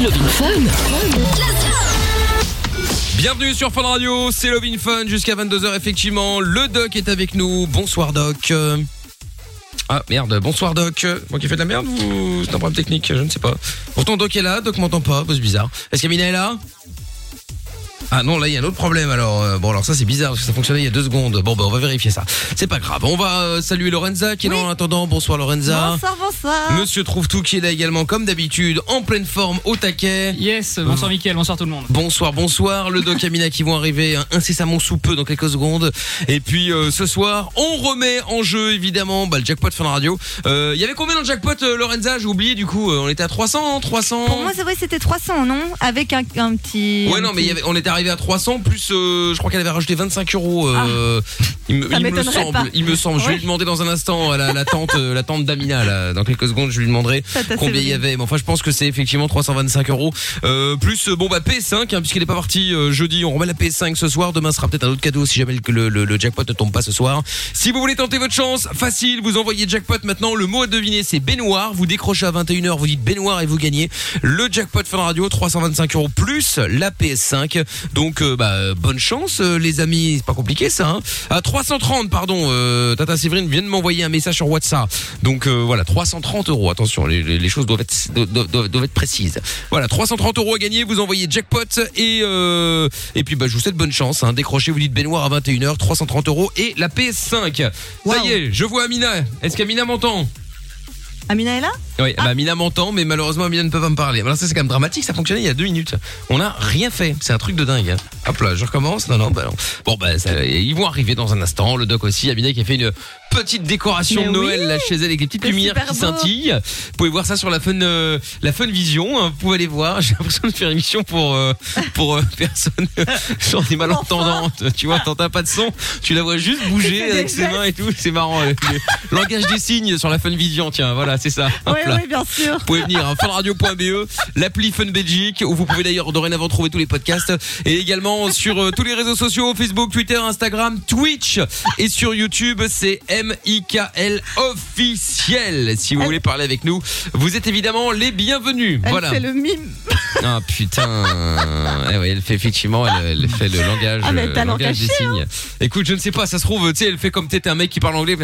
C'est Fun. Bienvenue sur Fun Radio, c'est Love in Fun jusqu'à 22h effectivement. Le doc est avec nous. Bonsoir doc. Euh, Ah merde, bonsoir doc. Moi qui fais de la merde ou c'est un problème technique, je ne sais pas. Pourtant doc est là, doc m'entend pas, c'est bizarre. Est-ce qu'Amina est là? Ah non, là il y a un autre problème alors. Euh, bon alors ça c'est bizarre parce que ça fonctionnait il y a deux secondes. Bon bah on va vérifier ça. C'est pas grave. On va euh, saluer Lorenza qui est là en attendant. Bonsoir Lorenza. Bonsoir, bonsoir. Monsieur trouve tout qui est là également comme d'habitude en pleine forme au taquet. Yes, bonsoir Mickaël, bonsoir tout le monde. Bonsoir, bonsoir. Le doc Amina qui vont arriver hein, incessamment sous peu dans quelques secondes. Et puis euh, ce soir, on remet en jeu évidemment bah, le jackpot Fun Radio. Euh, Il y avait combien dans le jackpot euh, Lorenza? J'ai oublié du coup. Euh, on était à 300, 300. Pour moi, c'est vrai, c'était 300, non? Avec un, un petit. Ouais un non mais il y avait- on était arrivé à 300 plus euh, je crois qu'elle avait rajouté 25 euros euh, il me, Ça il me le m'étonnerait semble pas. il me semble. Je vais Ouais. lui demander dans un instant à la, la tante euh, la tante d'Amina là. Dans quelques secondes je lui demanderai Ça t'a combien il y avait. Mais enfin je pense que c'est effectivement 325 euros euh, plus euh, bon bah PS5 hein, puisqu'il est pas parti euh, jeudi. On remet la PS5 ce soir. Demain sera peut-être un autre cadeau si jamais le, le, le- le jackpot ne tombe pas ce soir. Si vous voulez tenter votre chance facile. Vous envoyez jackpot maintenant. Le mot à deviner c'est baignoire. Vous décrochez à 21h vous dites baignoire et vous gagnez le jackpot Fun Radio. 325 euros plus la PS5 donc euh, bah, bonne chance euh, les amis. C'est pas compliqué ça hein. à 330 pardon euh, Tata Séverine vient de m'envoyer un message sur WhatsApp. Donc voilà 330 euros. Attention les, choses doivent être doivent, doivent- doivent être précises. Voilà 330 euros à gagner. Vous envoyez jackpot et euh, et puis bah je vous souhaite bonne chance hein. décrochez vous dites baignoire à 21h 330 euros et la PS5 ça y est je vois Amina. Est-ce qu'Amina m'entend? Amina est là oui, bah Amina m'entend, mais malheureusement Amina ne peut pas me parler. Alors ça c'est quand même dramatique, ça fonctionnait il y a deux minutes. On n'a rien fait, c'est un truc de dingue. hein. Hop là, je recommence. Non, non, bah non. Bon bah ça- ils vont arriver dans un instant. Le doc aussi, Amina qui a fait une petite décoration Mais de Noël oui, là chez elle avec les petites lumières qui scintillent. Vous pouvez voir ça sur la Fun, euh, la Fun Vision. hein. Vous pouvez aller voir. J'ai l'impression de faire une émission pour euh, pour euh, personnes genre des malentendantes. Tu vois, t'entends pas de son, tu la vois juste bouger avec ses mains et tout. C'est marrant. euh, langage des signes sur la Fun Vision. Tiens, voilà, c'est ça. Oui, oui, bien sûr. Vous pouvez venir à funradio.be, l'appli Fun Belgique, où vous pouvez d'ailleurs dorénavant trouver tous les podcasts, et également sur euh, tous les réseaux sociaux, Facebook, Twitter, Instagram, Twitch, et sur YouTube, c'est M-I-K-L officiel. Si vous voulez parler avec nous, vous êtes évidemment les bienvenus. Elle voilà. fait le mime. Ah putain. Eh oui, elle fait effectivement, elle, elle fait le langage, Ah, mais euh, langage des caché, signes. Écoute, je ne sais pas, ça se trouve, tu sais, elle fait comme t'étais un mec qui parle anglais.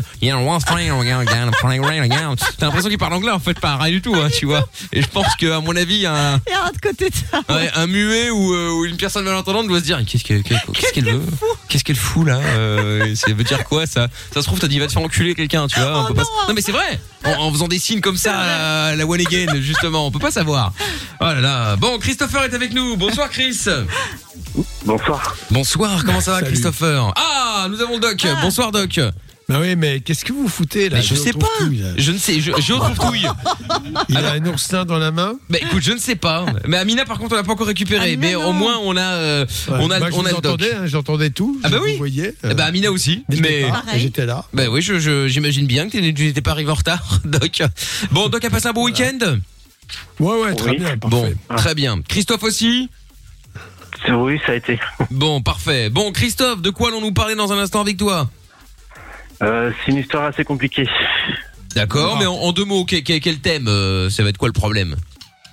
T'as l'impression qu'il parle anglais, en fait, pas rien du tout, hein, tu vois. Et je pense que, à mon avis, un, Et un de côté de ça. ouais, un muet ou, euh, ou une personne malentendante doit se dire, qu'est-ce que- qu'est-ce qu'est-ce qu'elle veut Qu'est-ce qu'elle fout là Euh, Ça veut dire quoi ça? Ça se trouve, t'as dit, va te faire enculer quelqu'un, tu vois. on Oh peut pas- non. mais c'est vrai. En, en faisant des signes comme ça, à la, la one again, justement, on peut pas savoir. Oh là là. Bon, Christopher est avec nous. Bonsoir, Chris. Bonsoir. Bonsoir, comment ça va Salut. Christopher? Ah, nous avons le doc. Bonsoir doc. Bah oui, mais qu'est-ce que vous foutez là? Mais je sais pas. Je ne sais, je, je retrouve touille. Il a un oursin dans la main? Bah écoute, je ne sais pas. Mais Amina par contre, on l'a pas encore récupéré, Amina, mais non. au moins on a euh, on a Moi, je on vous a le doc. entendais, hein, j'entendais tout. Ah bah oui. Vous voyez. Eh bah Amina aussi. mais j'étais là. bah oui, je j'imagine bien que tu n'étais pas arrivé en retard, doc. Bon, doc a passé un bon week-end? Ouais, ouais, très Oui. bien, Bon, parfait. très bien. Christophe aussi? Oui, ça a été. Bon, parfait. Bon, Christophe, de quoi allons-nous parler dans un instant avec toi? Euh, c'est une histoire assez compliquée. D'accord, mais en, en deux mots, quel, quel- quel thème euh, Ça va être quoi le problème?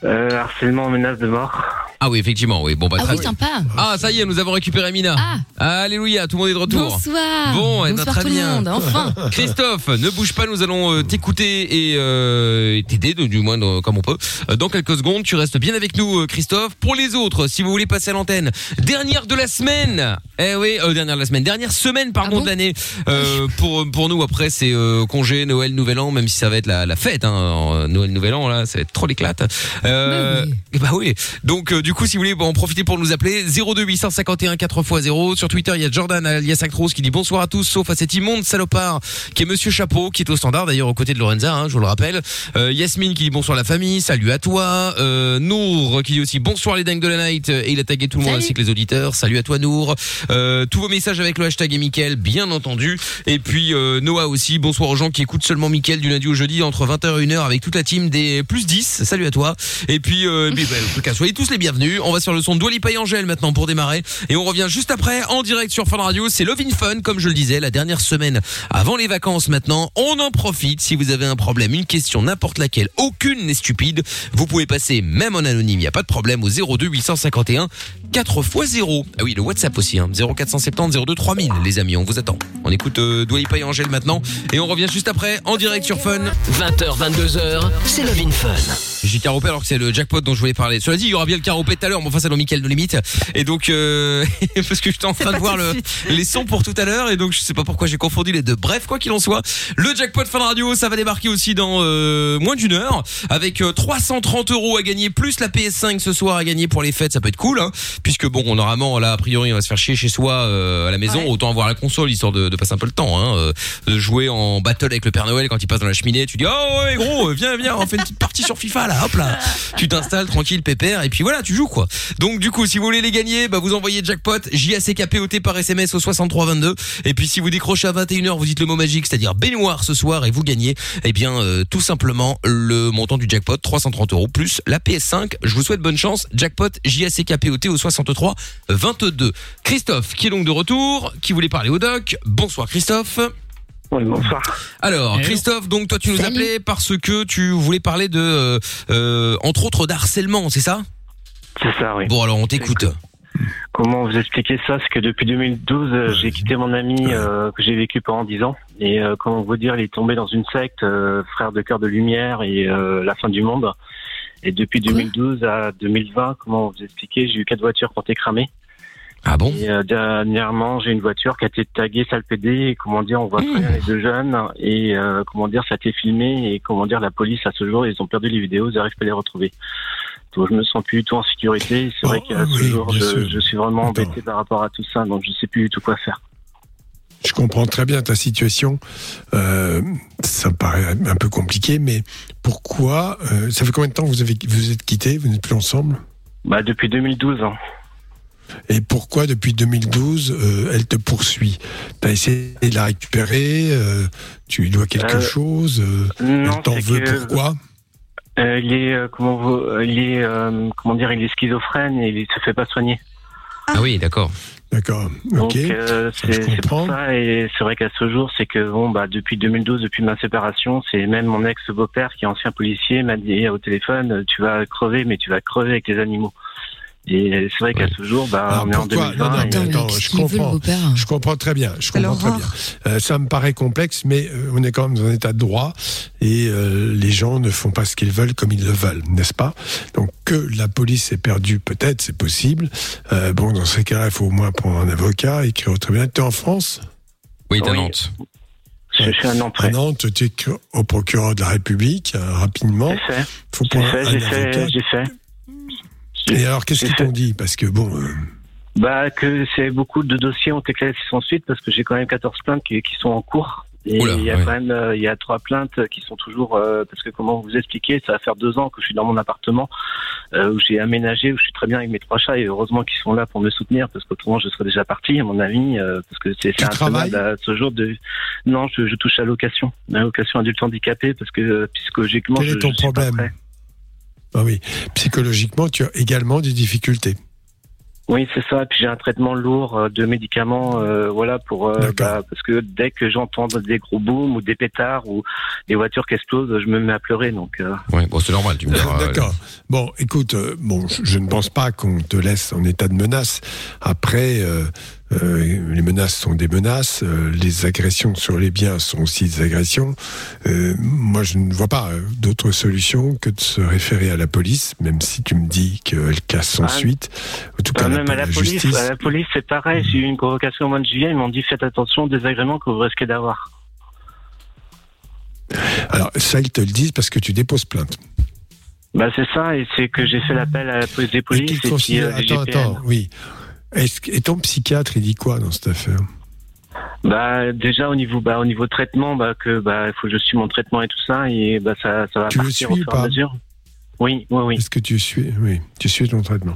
Euh, harcèlement, menace de mort. Ah oui, effectivement, oui. Bon, bah Ah très oui, bien. sympa. Ah, ça y est, nous avons récupéré Mina. Ah. Alléluia, tout le monde est de retour. Bonsoir. Bon, eh ben, Bonsoir tout le monde, enfin. Christophe, ne bouge pas, nous allons euh, t'écouter et euh, et t'aider, du moins dans- comme on peut. Euh, Dans quelques secondes, tu restes bien avec nous, euh, Christophe. Pour les autres, si vous voulez passer à l'antenne, dernière de la semaine. Eh oui, euh, dernière de la semaine, dernière semaine, pardon, Ah de l'année. Euh, pour pour nous, après, c'est euh, congé, Noël, Nouvel An, même si ça va être la, la fête, hein, en Noël, Nouvel An, là, ça va être trop l'éclate. Euh, Mais oui. Bah oui. Donc euh, du coup, si vous voulez bon, en profiter pour nous appeler 02 851 4x0 sur Twitter, il y a Jordan alias Actros qui dit bonsoir à tous sauf à cet immonde salopard qui est monsieur Chapeau qui est au standard d'ailleurs aux côtés de Lorenza, hein, je vous le rappelle. Euh, Yasmine qui dit bonsoir la famille, salut à toi. Euh, Nour qui dit aussi bonsoir les dingues de la night et il a tagué tout le monde Salut. ainsi que les auditeurs. Salut à toi Nour. Euh, tous vos messages avec le hashtag et Mickaël, bien entendu. Et puis euh, Noah aussi, bonsoir aux gens qui écoutent seulement Mickaël du lundi au jeudi entre 20h et 1h avec toute la team des plus 10. Salut à toi. Et puis, euh, bah, en tout cas, soyez tous les bienvenus. Bienvenue. On va sur le son de Dua Lipa et Angèle maintenant pour démarrer. Et on revient juste après en direct sur Fun Radio. C'est Love in Fun, comme je le disais, la dernière semaine avant les vacances maintenant. On en profite. Si vous avez un problème, une question, n'importe laquelle, aucune n'est stupide. Vous pouvez passer même en anonyme. Il n'y a pas de problème au 02 851 4 x 0. Ah oui, le WhatsApp aussi, hein. 0470 02 3000. Les amis, on vous attend. On écoute euh, Dua Lipa et Angèle maintenant. Et on revient juste après en direct sur Fun. 20h, 22h, c'est Love in Fun. J'ai caropé alors que c'est le jackpot dont je voulais parler. Cela dit, il y aura bien le caropé tout à l'heure, mais enfin c'est dans Mickaël de limite. Et donc euh, parce que j'étais en train de voir de le, les sons pour tout à l'heure et donc je sais pas pourquoi j'ai confondu les deux. Bref, quoi qu'il en soit, le jackpot Fun Radio, ça va débarquer aussi dans euh, moins d'une heure avec euh, 330 euros à gagner plus la PS5 ce soir à gagner pour les fêtes. Ça peut être cool, hein, puisque bon, normalement là a priori on va se faire chier chez soi euh, à la maison, Ouais. autant avoir la console histoire de, de passer un peu le temps, hein, euh, de jouer en battle avec le Père Noël quand il passe dans la cheminée. Tu dis oh ouais gros, euh, viens viens, on fait une petite partie sur FIFA là, hop là. Tu t'installes tranquille pépère et puis voilà, tu joues quoi. Donc du coup, si vous voulez les gagner, bah vous envoyez jackpot JACKPOT par SMS au 6322 et puis si vous décrochez à 21h, vous dites le mot magique, c'est-à-dire baignoire ce soir et vous gagnez eh bien euh, tout simplement le montant du jackpot 330 euros plus la PS5. Je vous souhaite bonne chance. Jackpot JACKPOT au 63 22. Christophe qui est donc de retour, qui voulait parler au doc. Bonsoir Christophe. Oui, bonsoir. Alors. Christophe, donc toi tu nous Salut. appelais parce que tu voulais parler de, euh, euh, entre autres, d'harcèlement, c'est ça? C'est ça, oui. Bon, alors on t'écoute. Comment vous expliquer ça? C'est que depuis 2012, euh, j'ai quitté mon ami euh, que j'ai vécu pendant 10 ans. Et euh, comment vous dire, il est tombé dans une secte, euh, frère de cœur de lumière et euh, la fin du monde. Et depuis Quoi? 2012 à 2020, comment vous expliquer, j'ai eu quatre voitures été cramées. Ah bon Et euh, dernièrement, j'ai une voiture qui a été taguée salpédée. Et comment dire, on voit très bien les deux jeunes. Et euh, comment dire, ça a été filmé. Et comment dire, la police à ce jour, ils ont perdu les vidéos, ils n'arrivent pas à les retrouver. Donc je me sens plus du tout en sécurité. C'est vrai qu'à ce jour, je, suis vraiment Attends. embêté par rapport à tout ça. Donc je sais plus du tout quoi faire. Je comprends très bien ta situation. Euh, ça me paraît un peu compliqué, mais pourquoi euh, Ça fait combien de temps que vous avez vous êtes quittés Vous n'êtes plus ensemble? Bah depuis 2012. hein. Et pourquoi depuis 2012 euh, elle te poursuit? T'as essayé de la récupérer euh, Tu lui dois quelque Euh, chose euh, Non, Elle t'en veut que pourquoi? Euh, il est euh, comment vous, il est euh, comment dire, il est schizophrène et il se fait pas soigner. Ah oui, d'accord. D'accord. Donc Ok. euh, je c'est pour ça et c'est vrai qu'à ce jour c'est que bon bah depuis 2012 depuis ma séparation c'est même mon ex beau-père qui est ancien policier m'a dit au téléphone tu vas crever mais tu vas crever avec les animaux et c'est vrai qu'à ce jour bah Alors, on est en pourquoi 2020 Non, non, et- Attends, je comprends. Je comprends très bien. Je comprends très bien. Euh, ça me paraît complexe, mais euh, on est quand même dans un état de droit et euh, les gens ne font pas ce qu'ils veulent comme ils le veulent, n'est-ce pas? Donc que la police ait perdu, peut-être, c'est possible. Euh, bon, dans ces cas-là, il faut au moins prendre un avocat, écrire au tribunal. Tu es en France? Oui, Oui. Nantes. je suis un À entrée Nantes, tu écris au procureur de la République, euh, rapidement. j'ai fait faut j'ai fait un j'ai avocat. fait j'ai fait Et alors, qu'est-ce qu'ils t'ont dit? Parce que bon, euh, bah que c'est beaucoup de dossiers ont été classés sans suite parce que j'ai quand même 14 plaintes qui, qui sont en cours et Oula, il y a ouais. quand même euh, il y a trois plaintes qui sont toujours euh, parce que comment vous expliquer ça va faire deux ans que je suis dans mon appartement euh, où j'ai aménagé où je suis très bien avec mes trois chats et heureusement qu'ils sont là pour me soutenir parce qu'autrement je serais déjà parti à mon avis parce que c'est intenable à ce jour de non je, je touche à l'allocation l'allocation adulte handicapé parce que psychologiquement Quel est je, ton je suis pas problème? Ah oui, psychologiquement, tu as également des difficultés. Oui, c'est ça. Puis j'ai un traitement lourd euh, de médicaments, euh, voilà, pour euh, D'accord. bah, parce que dès que j'entends des gros booms ou des pétards ou des voitures qui explosent, je me mets à pleurer. Donc euh, Ouais, bon, c'est normal, tu me diras. D'accord. Bon, écoute, euh, bon, je, je ne pense pas qu'on te laisse en état de menace. Après, les menaces sont des menaces, euh, les agressions sur les biens sont aussi des agressions. Euh, moi, je ne vois pas euh, d'autre solution que de se référer à la police, même si tu me dis qu'elle casse sans Ah, suite. En tout cas, même à la police, justice. à la police, c'est pareil. J'ai eu une convocation au mois de juillet. Ils m'ont dit faites attention aux désagréments que vous risquez d'avoir. Alors, ça, ils te le disent parce que tu déposes plainte. Bah c'est ça. Et c'est que j'ai fait l'appel à la police des polices et euh, attends, GPN. attends, oui. Est-ce que- et ton psychiatre, il dit quoi dans cette affaire? Bah déjà au niveau bah au niveau traitement, bah que bah il faut que je suis mon traitement et tout ça et bah ça ça va Tu le partir suis au fur et à pas? mesure. Oui, oui, oui. Est-ce que tu suis Oui, tu suis ton traitement?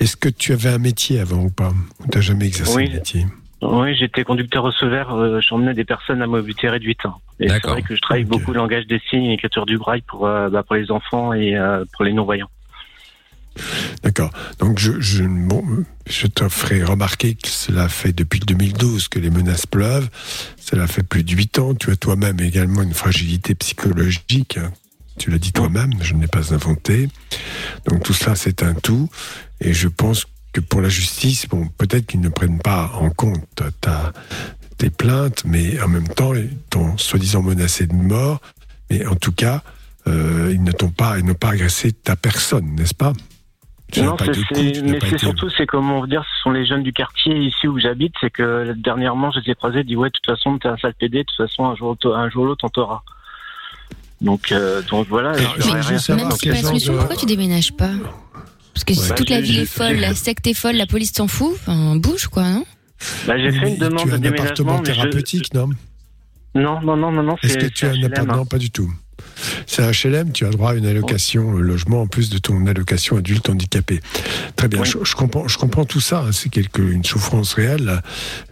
Est-ce que tu avais un métier avant ou pas? Ou t'as jamais exercé Oui. un métier? Oui, j'étais conducteur receveur, euh, j'emmenais des personnes à mobilité réduite. hein. Et c'est vrai que je travaille beaucoup le langage des signes et l'écriture du braille pour, euh, bah, pour les enfants et euh, pour les non-voyants. D'accord. Donc je, te ferai remarquer que cela fait depuis 2012 que les menaces pleuvent. Cela fait plus de 8 ans. Tu as toi-même également une fragilité psychologique. hein. Tu l'as dit toi-même, je ne l'ai pas inventé. Donc tout cela, c'est un tout. Et je pense que pour la justice, bon, peut-être qu'ils ne prennent pas en compte ta, tes plaintes, mais en même temps, t'ont soi-disant menacé de mort. Mais en tout cas, euh, ils ne t'ont pas, ils n'ont pas agressé ta personne, n'est-ce pas? Tu Non, c'est- c'est- mais c'est été- surtout, c'est comment dire, ce sont les jeunes du quartier ici où j'habite, c'est que dernièrement, je les ai croisés, ils disent ouais, de toute façon, t'es un sale PD, de toute façon, un jour, un jour ou l'autre, on t'aura. Donc, euh, donc voilà. Alors, je rien Même Donc, si c'est pas la solution, de- pourquoi tu déménages pas Parce que si Ouais. toute la ville est folle, la secte est folle, la police s'en fout, enfin, bouge quoi, non bah, j'ai fait mais une demande tu as de un déménagement, mais je... thérapeutique, non Non, non, non, non, non. Est-ce c'est- que tu c'est as un HLM. appartement? Non, pas du tout. C'est un HLM, tu as droit à une allocation euh, logement en plus de ton allocation adulte handicapé. Très bien, Oui. je, je comprends, je comprends tout ça. hein, C'est quelque, une souffrance réelle. là.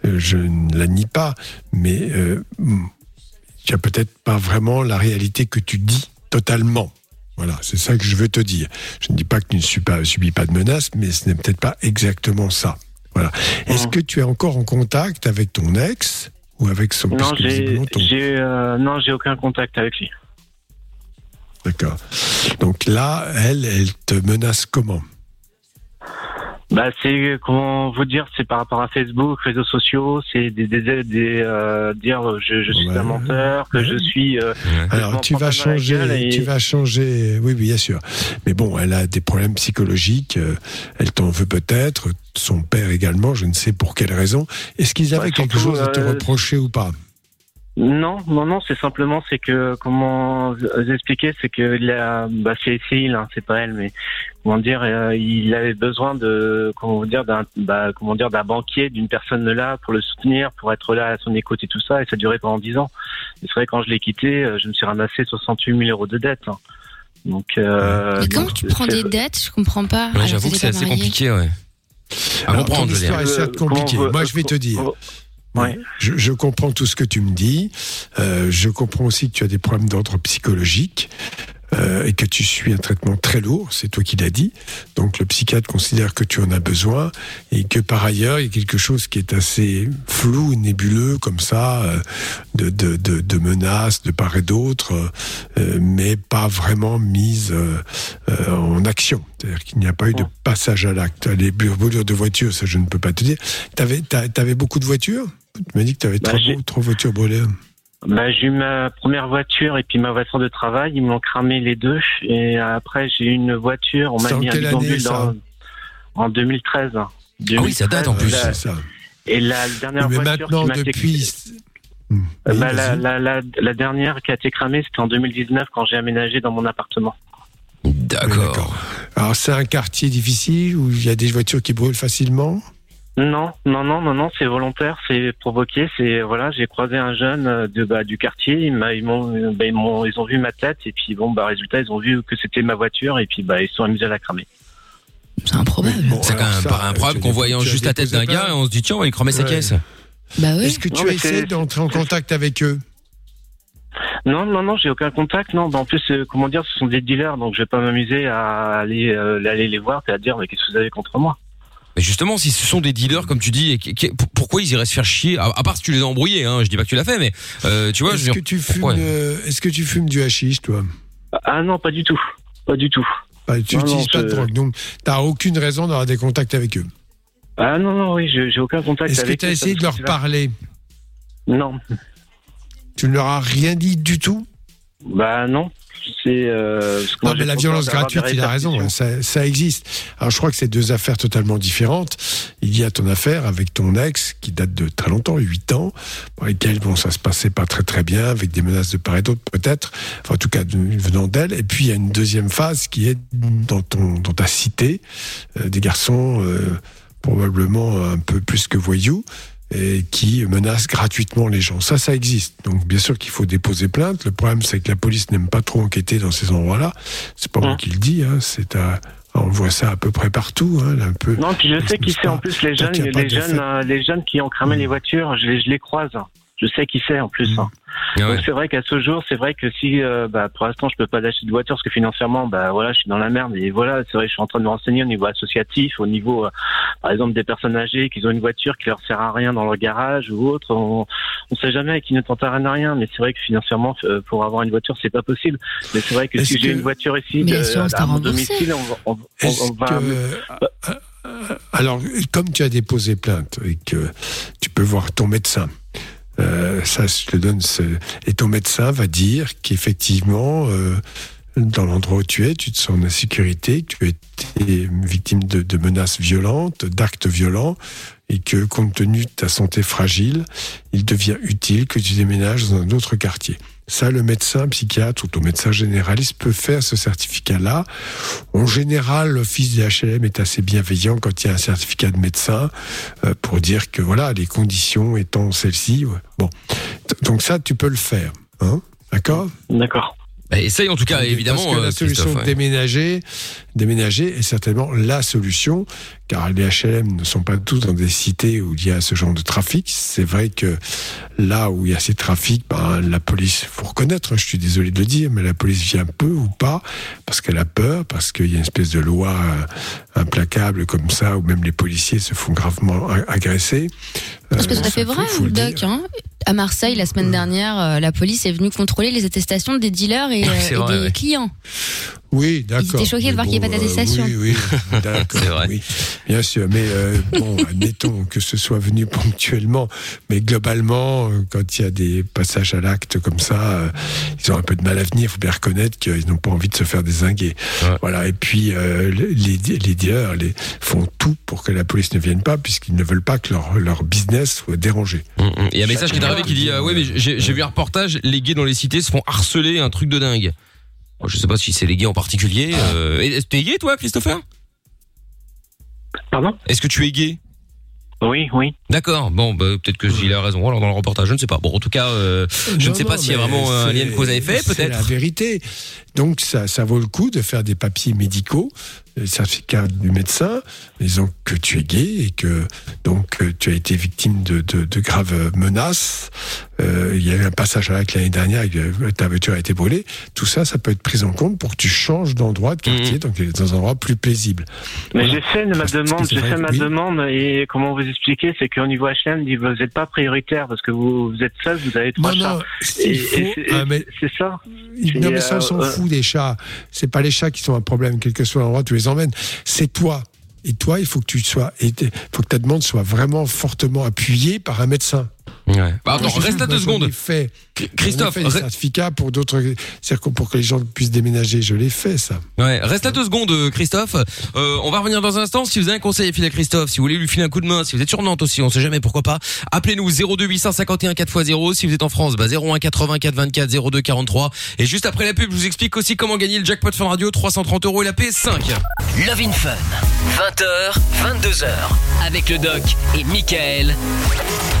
Euh, je ne la nie pas, mais euh, tu as peut-être pas vraiment la réalité que tu dis totalement. Voilà, c'est ça que je veux te dire. Je ne dis pas que tu ne subis pas, subis pas de menaces, mais ce n'est peut-être pas exactement ça. Voilà. Est-ce Mhm. que tu es encore en contact avec ton ex ou avec son Non, j'ai, euh, non, j'ai aucun contact avec lui. D'accord. Donc là, elle, elle te menace comment Bah, c'est comment vous dire, c'est par rapport à Facebook, réseaux sociaux, c'est des, des, des, des, euh, dire je, je suis Ouais. un menteur, que Ouais. je suis. euh, Alors tu vas changer, et- tu vas changer. Oui, oui, bien sûr. Mais bon, elle a des problèmes psychologiques. euh, Elle t'en veut peut-être. Son père également. Je ne sais pour quelle raison. Est-ce qu'ils avaient Ouais, quelque surtout, chose à te euh, reprocher ou pas Non, non, non, c'est simplement, c'est que, comment vous expliquer, c'est que il a, bah, c'est Céline, hein, c'est pas elle, mais comment dire, euh, il avait besoin de, comment vous dire, d'un, bah, comment dire, d'un banquier, d'une personne là pour le soutenir, pour être là à son écoute et tout ça, et ça a duré pendant dix ans. Et c'est vrai, quand je l'ai quitté, euh, je me suis ramassé 68 000 euros de dette. hein. Donc, euh, Mais comment donc, tu prends des dettes? Je comprends pas. Ouais, J'avoue que c'est assez marié. compliqué, ouais. À Alors, comprendre, je veux dire. Moi, je vais te dire. Ouais. Je, je comprends tout ce que tu me dis. Euh, je comprends aussi que tu as des problèmes d'ordre psychologique euh, et que tu suis un traitement très lourd. C'est toi qui l'as dit. Donc le psychiatre considère que tu en as besoin et que par ailleurs il y a quelque chose qui est assez flou, nébuleux comme ça, euh, de, de, de, de menaces de part et d'autre, euh, mais pas vraiment mise en action. C'est-à-dire qu'il n'y a pas eu de passage à l'acte. Les brûlures de voitures, ça je ne peux pas te dire. T'avais, t'a- t'avais beaucoup de voitures? Tu m'as dit que tu avais Bah, trois, trois voitures brûlées. Bah, j'ai eu ma première voiture et puis ma voiture de travail. Ils m'ont cramé les deux. Et après, j'ai eu une voiture. On m'a mis un quelle année, dans, en 2013. Ah oui, ça date, en 2013, plus. la- ça. et la dernière Mais voiture maintenant, qui m'a été- depuis. Hmm. Euh, Oui, bah, la, vas-y. la, la, la dernière qui a été cramée, c'était en 2019 quand j'ai aménagé dans mon appartement. D'accord. Alors, c'est un quartier difficile où il y a des voitures qui brûlent facilement? Non, non, non, non, non, c'est volontaire, c'est provoqué. C'est voilà, j'ai croisé un jeune euh, de bah, du quartier. Ils m'a- ils m'ont, euh, bah, ils m'ont, ils ont vu ma tête et puis bon, bah résultat, ils ont vu que c'était ma voiture et puis bah ils se sont amusés à la cramer. C'est improbable. Bon, C'est quand même pas improbable qu'en voyant juste la tête d'un gars, on se dit tiens, on va lui cramer sa Ouais. caisse. Bah oui. Est-ce que tu Non, as essayé d'entrer en contact avec eux? Non, non, non, j'ai aucun contact. Non, Bah, en plus, euh, comment dire, ce sont des dealers, donc je vais pas m'amuser à aller, euh, aller les voir et à dire mais qu'est-ce que vous avez contre moi? Mais justement, si ce sont des dealers, comme tu dis, et pourquoi ils iraient se faire chier à, à part si tu les as embrouillés, hein, je dis pas que tu l'as fait, mais euh, tu vois, Est-ce que tu fumes euh, Est-ce que tu fumes du hashish, toi? Ah non, pas du tout, pas du tout. Bah, Tu n'utilises pas de drogue, donc tu n'as aucune raison d'avoir des contacts avec eux. Ah non, non, oui, je- j'ai aucun contact Est-ce que avec tu as eux, essayé de leur parler? Non, Tu ne leur as rien dit du tout? Bah non. C'est. Euh, Non, mais la violence gratuite, il a raison, ça, ça existe. Alors je crois que c'est deux affaires totalement différentes. Il y a ton affaire avec ton ex qui date de très longtemps, 8 ans, pour lesquels bon, ça se passait pas très très bien, avec des menaces de part et d'autre peut-être, enfin en tout cas de- venant d'elle. Et puis il y a une deuxième phase qui est dans, ton, dans ta cité, euh, des garçons euh, probablement un peu plus que voyous. Et qui menacent gratuitement les gens. Ça, ça existe. Donc, bien sûr qu'il faut déposer plainte. Le problème, c'est que la police n'aime pas trop enquêter dans ces endroits-là. C'est pas moi Hum. qui le dis. Hein. C'est à- on voit ça à peu près partout. Hein, un peu. Non, puis je sais qui c'est en plus les jeunes, les jeunes, euh, les jeunes qui ont cramé les voitures. Je les, je les croise. Je sais qui c'est en plus. Hein. Ah Donc c'est vrai qu'à ce jour, c'est vrai que si, euh, bah, pour l'instant, je peux pas acheter de voiture parce que financièrement, bah voilà, je suis dans la merde. Et voilà, c'est vrai, je suis en train de me renseigner au niveau associatif, au niveau, euh, par exemple, des personnes âgées qui ont une voiture qui leur sert à rien dans leur garage ou autre. On, on sait jamais qui ne tente à rien, mais c'est vrai que financièrement, euh, pour avoir une voiture, c'est pas possible. Mais c'est vrai que Est-ce si j'ai que- une voiture ici, de- à mon domicile, on, va- on, on, Est-ce on va. que, alors, comme tu as déposé plainte et que tu peux voir ton médecin, euh, ça, je te donne ce... Et ton médecin va dire qu'effectivement, euh, dans l'endroit où tu es, tu te sens en sécurité, que tu été victime de, de menaces violentes, d'actes violents, et que compte tenu de ta santé fragile, il devient utile que tu déménages dans un autre quartier. Ça, le médecin psychiatre ou ton médecin généraliste peut faire ce certificat-là. En général, l'office des HLM est assez bienveillant quand il y a un certificat de médecin euh, pour dire que voilà, les conditions étant celles-ci. Bon, donc ça, tu peux le faire, hein? D'accord? D'accord. Bah, essaye en tout cas, Parce évidemment. que euh, la solution Christophe, de déménager, déménager est certainement la solution, car les HLM ne sont pas tous dans des cités où il y a ce genre de trafic. C'est vrai que là où il y a ces trafics, ben, la police, faut reconnaître, hein, je suis désolé de le dire, mais la police vient peu ou pas, parce qu'elle a peur, parce qu'il y a une espèce de loi euh, implacable comme ça, où même les policiers se font gravement a- agresser. Parce que Euh, c'est tout à fait vrai, Doc. Hein. À Marseille, la semaine dernière, euh, la police est venue contrôler les attestations des dealers et, euh, C'est et vrai, des ouais. clients. Oui, d'accord. étaient choqués de voir qu'il y ait pas euh, d'attestation. oui, oui, d'accord. C'est vrai. Oui, bien sûr. Mais euh, bon, admettons que ce soit venu ponctuellement, mais globalement, euh, quand il y a des passages à l'acte comme ça, euh, ils ont un peu de mal à venir. Il faut bien reconnaître qu'ils n'ont pas envie de se faire désinguer. Ouais. Voilà. Et puis euh, les, les dealers les, font tout pour que la police ne vienne pas, puisqu'ils ne veulent pas que leur, leur business soit dérangé. Mm, mm. Il y a un message qui est arrivé qui dit euh, Ouais, mais j'ai j'ai vu un reportage, les gays dans les cités se font harceler, un truc de dingue. Bon, Je sais pas si c'est les gays en particulier. Euh... T'es gay toi, Christopher? Pardon? Est-ce que tu es gay? Oui, oui. D'accord. Bon, bah, peut-être que il a raison. Alors dans le reportage, je ne sais pas. Bon, en tout cas, euh, je ne sais pas s'il y a vraiment un lien de cause à effet, C'est la peut-être. vérité. Donc ça, ça vaut le coup de faire des papiers médicaux, le certificat du médecin, disant que tu es gay et que donc tu as été victime de, de, de graves menaces. Euh, il y a eu un passage à l'acte l'année dernière, et que ta voiture a été brûlée. Tout ça, ça peut être pris en compte pour que tu changes d'endroit, de quartier, donc dans un endroit plus paisible. Mais Voilà. j'ai fait ma demande, j'ai fait ma oui. demande et comment vous expliquer, c'est qu'au niveau HM, dit, vous n'êtes pas prioritaire parce que vous, vous êtes seul, vous avez trois Non, chats. non, Et, et faut c'est- ça. Non, mais ça, on euh, s'en euh, fout des chats. C'est pas les chats qui sont un problème, quel que soit l'endroit, tu les emmènes. C'est toi. Et toi, il faut que tu sois, il faut que ta demande soit vraiment fortement appuyée par un médecin. Ouais. Bah, attends, reste là deux secondes. Fait, Christophe, fait des re- certificats pour d'autres, pour que les gens puissent déménager, je l'ai fait ça. Ouais, reste là deux secondes, euh, Christophe. Euh, on va revenir dans un instant. Si vous avez un conseil à filer à Christophe, si vous voulez lui filer un coup de main, si vous êtes sur Nantes aussi, on sait jamais, pourquoi pas. Appelez-nous 02 851 4x0. Si vous êtes en France, bah 01 84 24 02 43. Et juste après la pub, je vous explique aussi comment gagner le jackpot Fun Radio, 330 euros et la PS5. Love in Fun. 20h, 22h. Avec le doc et Michael.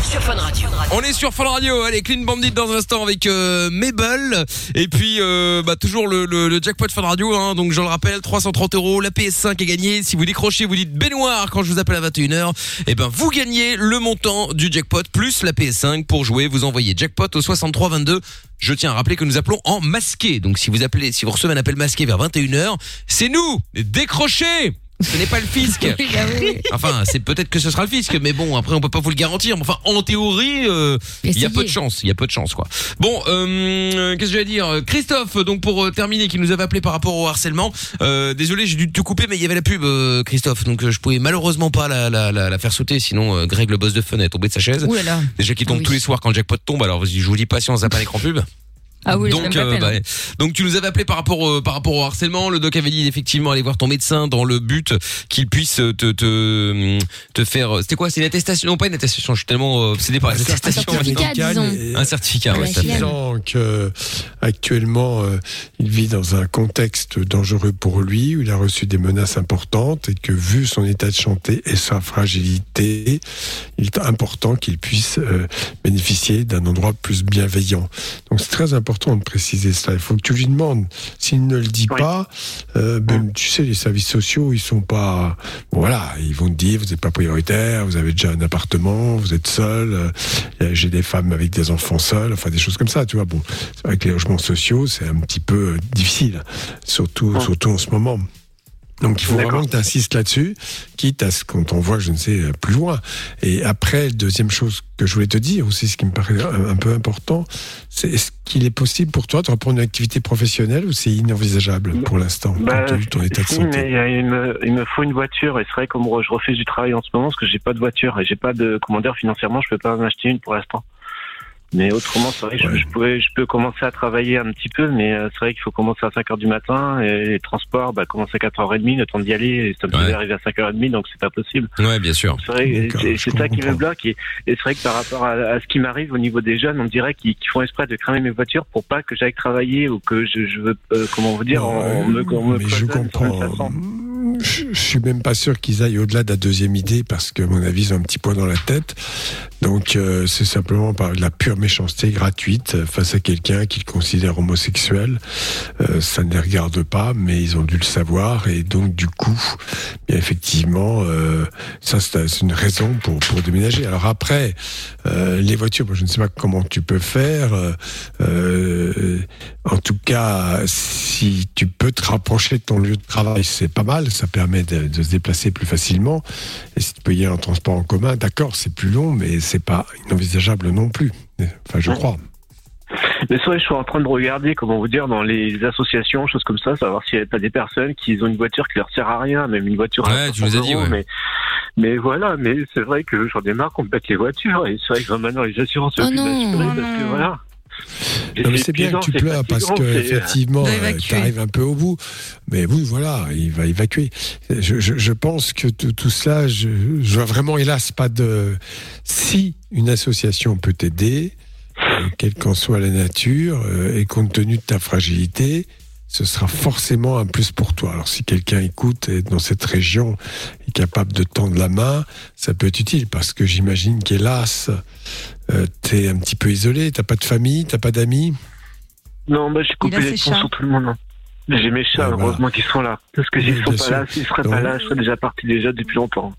Sur Fun Radio. On est sur Fun Radio. Allez, Clean Bandit dans un instant avec euh, Mabel. Et puis, euh, bah, toujours le, jackpot Fun Radio. Hein. Donc, je le rappelle, 330 euros. La PS5 est gagnée. Si vous décrochez, vous dites baignoire quand je vous appelle à 21h. Et ben, vous gagnez le montant du jackpot plus la PS5 pour jouer. Vous envoyez jackpot au 63 22. Je tiens à rappeler que nous appelons en masqué. Donc, si vous appelez, si vous recevez un appel masqué vers 21h, c'est nous. Décrochez. Ce n'est pas le fisc. Enfin, c'est peut-être que ce sera le fisc, mais bon, après on peut pas vous le garantir. Enfin, en théorie, euh, il y a peu de chance. Il y a peu de chance, quoi. Bon, euh, qu'est-ce que je vais dire? Christophe, donc pour euh, terminer, qui nous avait appelé par rapport au harcèlement. Euh, désolé, j'ai dû te couper, mais il y avait la pub, euh, Christophe, donc je pouvais malheureusement pas la, la, la, la faire sauter, sinon Greg, le boss de Fun, est tombé de sa chaise. Ouh là là. Déjà qui tombe Oui. tous les soirs quand le jackpot tombe. Alors je vous dis on zappe pas l'écran pub. Ah oui, donc, euh, bah, hein. donc tu nous avais appelé par rapport euh, par rapport au harcèlement. Le doc avait dit effectivement aller voir ton médecin dans le but qu'il puisse te te te faire. C'était quoi? C'est une attestation? Non, pas une attestation. Je suis tellement euh, obsédé par les Un attestations. certificat, médical disons. Un certificat, ouais, disant que actuellement euh, il vit dans un contexte dangereux pour lui où il a reçu des menaces importantes et que vu son état de santé et sa fragilité, il est important qu'il puisse euh, bénéficier d'un endroit plus bienveillant. Donc c'est très important important de préciser ça. Il faut que tu lui demandes. S'il ne le dit Oui. pas, euh, ben, tu sais, les services sociaux, ils sont pas. bon, voilà, ils vont te dire, vous n'êtes pas prioritaire, vous avez déjà un appartement, vous êtes seul. euh, J'ai des femmes avec des enfants seuls, enfin des choses comme ça. Tu vois, bon, c'est vrai que les logements sociaux, c'est un petit peu euh, difficile, surtout, surtout en ce moment. Donc il faut vraiment que tu insistes là-dessus, quitte à ce qu'on t'envoie, je ne sais, euh, plus loin. Et après, deuxième chose que je voulais te dire aussi, ce qui me paraît un, un peu important, c'est est-ce qu'il est possible pour toi de reprendre une activité professionnelle ou c'est inenvisageable pour l'instant, Bah, compte tenu de ton état de si, santé mais il, y a- il me, il me faut une voiture et c'est vrai que je refuse du travail en ce moment parce que j'ai pas de voiture et j'ai pas de comment dire financièrement je peux pas m'acheter une pour l'instant. Mais autrement, c'est vrai que je- Ouais. je, pouvais, je peux commencer à travailler un petit peu, mais euh, c'est vrai qu'il faut commencer à 5h du matin et les transports, bah, commencer à 4h30, le temps d'y aller, et ça me Ouais. faisait arriver à 5h30, donc c'est pas possible. Ouais, bien sûr. C'est vrai, D'accord, c'est je c'est ça qui me bloque. Et, et c'est vrai que par rapport à, à ce qui m'arrive au niveau des jeunes, on dirait qu'ils qu'ils font exprès de cramer mes voitures pour pas que j'aille travailler ou que je, je veux, euh, comment vous dire, Non, on, me, on me mais je comprends. Je, suis même pas sûr qu'ils aillent au-delà de la deuxième idée parce que, à mon avis, ils ont un petit point dans la tête. Donc, euh, c'est simplement par la pure méchanceté gratuite face à quelqu'un qu'ils considèrent homosexuel. Euh, ça ne les regarde pas, mais ils ont dû le savoir et donc, du coup, effectivement, euh, ça c'est une raison pour déménager. Alors après, les voitures, je ne sais pas comment tu peux faire. en tout cas, si tu peux te rapprocher de ton lieu de travail, c'est pas mal. Ça permet de, de se déplacer plus facilement. Et si tu peux y aller en transport en commun, d'accord, c'est plus long, mais c'est pas inenvisageable non plus. Enfin, je Ouais. crois. Mais c'est vrai, je suis en train de regarder, comment vous dire, dans les associations, choses comme ça, savoir s'il n'y a pas des personnes qui ont une voiture qui leur sert à rien, même une voiture à Ouais, tu nous as 500 dit, euros, ouais. mais, mais voilà, mais c'est vrai que j'en ai marre qu'on me pète les voitures, et c'est vrai que maintenant les assurances Oh sont plus non. assurées, Oh parce que non. voilà. Et Non, mais c'est bien que tu pleures parce que c'est- effectivement, euh, tu arrives un peu au bout. Mais oui, voilà, il va évacuer. Je, je, je pense que tout, tout cela, je, je vois vraiment, hélas, pas de. Si une association peut t'aider, euh, quelle qu'en soit la nature, euh, et compte tenu de ta fragilité, ce sera forcément un plus pour toi. Alors si quelqu'un écoute et est dans cette région est capable de tendre la main, ça peut être utile parce que j'imagine qu'hélas, euh, t'es un petit peu isolé, t'as pas de famille, t'as pas d'amis. Non, bah, j'ai coupé les ponts sur tout le monde. hein. J'ai mes chats, Ouais, voilà. heureusement qu'ils sont là. Parce que s'ils Oui, sont pas sûr. là, s'ils seraient Donc- pas là, je serais déjà parti déjà depuis longtemps.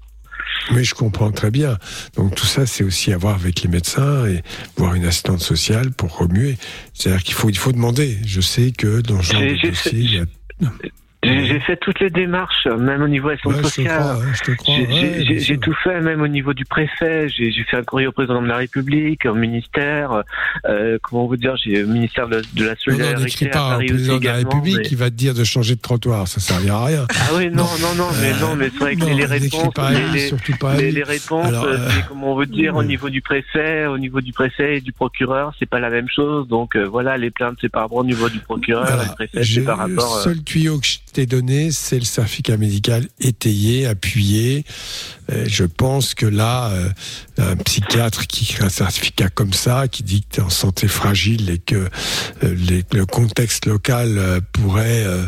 Mais je comprends très bien. Donc tout ça, c'est aussi à voir avec les médecins et voir une assistante sociale pour remuer. C'est-à-dire qu'il faut, il faut demander. Je sais que dans ce genre de dossier, il y a- J'ai j'ai fait toutes les démarches, même au niveau de Ouais, sociale. J'ai ouais, tout fait, même au niveau du préfet. J'ai fait un courrier au président de la République, au ministère. Euh, comment vous dire J'ai au ministère de, de la Non, solidarité non, à pas au président de la République mais- qui va te dire de changer de trottoir. Ça servira à rien. Ah oui, non, non, non, mais non, mais c'est vrai que Non, les réponses, les, réponses, euh, euh, comment on veut dire au niveau du préfet, au niveau du préfet et du procureur, c'est pas la même chose. Donc euh, voilà, les plaintes c'est par rapport au niveau du procureur, le préfet c'est par rapport. Le seul tuyau que je t'ai donné, c'est le certificat médical étayé, appuyé. Je pense que là, euh, un psychiatre qui crée un certificat comme ça, qui dit que tu es en santé fragile et que euh, les- le contexte local euh, pourrait euh,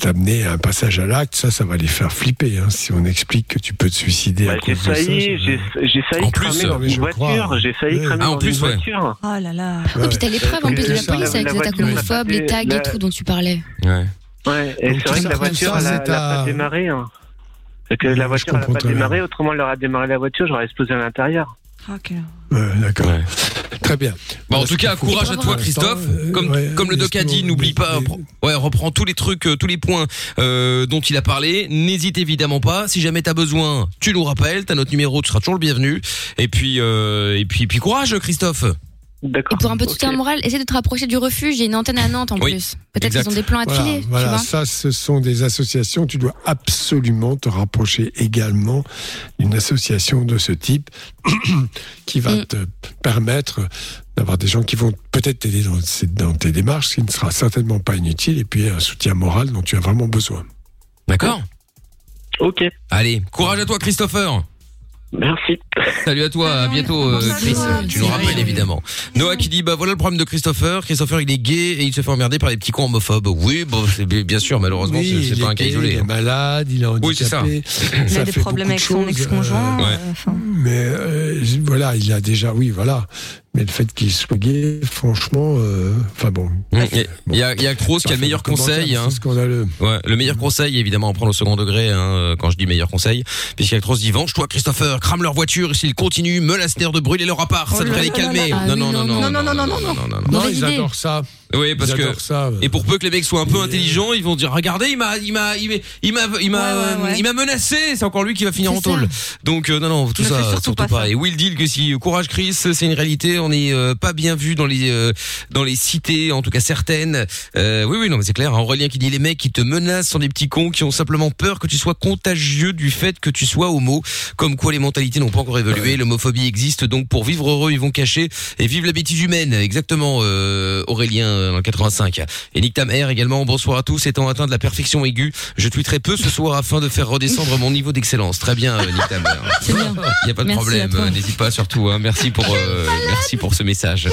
t'amener à un passage à l'acte, ça, ça va les faire flipper. hein, si on explique que tu peux te suicider à bah, j'ai cause de ça. j'ai failli En plus, cramer dans une voiture, j'ai failli Ouais. cramer Ah, en dans plus, une ouais. voiture. Oh là là. Oui, puis t'as les preuves en plus de la police avec les attaques voiture, homophobes, les tags et tout dont tu parlais. Ouais. Ouais, et c'est vrai que la voiture, ça, elle a, c'est elle a à- pas démarré. Hein. C'est que Ouais, la voiture, elle a comprends pas démarré, autrement, elle aurait démarré la voiture, j'aurais explosé à l'intérieur. Ah, ok. Ouais, D'accord. Ouais. Très bien. Bon, en tout cas, courage à toi, Christophe. euh, Comme, ouais, comme le doc a dit, n'oublie pas, ouais, reprends tous les trucs, euh, tous les points euh, dont il a parlé. N'hésite évidemment pas. Si jamais t'as besoin, tu nous rappelles. T'as notre numéro, tu seras toujours le bienvenu. Et puis, euh, et puis, puis courage, Christophe. D'accord. Et pour un peu de soutien moral, essaie de te rapprocher du refuge. Il y a une antenne à Nantes en Oui, plus. Peut-être qu'ils ont des plans à te Voilà, filer, tu voilà, vois. ça, ce sont des associations. Tu dois absolument te rapprocher également d'une association de ce type qui va Mm. te permettre d'avoir des gens qui vont peut-être t'aider dans, dans tes démarches, ce qui ne sera certainement pas inutile, et puis un soutien moral dont tu as vraiment besoin. D'accord Ok, Allez, courage à toi, Christopher. Merci. Salut à toi, à bientôt, euh, Chris. Tu nous rappelles évidemment. Noah qui dit bah voilà le problème de Christopher. Christopher il est gay et il se fait emmerder par les petits cons homophobes. Oui, bon c'est bien sûr malheureusement Oui, c'est- pas est un cas gay, isolé. Il est hein. malade, il est handicapé. Oui, c'est ça. Il Ça a des fait problèmes beaucoup avec son choses, ex-conjoint. euh, ouais. euh, enfin. Mais euh, voilà, il a déjà, oui, voilà. Mais le fait qu'il soit gay, franchement, euh, enfin bon. Mm. Il y a, il y a Kroos qui a le meilleur conseil. Hein. C'est scandaleux. Ouais, le meilleur conseil, évidemment, à prendre au second degré, hein, euh, quand je dis meilleur conseil, puisqu'Altros dit venge-toi, Christopher, crame leur voiture, et s'ils continuent, menace de brûler leur appart, ça Oh devrait les calmer. là là. Non, non, Ah non, oui, non, non, non, non, non, non, non, non. Non, Mauvaise ils idée. adorent ça. Oui, parce que ça. et pour peu que les mecs soient un peu intelligents, ils vont dire regardez, il m'a il m'a il m'a il m'a il m'a Ouais, ouais, ouais. il m'a menacé, c'est encore lui qui va finir en taule. Donc euh, non non, tout ça surtout pas. Et Will dit que si courage Chris, c'est une réalité, on n'est euh, pas bien vu dans les euh, dans les cités, en tout cas certaines. Euh, oui oui non mais c'est clair, hein. Aurélien qui dit les mecs qui te menacent sont des petits cons qui ont simplement peur que tu sois contagieux du fait que tu sois homo, comme quoi les mentalités n'ont pas encore évolué, l'homophobie existe donc pour vivre heureux, ils vont cacher et vivre la bêtise humaine. Exactement euh, Aurélien euh, dans le 85. Et Nick Tam R également, bonsoir à tous. Étant atteint de la perfection aiguë, je tweeterai peu ce soir afin de faire redescendre mon niveau d'excellence. Très bien, euh, Nick Tam. Il y a pas de Merci problème, n'hésite pas surtout. Hein. Merci pour euh, merci pour ce message.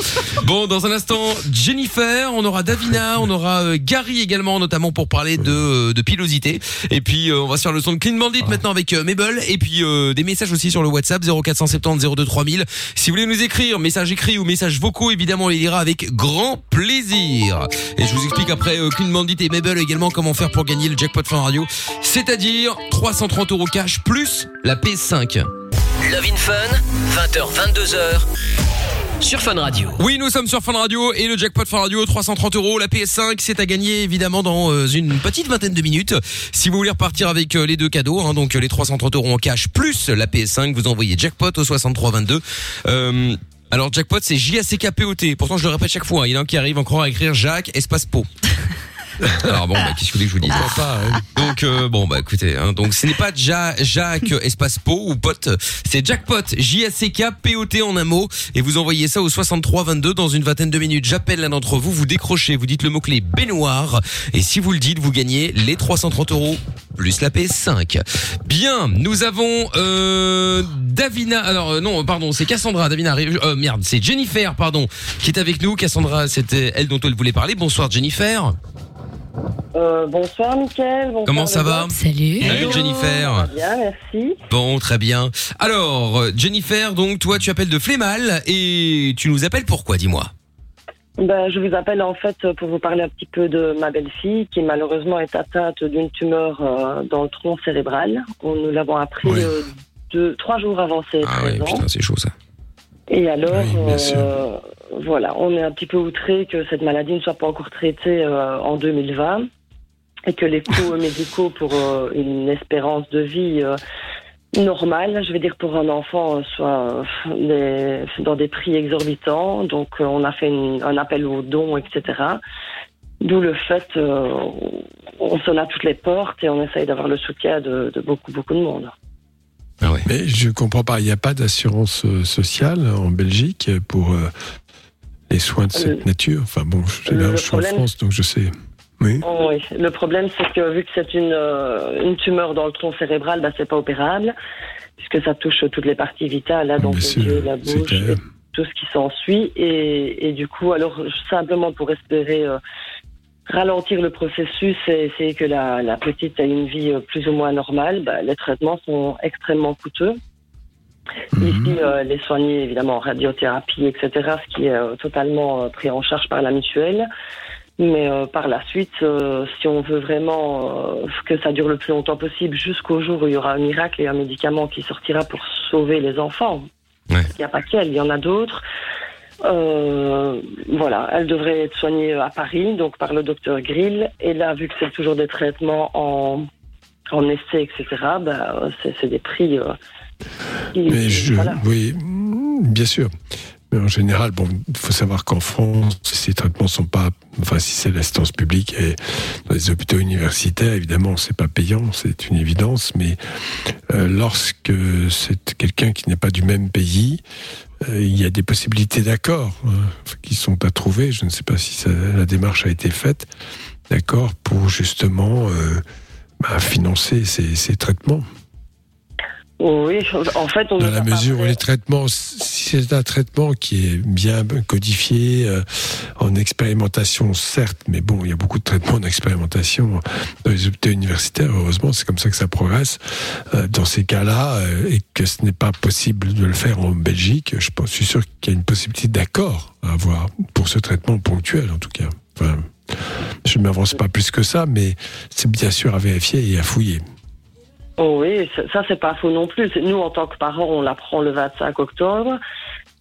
Bon, dans un instant, Jennifer, on aura Davina, on aura Gary également, notamment pour parler de de pilosité. Et puis on va se faire le son de Clean Bandit maintenant avec Mabel. Et puis des messages aussi sur le WhatsApp 0470 02 3000. Si vous voulez nous écrire, message écrit ou message vocaux, évidemment, on les lira avec grand plaisir. Et je vous explique après euh, Clean Bandit et Mabel également comment faire pour gagner le jackpot Fun Radio. C'est-à-dire 330 euros cash plus la PS5. Love in Fun, 20h, 22h. Sur Fun Radio. Oui, nous sommes sur Fun Radio et le jackpot Fun Radio 330 euros. La PS5, c'est à gagner évidemment dans euh, une petite vingtaine de minutes. Si vous voulez repartir avec euh, les deux cadeaux, hein, donc euh, les 330 euros en cash plus la PS5, vous envoyez jackpot au 6322. Euh, alors jackpot, c'est J-A-C-K-P-O-T. Pourtant, je le répète chaque fois. hein. Il y en a un qui arrive encore à écrire Jacques espace pot. Alors bon, bah, qu'est-ce que vous voulez que je vous dise pas, hein. donc euh, bon bah écoutez, hein, donc ce n'est pas Ja- Jacques espace pot ou pote, c'est jackpot J A C K P O T en un mot et vous envoyez ça au 63 22 dans une vingtaine de minutes. J'appelle l'un d'entre vous, vous décrochez, vous dites le mot clé baignoire et si vous le dites, vous gagnez les 330 euros plus la PS5. Bien, nous avons euh, Davina. Alors euh, non, pardon, c'est Cassandra. Davina arrive. Euh, merde, c'est Jennifer, pardon, qui est avec nous. Cassandra, c'était elle dont elle voulait parler. Bonsoir Jennifer. Euh, bonsoir Mickaël. Bonsoir Comment ça va. Salut. Salut Hello. Jennifer. Bien, merci. Bon, très bien. Alors, Jennifer, donc toi tu appelles de Flémal et tu nous appelles pourquoi, dis-moi? Ben, je vous appelle en fait pour vous parler un petit peu de ma belle-fille qui malheureusement est atteinte d'une tumeur euh, dans le tronc cérébral. On, nous l'avons appris Oui. euh, deux, trois jours avant ses Ah oui, 13 ans. putain, c'est chaud ça. Et alors, Oui, euh, voilà, on est un petit peu outré que cette maladie ne soit pas encore traitée euh, en 2020 et que les coûts médicaux pour euh, une espérance de vie euh, normale, je vais dire pour un enfant, euh, soient euh, des- dans des prix exorbitants. Donc, on a fait une- un appel aux dons, etc. D'où le fait, euh, on sonne à toutes les portes et on essaye d'avoir le soutien de, de beaucoup, beaucoup de monde. Ah ouais. Mais je comprends pas, il n'y a pas d'assurance euh, sociale en Belgique pour euh, les soins de cette Euh, nature. Enfin bon, je, le là, je suis en France, donc je sais. Oui. Oh, oui. Le problème, c'est que vu que c'est une, euh, une tumeur dans le tronc cérébral, bah, c'est pas opérable, puisque ça touche toutes les parties vitales, là, donc Bien les yeux, la bouche, et tout ce qui s'ensuit. Et, et du coup, alors, simplement pour espérer euh, ralentir le processus et essayer que la, la petite ait une vie euh, plus ou moins normale, bah, les traitements sont extrêmement coûteux. Mhm. Ici, euh, les soigner évidemment en radiothérapie, etc., ce qui est euh, totalement euh, pris en charge par la mutuelle. Mais par la suite, si on veut vraiment que ça dure le plus longtemps possible, jusqu'au jour où il y aura un miracle et un médicament qui sortira pour sauver les enfants, Ouais. il n'y a pas qu'elle, il y en a d'autres. Euh, voilà, elle devrait être soignée à Paris, donc par le docteur Grill. Et là, vu que c'est toujours des traitements en, en essai, etc., bah, c'est des prix. euh, qui- Mais je, voilà. oui, bien sûr. Mais en général, bon, il faut savoir qu'en France, ces traitements sont pas, enfin, si c'est l'assistance publique et dans les hôpitaux universitaires, évidemment, c'est pas payant, c'est une évidence. Mais euh, lorsque c'est quelqu'un qui n'est pas du même pays, il y a des possibilités d'accord euh, qui sont à trouver. Je ne sais pas si la démarche a été faite, d'accord, pour justement euh, bah, financer ces traitements. Oui, en fait, on Dans la mesure où les traitements, si c'est un traitement qui est bien codifié, euh, en expérimentation, certes, mais bon, il y a beaucoup de traitements en expérimentation dans les hôpitaux universitaires, heureusement, c'est comme ça que ça progresse. Euh, dans ces cas-là, euh, et que ce n'est pas possible de le faire en Belgique, je pense, je suis sûr qu'il y a une possibilité d'accord à avoir pour ce traitement ponctuel, en tout cas. Enfin, je ne m'avance pas plus que ça, mais c'est bien sûr à vérifier et à fouiller. Oh oui, ça, c'est pas faux non plus. Nous, en tant que parents, on l'apprend le 25 octobre.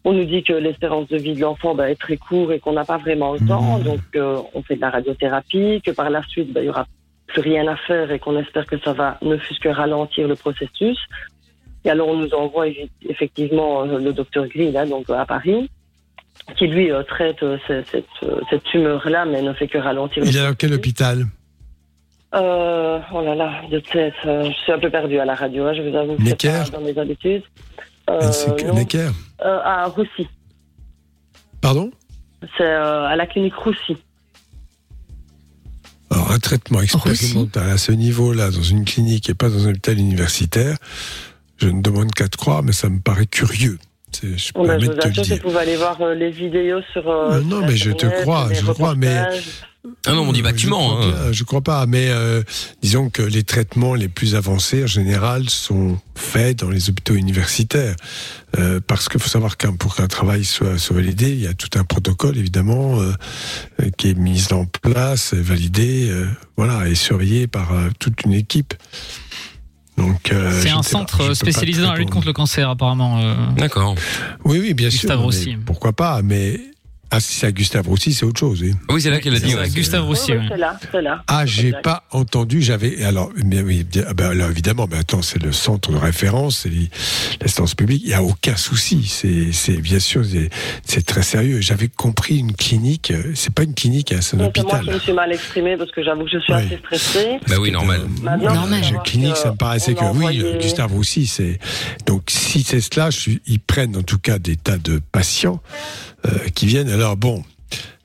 On nous dit que l'espérance de vie de l'enfant bah, est très court et qu'on n'a pas vraiment le temps. Mhm. Donc, euh, on fait de la radiothérapie, que par la suite, bah, il y aura plus rien à faire et qu'on espère que ça va ne fût-ce que ralentir le processus. Et alors, on nous envoie effectivement euh, le docteur Gris, là, donc à Paris, qui lui euh, traite euh, cette, cette, cette tumeur-là, mais ne fait que ralentir le Il est dans quel hôpital? Euh, oh là là, de tête, euh, je suis un peu perdue à la radio, hein, je vous avoue. Necker dans mes habitudes. Euh, non, Necker euh, à Roussy. Pardon C'est euh, à la clinique Roussy. Alors, un traitement expérimental à ce niveau-là, dans une clinique et pas dans un hôpital universitaire, je ne demande qu'à te croire, mais ça me paraît curieux. Je Bon, ben, permets je de vous te le assure que vous pouvez aller voir euh, les vidéos sur. non, sur mais je te crois, je te crois, mais-. Ah non, on dit Euh, bâtiment. Je crois, hein. bien, je crois pas, mais euh, disons que les traitements les plus avancés, en général, sont faits dans les hôpitaux universitaires. Euh, parce qu'il faut savoir qu'un pour qu'un travail soit, soit validé, il y a tout un protocole, évidemment, euh, euh, qui est mis en place, validé, euh, voilà, et surveillé par euh, toute une équipe. Donc, euh, C'est un ne centre spécialisé dans la lutte contre le cancer, apparemment. euh. D'accord. Oui, oui, bien Gustave sûr. Mais Pourquoi pas Mais ah, si c'est à Gustave Roussy, c'est autre chose. oui. Oui, c'est là qu'elle a dit. Gustave Roussy, oui, oui. c'est là, c'est là. Ah, j'ai pas entendu. J'avais alors, mais oui, ah ben, alors, évidemment, mais attends, c'est le centre de référence, c'est l'instance publique. Il y a aucun souci. C'est, c'est bien sûr, c'est, très sérieux. J'avais compris une clinique. C'est pas une clinique, hein, c'est un Donc, c'est moi hôpital. qui me suis mal exprimée parce que j'avoue que je suis Oui. assez stressée. Bah oui, normal. euh, Maintenant, Normal. clinique, ça me paraissait que oui, envoyé- Gustave aussi, c'est donc si c'est cela, je suis- ils prennent en tout cas des tas de patients euh, qui viennent. Alors bon,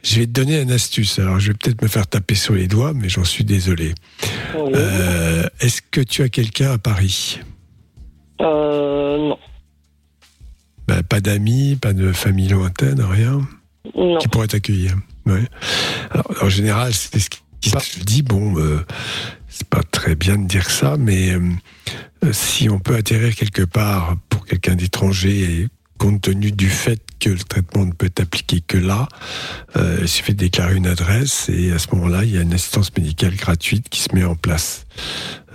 je vais te donner une astuce. Alors je vais peut-être me faire taper sur les doigts, mais j'en suis désolé. Oui. Euh, Est-ce que tu as quelqu'un à Paris? Euh, non. Ben, Pas d'amis, pas de famille lointaine, rien Non. qui pourrait t'accueillir. Ouais. Alors, en général, c'est ce qui se passe. Je dis bon, euh, c'est pas très bien de dire ça, mais euh, euh, si on peut atterrir quelque part pour quelqu'un d'étranger, compte tenu du fait que le traitement ne peut être appliqué que là, euh, il suffit de déclarer une adresse et à ce moment-là, il y a une assistance médicale gratuite qui se met en place.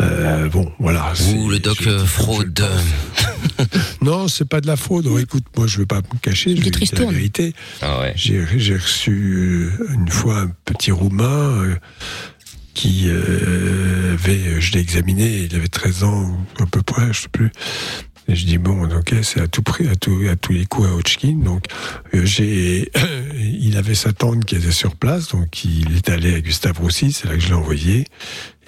Euh, bon, voilà. Ouh, le doc je- euh, je fraude. pense. Non, c'est pas de la fraude. Oh, écoute, moi, je veux pas me cacher, je vais dire la vérité. Ah ouais. J'ai reçu une fois un petit roumain euh, qui euh, avait, je l'ai examiné, il avait 13 ans ou à peu près, je sais plus. Et je dis bon, ok, c'est à tout prix, à, tout, à tous les coups à Hodgkin. Donc euh, j'ai, il avait sa tante qui était sur place, donc il est allé à Gustave Roussy, c'est là que je l'ai envoyé.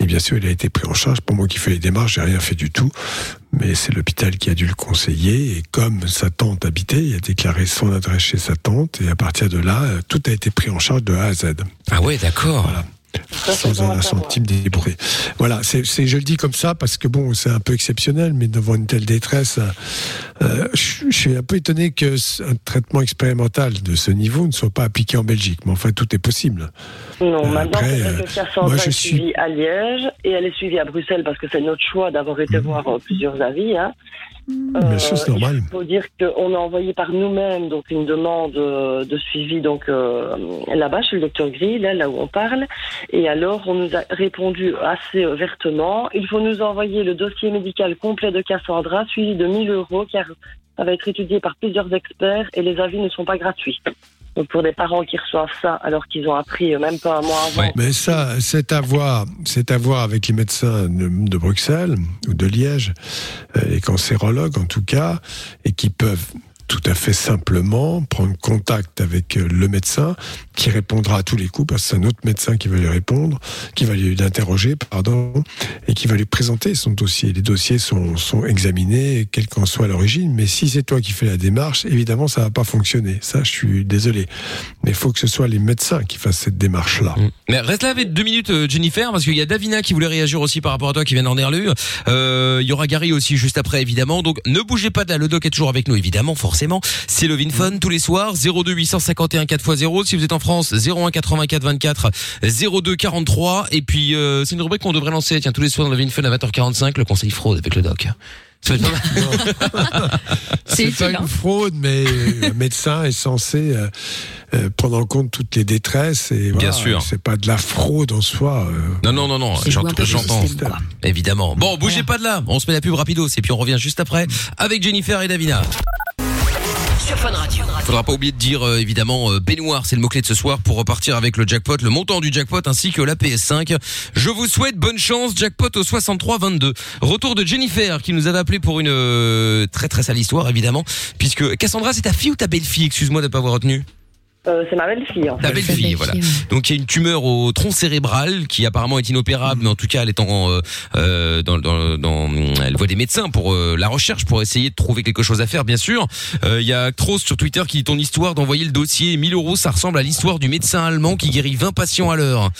Et bien sûr, il a été pris en charge. Pour moi qui fais les démarches, j'ai rien fait du tout. Mais c'est l'hôpital qui a dû le conseiller. Et comme sa tante habitait, il a déclaré son adresse chez sa tante. Et à partir de là, euh, tout a été pris en charge de A à Z. Ah ouais, d'accord. Voilà. Sans un centime débrouillé. Voilà, c'est, je le dis comme ça parce que bon, c'est un peu exceptionnel, mais devant une telle détresse, euh, je, je suis un peu étonné que un traitement expérimental de ce niveau ne soit pas appliqué en Belgique. Mais enfin, tout est possible. Non, Euh, maintenant, après, euh, moi, je est suis- suivie à Liège et elle est suivie à Bruxelles parce que c'est notre choix d'avoir été Mhm. voir euh, plusieurs avis. Hein. Bien sûr, c'est normal. Il faut dire qu'on a envoyé par nous-mêmes donc une demande euh, de suivi donc euh, là-bas chez le docteur Gris, là, là où on parle. Et alors, on nous a répondu assez euh, vertement. Il faut nous envoyer le dossier médical complet de Cassandra, suivi de 1000 euros, car ça va être étudié par plusieurs experts et les avis ne sont pas gratuits. Donc pour des parents qui reçoivent ça alors qu'ils ont appris euh, même pas un mois avant, Ouais. Mais ça, c'est à voir, c'est à voir avec les médecins de, de Bruxelles ou de Liège, euh, les cancérologues en tout cas, et qui peuvent tout à fait simplement prendre contact avec euh, le médecin qui répondra à tous les coups parce que c'est un autre médecin qui va lui répondre, qui va lui l'interroger, pardon, et qui va lui présenter son dossier. Les dossiers sont, sont examinés, quelle qu'en soit l'origine. Mais si c'est toi qui fais la démarche, évidemment, ça va pas fonctionner. Ça, je suis désolé. Mais il faut que ce soit les médecins qui fassent cette démarche-là. Mais reste là avec deux minutes, euh, Jennifer, parce qu'il y a Davina qui voulait réagir aussi par rapport à toi qui vient d'en. Euh, il y aura Gary aussi juste après, évidemment. Donc ne bougez pas là. Le doc est toujours avec nous, évidemment, forcément. C'est le Fun tous les soirs. 02 851 4x0. Si vous êtes en France, 01 84 24 02 43. Et puis euh, c'est une rubrique qu'on devrait lancer. Tiens, tous les soirs dans le Fun à 20h45, le conseil fraude avec le doc. Pas. C'est pas hein. une fraude, mais un médecin est censé euh, euh, prendre en compte toutes les détresses. Et voilà, Bien sûr. C'est pas de la fraude en soi. euh. Non, non, non, non, j'entends. Évidemment. Bon, bougez pas de là. On se met la pub rapidos et puis on revient juste après avec Jennifer et Davina. Sur. Faudra pas oublier de dire euh, évidemment euh, baignoire, c'est le mot clé de ce soir pour repartir avec le jackpot, le montant du jackpot ainsi que la PS5. Je vous souhaite bonne chance, jackpot au 63 22. Retour de Jennifer qui nous avait appelé pour une euh, très très sale histoire évidemment, puisque Cassandra c'est ta fille ou ta belle-fille Excuse-moi de pas avoir retenu? Euh, c'est ma belle-fille, en fait. Ta belle-fille, voilà. Donc il y a une tumeur au tronc cérébral qui apparemment est inopérable, mais en tout cas elle est en euh, euh, dans, dans, dans elle voit des médecins pour euh, la recherche pour essayer de trouver quelque chose à faire bien sûr. Euh, Il y a Actros sur Twitter qui dit ton histoire d'envoyer le dossier 1000 euros, ça ressemble à l'histoire du médecin allemand qui guérit 20 patients à l'heure.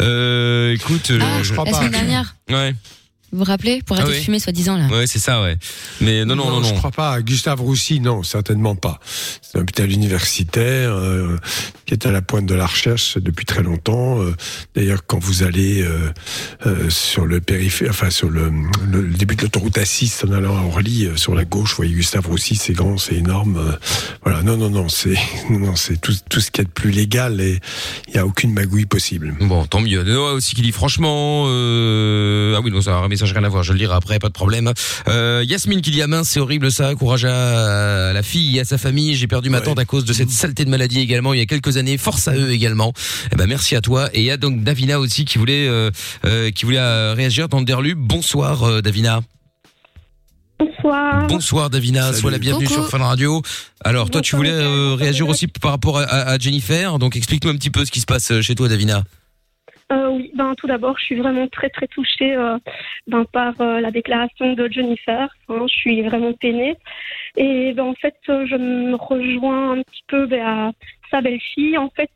Euh, écoute, Ah, je crois la pas. semaine dernière, ouais, vous vous rappelez Pour arrêter Ah oui. de fumer, soi-disant, là. ouais c'est ça ouais. Mais non non non Je non. crois pas. Gustave Roussy, non, certainement pas. C'est un hôpital universitaire euh, qui est à la pointe de la recherche depuis très longtemps. Euh, D'ailleurs, quand vous allez euh, euh, sur le périphérique, enfin sur le, le début de l'autoroute A6 en allant à Orly, euh, sur la gauche, vous voyez Gustave Roussy, c'est grand, c'est énorme. voilà, non, non, non, c'est non, non, c'est tout, tout ce qui est de plus légal et il n'y a aucune magouille possible. Bon, tant mieux. Noah aussi qui dit franchement, euh... ah oui, non, ça a un message rien à voir. Je le lirai après, pas de problème. Euh, Yasmine qui dit ah mince, c'est horrible ça. Courage à la fille et à sa famille. J'ai perdu ma Ouais. tante à cause de cette saleté de maladie également il y a quelques années. Force à eux également. Eh ben merci à toi. Et il y a donc Davina aussi qui voulait euh, euh, qui voulait réagir dans le Derlu. Bonsoir euh, Davina. Bonsoir. Bonsoir Davina. Salut. Sois la bienvenue Coucou. sur Fun Radio. Alors toi tu voulais euh, réagir aussi par rapport à, à- à Jennifer. Donc explique-nous un petit peu ce qui se passe chez toi Davina. Euh, oui, ben, tout d'abord, je suis vraiment très très touchée euh, ben, par euh, la déclaration de Jennifer. Hein, je suis vraiment peinée. Et ben, en fait, je me rejoins un petit peu ben, à sa belle-fille. En fait,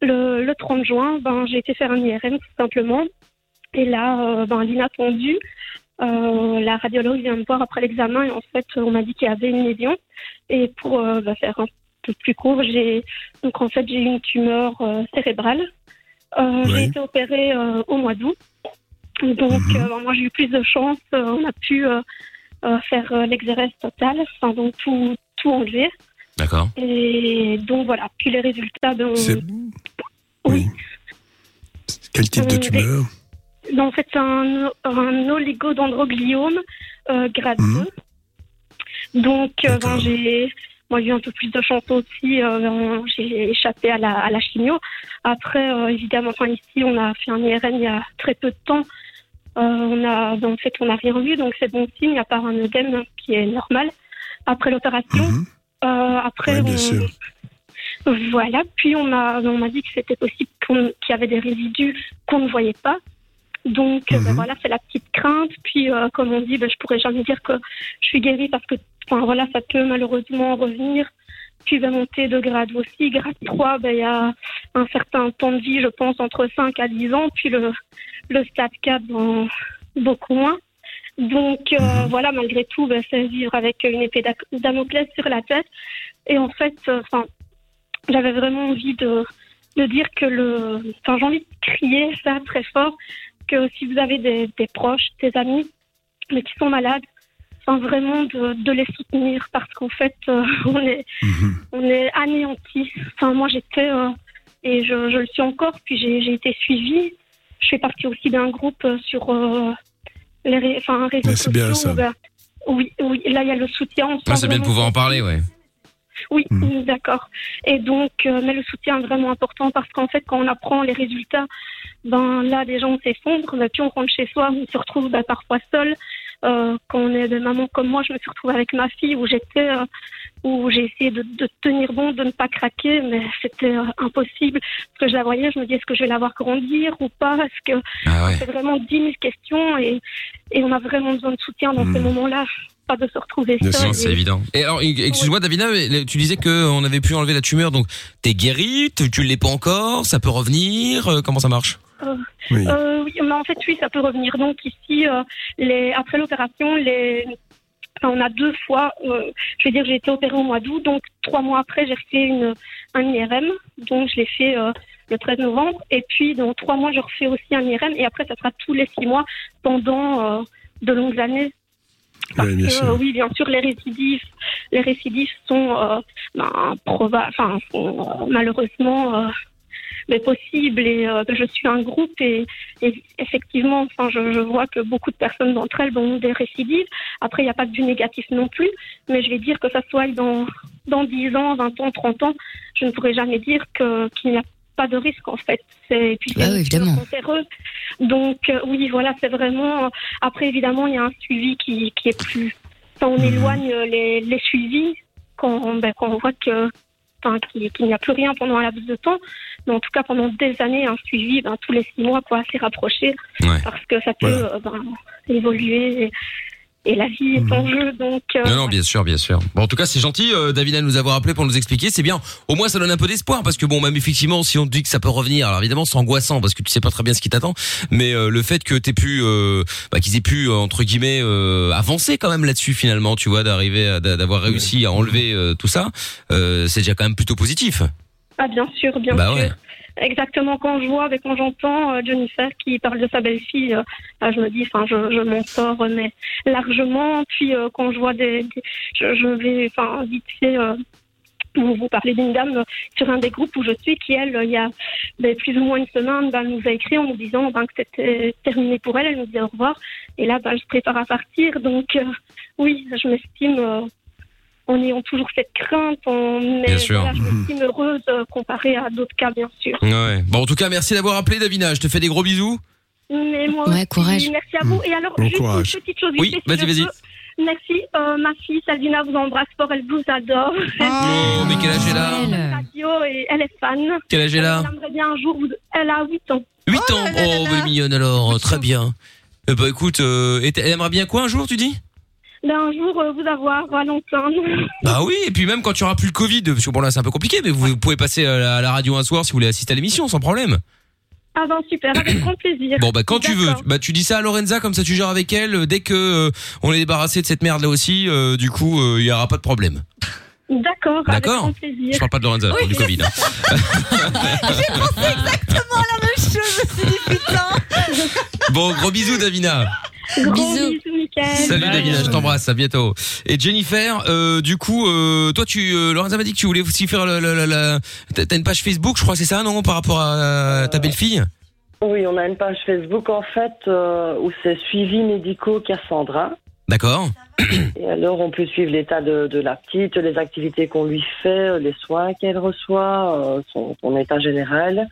le, le 30 juin, ben, j'ai été faire un IRM tout simplement. Et là, ben, l'inattendu, la radiologue vient me voir après l'examen et en fait, on m'a dit qu'il y avait une lésion. Et pour ben, faire un peu plus court, j'ai donc en fait une tumeur cérébrale. Euh, Oui. J'ai été opérée euh, au mois d'août. Donc, Mhm. euh, moi, j'ai eu plus de chance. On a pu faire l'exérèse totale, enfin, donc tout, tout enlever. D'accord. Et donc, voilà. Puis les résultats, C'est oui. Quel type de tumeur? Ben, en fait, c'est un, un oligodendrogliome grade Mhm. 2. Donc, euh, ben, j'ai moi, j'ai eu un peu plus de chance aussi. euh, j'ai échappé à la, à la chimio. Après, euh, évidemment, enfin, ici, on a fait un IRM il y a très peu de temps. Euh, on a, ben, en fait, on n'a rien vu, donc c'est bon signe, à part un œdème qui est normal. Après l'opération, Mhm. euh, après, Ouais, bien on- sûr. voilà. Puis on m'a, on m'a dit que c'était possible qu'il y avait des résidus qu'on ne voyait pas. Donc ben Mhm. voilà, c'est la petite crainte. Puis euh, comme on dit, ben, je pourrais jamais dire que je suis guérie parce que, enfin voilà, ça peut malheureusement revenir. Puis ben, monter de grade aussi. Grade 3, ben il y a un certain temps de vie, je pense, entre 5 à 10 ans. Puis le, le stade 4, ben, beaucoup moins. Donc euh, Mhm. voilà, malgré tout, ben, c'est vivre avec une épée Damoclès sur la tête. Et en fait, euh, j'avais vraiment envie de, de dire que le. Enfin, j'ai envie de crier ça très fort que si vous avez des, des proches, des amis, mais qui sont malades, enfin, vraiment de, de les soutenir parce qu'en fait, euh, on est Mhm. on est anéantis. Enfin, moi, j'étais, euh, et je, je le suis encore, puis j'ai j'ai été suivie. Je fais partie aussi d'un groupe euh, sur euh, les ré- enfin, réseaux Mais c'est bien, sociaux. ça. où, bah, oui, oui, là, il y a le soutien. Ah, c'est bien de pouvoir en parler, ouais. oui, Mm. mm, d'accord. Et donc, euh, mais le soutien est vraiment important parce qu'en fait, quand on apprend les résultats, ben là, des gens s'effondrent, ben, puis on rentre chez soi, on se retrouve ben, parfois seul. Euh, quand on est des mamans comme moi, je me suis retrouvée avec ma fille où j'étais, euh, où j'ai essayé de, de tenir bon, de ne pas craquer, mais c'était euh, impossible. Parce que je la voyais, je me disais, est-ce que je vais la voir grandir ou pas? Que Ah ouais. c'est vraiment 10 000 questions et, et on a vraiment besoin de soutien dans ces Hmm. moments-là, pas de se retrouver seul. c'est Et- évident. Et alors, excuse-moi, Davina, mais tu disais que on avait pu enlever la tumeur, donc t'es guérie, tu, tu l'es pas encore, ça peut revenir, comment ça marche? Oui. euh, oui, mais en fait, oui, ça peut revenir. Donc ici, euh, les, après l'opération, les, on a deux fois. euh, je vais dire, j'ai été opérée au mois d'août, donc trois mois après, j'ai refait une un IRM. Donc je l'ai fait euh, le 13 novembre, et puis dans trois mois, je refais aussi un IRM, et après, ça sera tous les six mois pendant euh, de longues années. Oui, bien Euh, sûr. oui, bien sûr, les récidives, les récidives sont, euh, ben, proba- sont, euh, malheureusement euh, mais possibles. Et euh, je suis un groupe et, et effectivement, enfin, je, je vois que beaucoup de personnes d'entre elles ont des récidives. Après, il n'y a pas que du négatif non plus, mais je vais dire que ça soit dans dans 10 ans, 20 ans, 30 ans, je ne pourrais jamais dire que qu'il n'y a pas de risque en fait. C'est puis Bah oui, évidemment. Donc euh, oui, voilà, c'est vraiment. Après, évidemment, il y a un suivi qui, qui est plus. Enfin, on éloigne les, les suivis quand, ben, quand on voit que qu'il n'y a plus rien pendant un laps de temps. Mais en tout cas, pendant des années, un suivi, ben, tous les six mois, quoi, assez rapproché, parce que ça peut euh, ben, évoluer et, et la vie est en jeu. Donc, euh, Non, non, bien sûr, bien sûr. Bon, en tout cas, c'est gentil, euh, Davina, de nous avoir appelé pour nous expliquer. C'est bien. Au moins, ça donne un peu d'espoir parce que bon, même effectivement, si on te dit que ça peut revenir, alors évidemment, c'est angoissant parce que tu sais pas très bien ce qui t'attend. Mais euh, le fait que t'aies pu, euh, bah, qu'ils aient pu entre guillemets euh, avancer quand même là-dessus finalement, tu vois, d'arriver, à- d'a- d'avoir réussi à enlever euh, tout ça, euh, c'est déjà quand même plutôt positif. Ah, bien sûr, bien Bah sûr. ouais. Exactement, quand je vois, avec quand j'entends euh, Jennifer qui parle de sa belle-fille, euh, ah, je me dis, enfin, je, m'en sors, euh, mais largement. Puis quand je vois des, je, vais, enfin, vite fait. vous, parlez d'une dame sur un des groupes où je suis qui, elle, il y a ben, plus ou moins une semaine, ben, nous a écrit en nous disant ben, que c'était terminé pour elle. Elle nous dit au revoir. Et là, ben, je prépare à partir. Donc, oui, je m'estime en ayant toujours cette crainte. En, mais Bien sûr. voilà, je heureuse euh, comparée à d'autres cas, bien sûr. Ouais. Bon, en tout cas, merci d'avoir appelé, Davina. Je te fais des gros bisous. Mais moi Ouais, courage. Merci à vous. Et alors, Bon juste courage. une petite chose. Oui, vas-y, vas-y. Merci, euh, ma fille Salvina vous embrasse fort, elle vous adore. Oh, mais quel âge elle a Radio et elle est fan. Quel âge elle a Elle aimerait bien un jour, vous... elle a 8 ans. 8 ans. Oh, mais mignonne alors. Très bien. Eh bah écoute, euh, elle aimerait bien quoi un jour, tu dis? Ben, un jour, euh, vous avoir à l'entendre. Bah oui, et puis même quand tu auras plus le Covid, parce que bon là c'est un peu compliqué, mais vous pouvez passer à la, à la radio un soir si vous voulez assister à l'émission sans problème. Ah ben super, avec grand plaisir. Bon bah quand tu veux, bah tu dis ça à Lorenza comme ça tu gères avec elle. euh, Dès que euh, on est débarrassé de cette merde là aussi, euh, du coup il y aura pas de problème. D'accord, avec D'accord. grand plaisir. Je parle pas de Lorenza, je parle du Covid. hein. J'ai pensé exactement la même chose. Je me suis dit putain. Bon gros bisous Davina. Gros bisous, Mickaël. Salut Davina, je t'embrasse, à bientôt. Et Jennifer, euh, du coup, euh, toi tu, euh, Lorenza m'a dit que tu voulais aussi faire le- le- le- t'as t'as une page Facebook, je crois, c'est ça, non, par rapport à ta belle-fille? Oui, on a une page Facebook en fait euh, où c'est suivi médicaux Cassandra. D'accord. Et alors, on peut suivre l'état de, de la petite, les activités qu'on lui fait, les soins qu'elle reçoit, euh, son, son état général.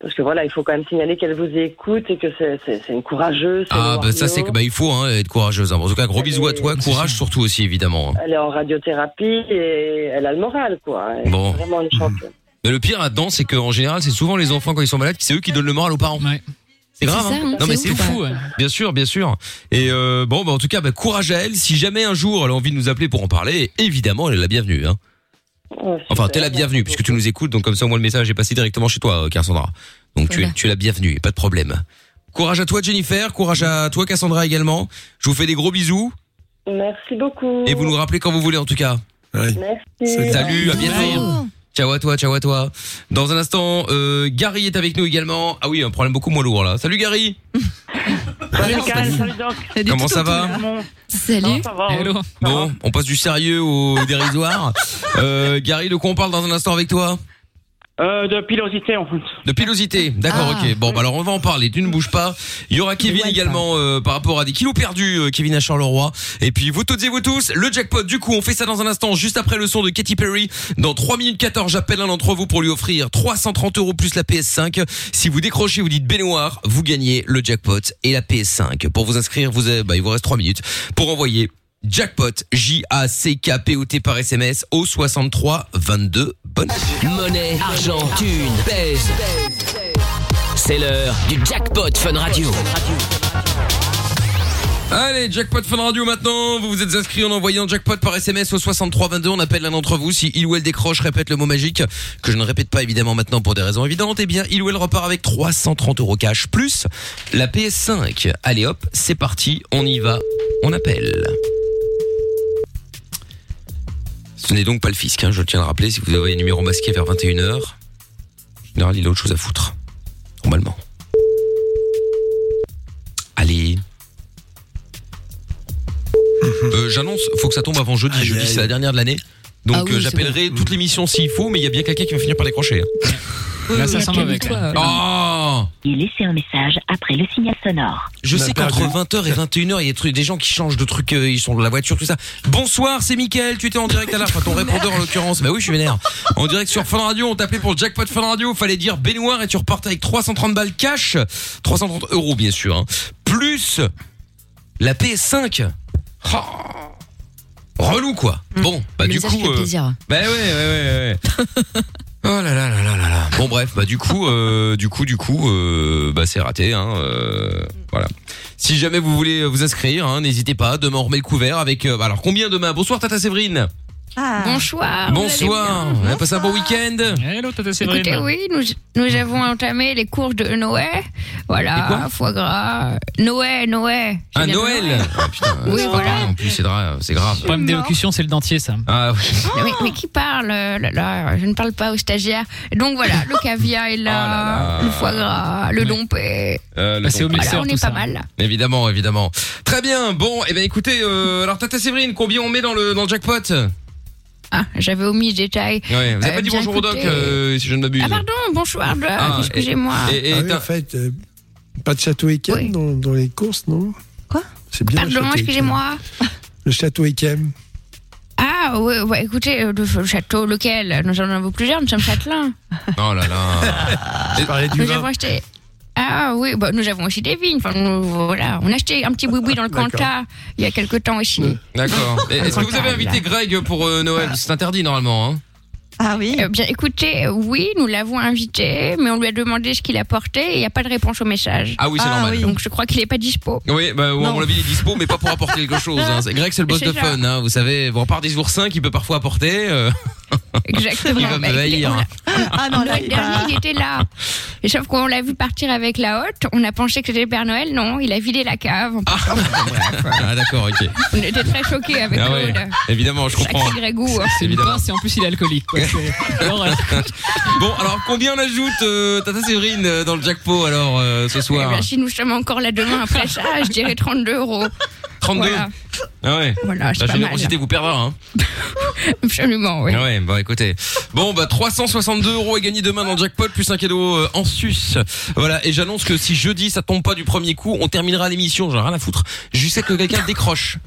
Parce que voilà, il faut quand même signaler qu'elle vous écoute et que c'est une courageuse. Ah bah ça c'est que bah il faut hein, être courageuse. hein. En tout cas, gros bisous à toi, courage surtout aussi évidemment. hein. Elle est en radiothérapie et elle a le moral, quoi. Elle est Bon. vraiment une championne. Mais le pire là-dedans, c'est qu'en général, c'est souvent les enfants quand ils sont malades, c'est eux qui donnent le moral aux parents. C'est grave. Ça, hein non mais c'est fou. ouais. Bien sûr, bien sûr. Et euh, bon, bah en tout cas, bah, courage à elle. Si jamais un jour elle a envie de nous appeler pour en parler, évidemment, elle est la bienvenue. Hein. Enfin, t'es la bienvenue puisque tu nous écoutes, donc comme ça, moi, le message est passé directement chez toi, euh, Cassandra. Donc tu es, tu es la bienvenue, pas de problème. Courage à toi, Jennifer. Courage à toi, Cassandra également. Je vous fais des gros bisous Merci beaucoup. et vous nous rappelez quand vous voulez, en tout cas. Merci. Salut, à bientôt. Ciao à toi, ciao à toi. Dans un instant, euh, Gary est avec nous également. Ah oui, un problème beaucoup moins lourd là. Salut Gary. Salut Mickaël, salut Doc. Comment ça va Salut. Ça va. Bon, on passe du sérieux au dérisoire. Euh, Gary, de quoi on parle dans un instant avec toi? Euh, de pilosité en fait. De pilosité, d'accord, Ah. ok. Bon, bah alors on va en parler. Tu ne bouges pas. Il y aura Kevin également euh, par rapport à des kilos perdus. euh, Kevin à Charleroi. Et puis vous toutes et vous tous, le jackpot. Du coup, on fait ça dans un instant, juste après le son de Katy Perry. Dans 3 minutes 14, j'appelle un d'entre vous pour lui offrir 330 euros plus la PS5. Si vous décrochez, vous dites baignoire, vous gagnez le jackpot et la PS5. Pour vous inscrire, vous avez, bah, il vous reste 3 minutes pour envoyer Jackpot, J-A-C-K-P-O-T par SMS au 63 22. Bonne Monnaie, argent, thune, pèse. C'est l'heure du jackpot Fun Radio. Allez, jackpot Fun Radio maintenant. Vous vous êtes inscrit en envoyant jackpot par SMS au 63 22. On appelle l'un d'entre vous. Si il ou elle décroche, répète le mot magique que je ne répète pas évidemment maintenant pour des raisons évidentes. Eh bien, il ou elle repart avec 330 euros cash plus la PS5. Allez hop, c'est parti. On y va. On appelle. Ce n'est donc pas le fisc, hein, je tiens à le rappeler. Si vous avez un numéro masqué vers 21h, en général, il a autre chose à foutre. Normalement. Allez. Euh, J'annonce, faut que ça tombe avant jeudi. jeudi, c'est la dernière de l'année. Donc Ah oui, euh, c'est j'appellerai toute l'émission s'il faut, mais il y a bien quelqu'un qui va finir par décrocher. hein. Là, ça sent mauvais. quand même. Oh Et laissez un message après le signal sonore. Je sais qu'entre perdu. 20h et 21h, il y a des gens qui changent de trucs, euh, ils sont de la voiture, tout ça. Bonsoir, c'est Mickaël, tu étais en direct à la enfin ton répondeur en l'occurrence. Bah oui, je suis vénère. En direct sur Fun Radio, on t'appelait pour le jackpot Fun Radio, fallait dire baignoire et tu repartais avec 330 balles cash, 330 euros bien sûr, hein. plus la PS5. Oh. Relou quoi. Bon, bah du coup, fait euh, plaisir. bah ouais, ouais, ouais, ouais. Oh là là là là là là. Bon bref, bah du coup, euh, du coup, du coup, euh, bah c'est raté. Hein, euh, voilà. Si jamais vous voulez vous inscrire, hein, n'hésitez pas. Demain on remet le couvert avec. euh, alors combien demain? Bonsoir Tata Séverine. Ah. Bonsoir. Bonsoir. On a passé un bon week-end. Hello, Tata Séverine. Écoutez, oui, nous, nous avons entamé les courses de Noël. Les Voilà, quoi foie gras. Noël, Noël. Ah bien Noël. Ah, putain, Oui, c'est voilà. grave, En plus c'est grave, c'est grave. Problème d'élocution, c'est le dentier, ça. Ah oui. Mais, mais qui parle euh, là, là, Je ne parle pas aux stagiaires. Donc voilà, le caviar est là, Oh là là. le foie gras, le dompé. Euh, le Bah, c'est au mixeur, Voilà, on tout est ça. pas mal. Évidemment, évidemment. Très bien. Bon, eh ben écoutez, euh, alors Tata Séverine, combien on met dans le dans le jackpot? Ah, j'avais omis ce détail. Ouais, vous avez Euh, pas dit bonjour au doc, euh, si je ne m'abuse. Ah pardon, bonsoir Doc, Ah, excusez-moi. Et, et Ah oui, en fait, euh, pas de château Ekem Oui. dans, dans les courses, non? Quoi? C'est bien. Pardon, excusez-moi. Le château Ekem. Ah, ouais, ouais, écoutez, le château, lequel? Nous en avons plusieurs, nous sommes châtelains. Oh là là. Je parlais du Nous vin. avons acheté. Ah oui, bah, nous avons aussi des vignes. Enfin, nous, voilà. On a acheté un petit boui dans le. Cantat il y a quelque temps aussi. D'accord. Est-ce que vous avez invité Greg pour euh, Noël? C'est interdit normalement. Hein? Ah oui. Eh bien, écoutez, oui, nous l'avons invité, mais on lui a demandé ce qu'il apportait et il n'y a pas de réponse au message. ah oui, c'est Ah normal. oui. Donc, je crois qu'il n'est pas dispo. Oui, bah, à mon avis, il est dispo, mais pas pour apporter quelque chose. Hein. C'est- Greg, c'est le boss de ça. fun. Hein. Vous savez, bon, à part des oursins qu'il peut parfois apporter, euh, Exactement. il va me Bah, écoutez, haïr. on l'a- Ah non, là, Noël il dernier, il était là. Et sauf qu'on l'a vu partir avec la hotte. On a pensé que c'était le Père Noël. Non, il a vidé la cave. en partant. Ah d'accord, ok. On était très choqués avec Ah ouais, évidemment, je comprends. Hein. C'est une Évidemment. et en plus il est alcoolique. quoi. Bon, alors combien on ajoute euh, Tata Séverine euh, dans le jackpot alors euh, ce Eh soir bien, si nous sommes encore là demain après ça, je dirais 32 euros. 32 Voilà, Ah ouais. voilà c'est La pas mal. générosité vous perdra. Hein. Absolument, oui. Ah ouais, bon écoutez. Bon bah 362 euros est gagné demain dans le jackpot plus un cadeau euh, en sus. Voilà et j'annonce que si jeudi ça tombe pas du premier coup, on terminera l'émission. J'en ai rien à foutre. Je sais que quelqu'un décroche.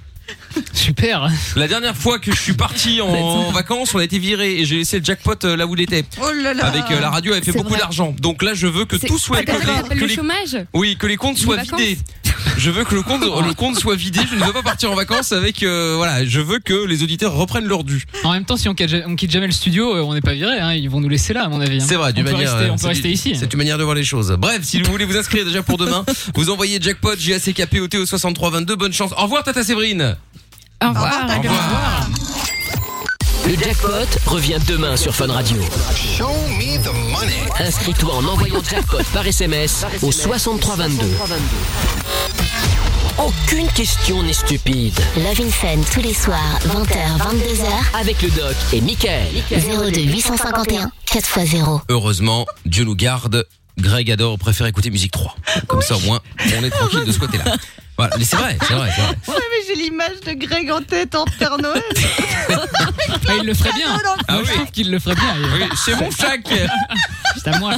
Super. La dernière fois que je suis parti en, en vacances, on a été viré et j'ai laissé le jackpot euh, là où il était. Oh là là. Avec euh, la radio, elle fait C'est beaucoup vrai. d'argent. Donc là, je veux que C'est- tout soit Ah, que les- s'appelle que le les- chômage? Oui, que les comptes soient vacances vidés. Je veux que le compte, le compte soit vidé. Je ne veux pas partir en vacances avec. euh, voilà, je veux que les auditeurs reprennent leur dû. En même temps, si on quitte, on quitte jamais le studio, euh, on n'est pas viré. Hein, ils vont nous laisser là, à mon avis. hein. C'est vrai, on d'une peut manière. Rester, on euh, peut c'est rester du- ici. C'est une manière de voir les choses. Bref, si vous voulez vous inscrire déjà pour demain, vous envoyez jackpot JACKPOT au 6322. Bonne chance. Au revoir, Tata Séverine. Au revoir. Au revoir. Le jackpot revient demain sur Fun Radio. Inscris-toi en envoyant jackpot par SMS au 6322. Aucune question n'est stupide. Love in Fun tous les soirs, 20h, 22h, Avec le doc et Michael. 02 851 4x0. Heureusement, Dieu nous garde. Greg adore, préfère écouter musique 3. Comme ça, au moins, on est tranquille de ce côté-là. Voilà, mais c'est vrai, c'est vrai, c'est vrai. Ouais, mais j'ai l'image de Greg en tête en Père Noël. Ah, il le ferait bien. Ah Moi, je oui. trouve qu'il le ferait bien. Oui, c'est mon chac. C'est à moi.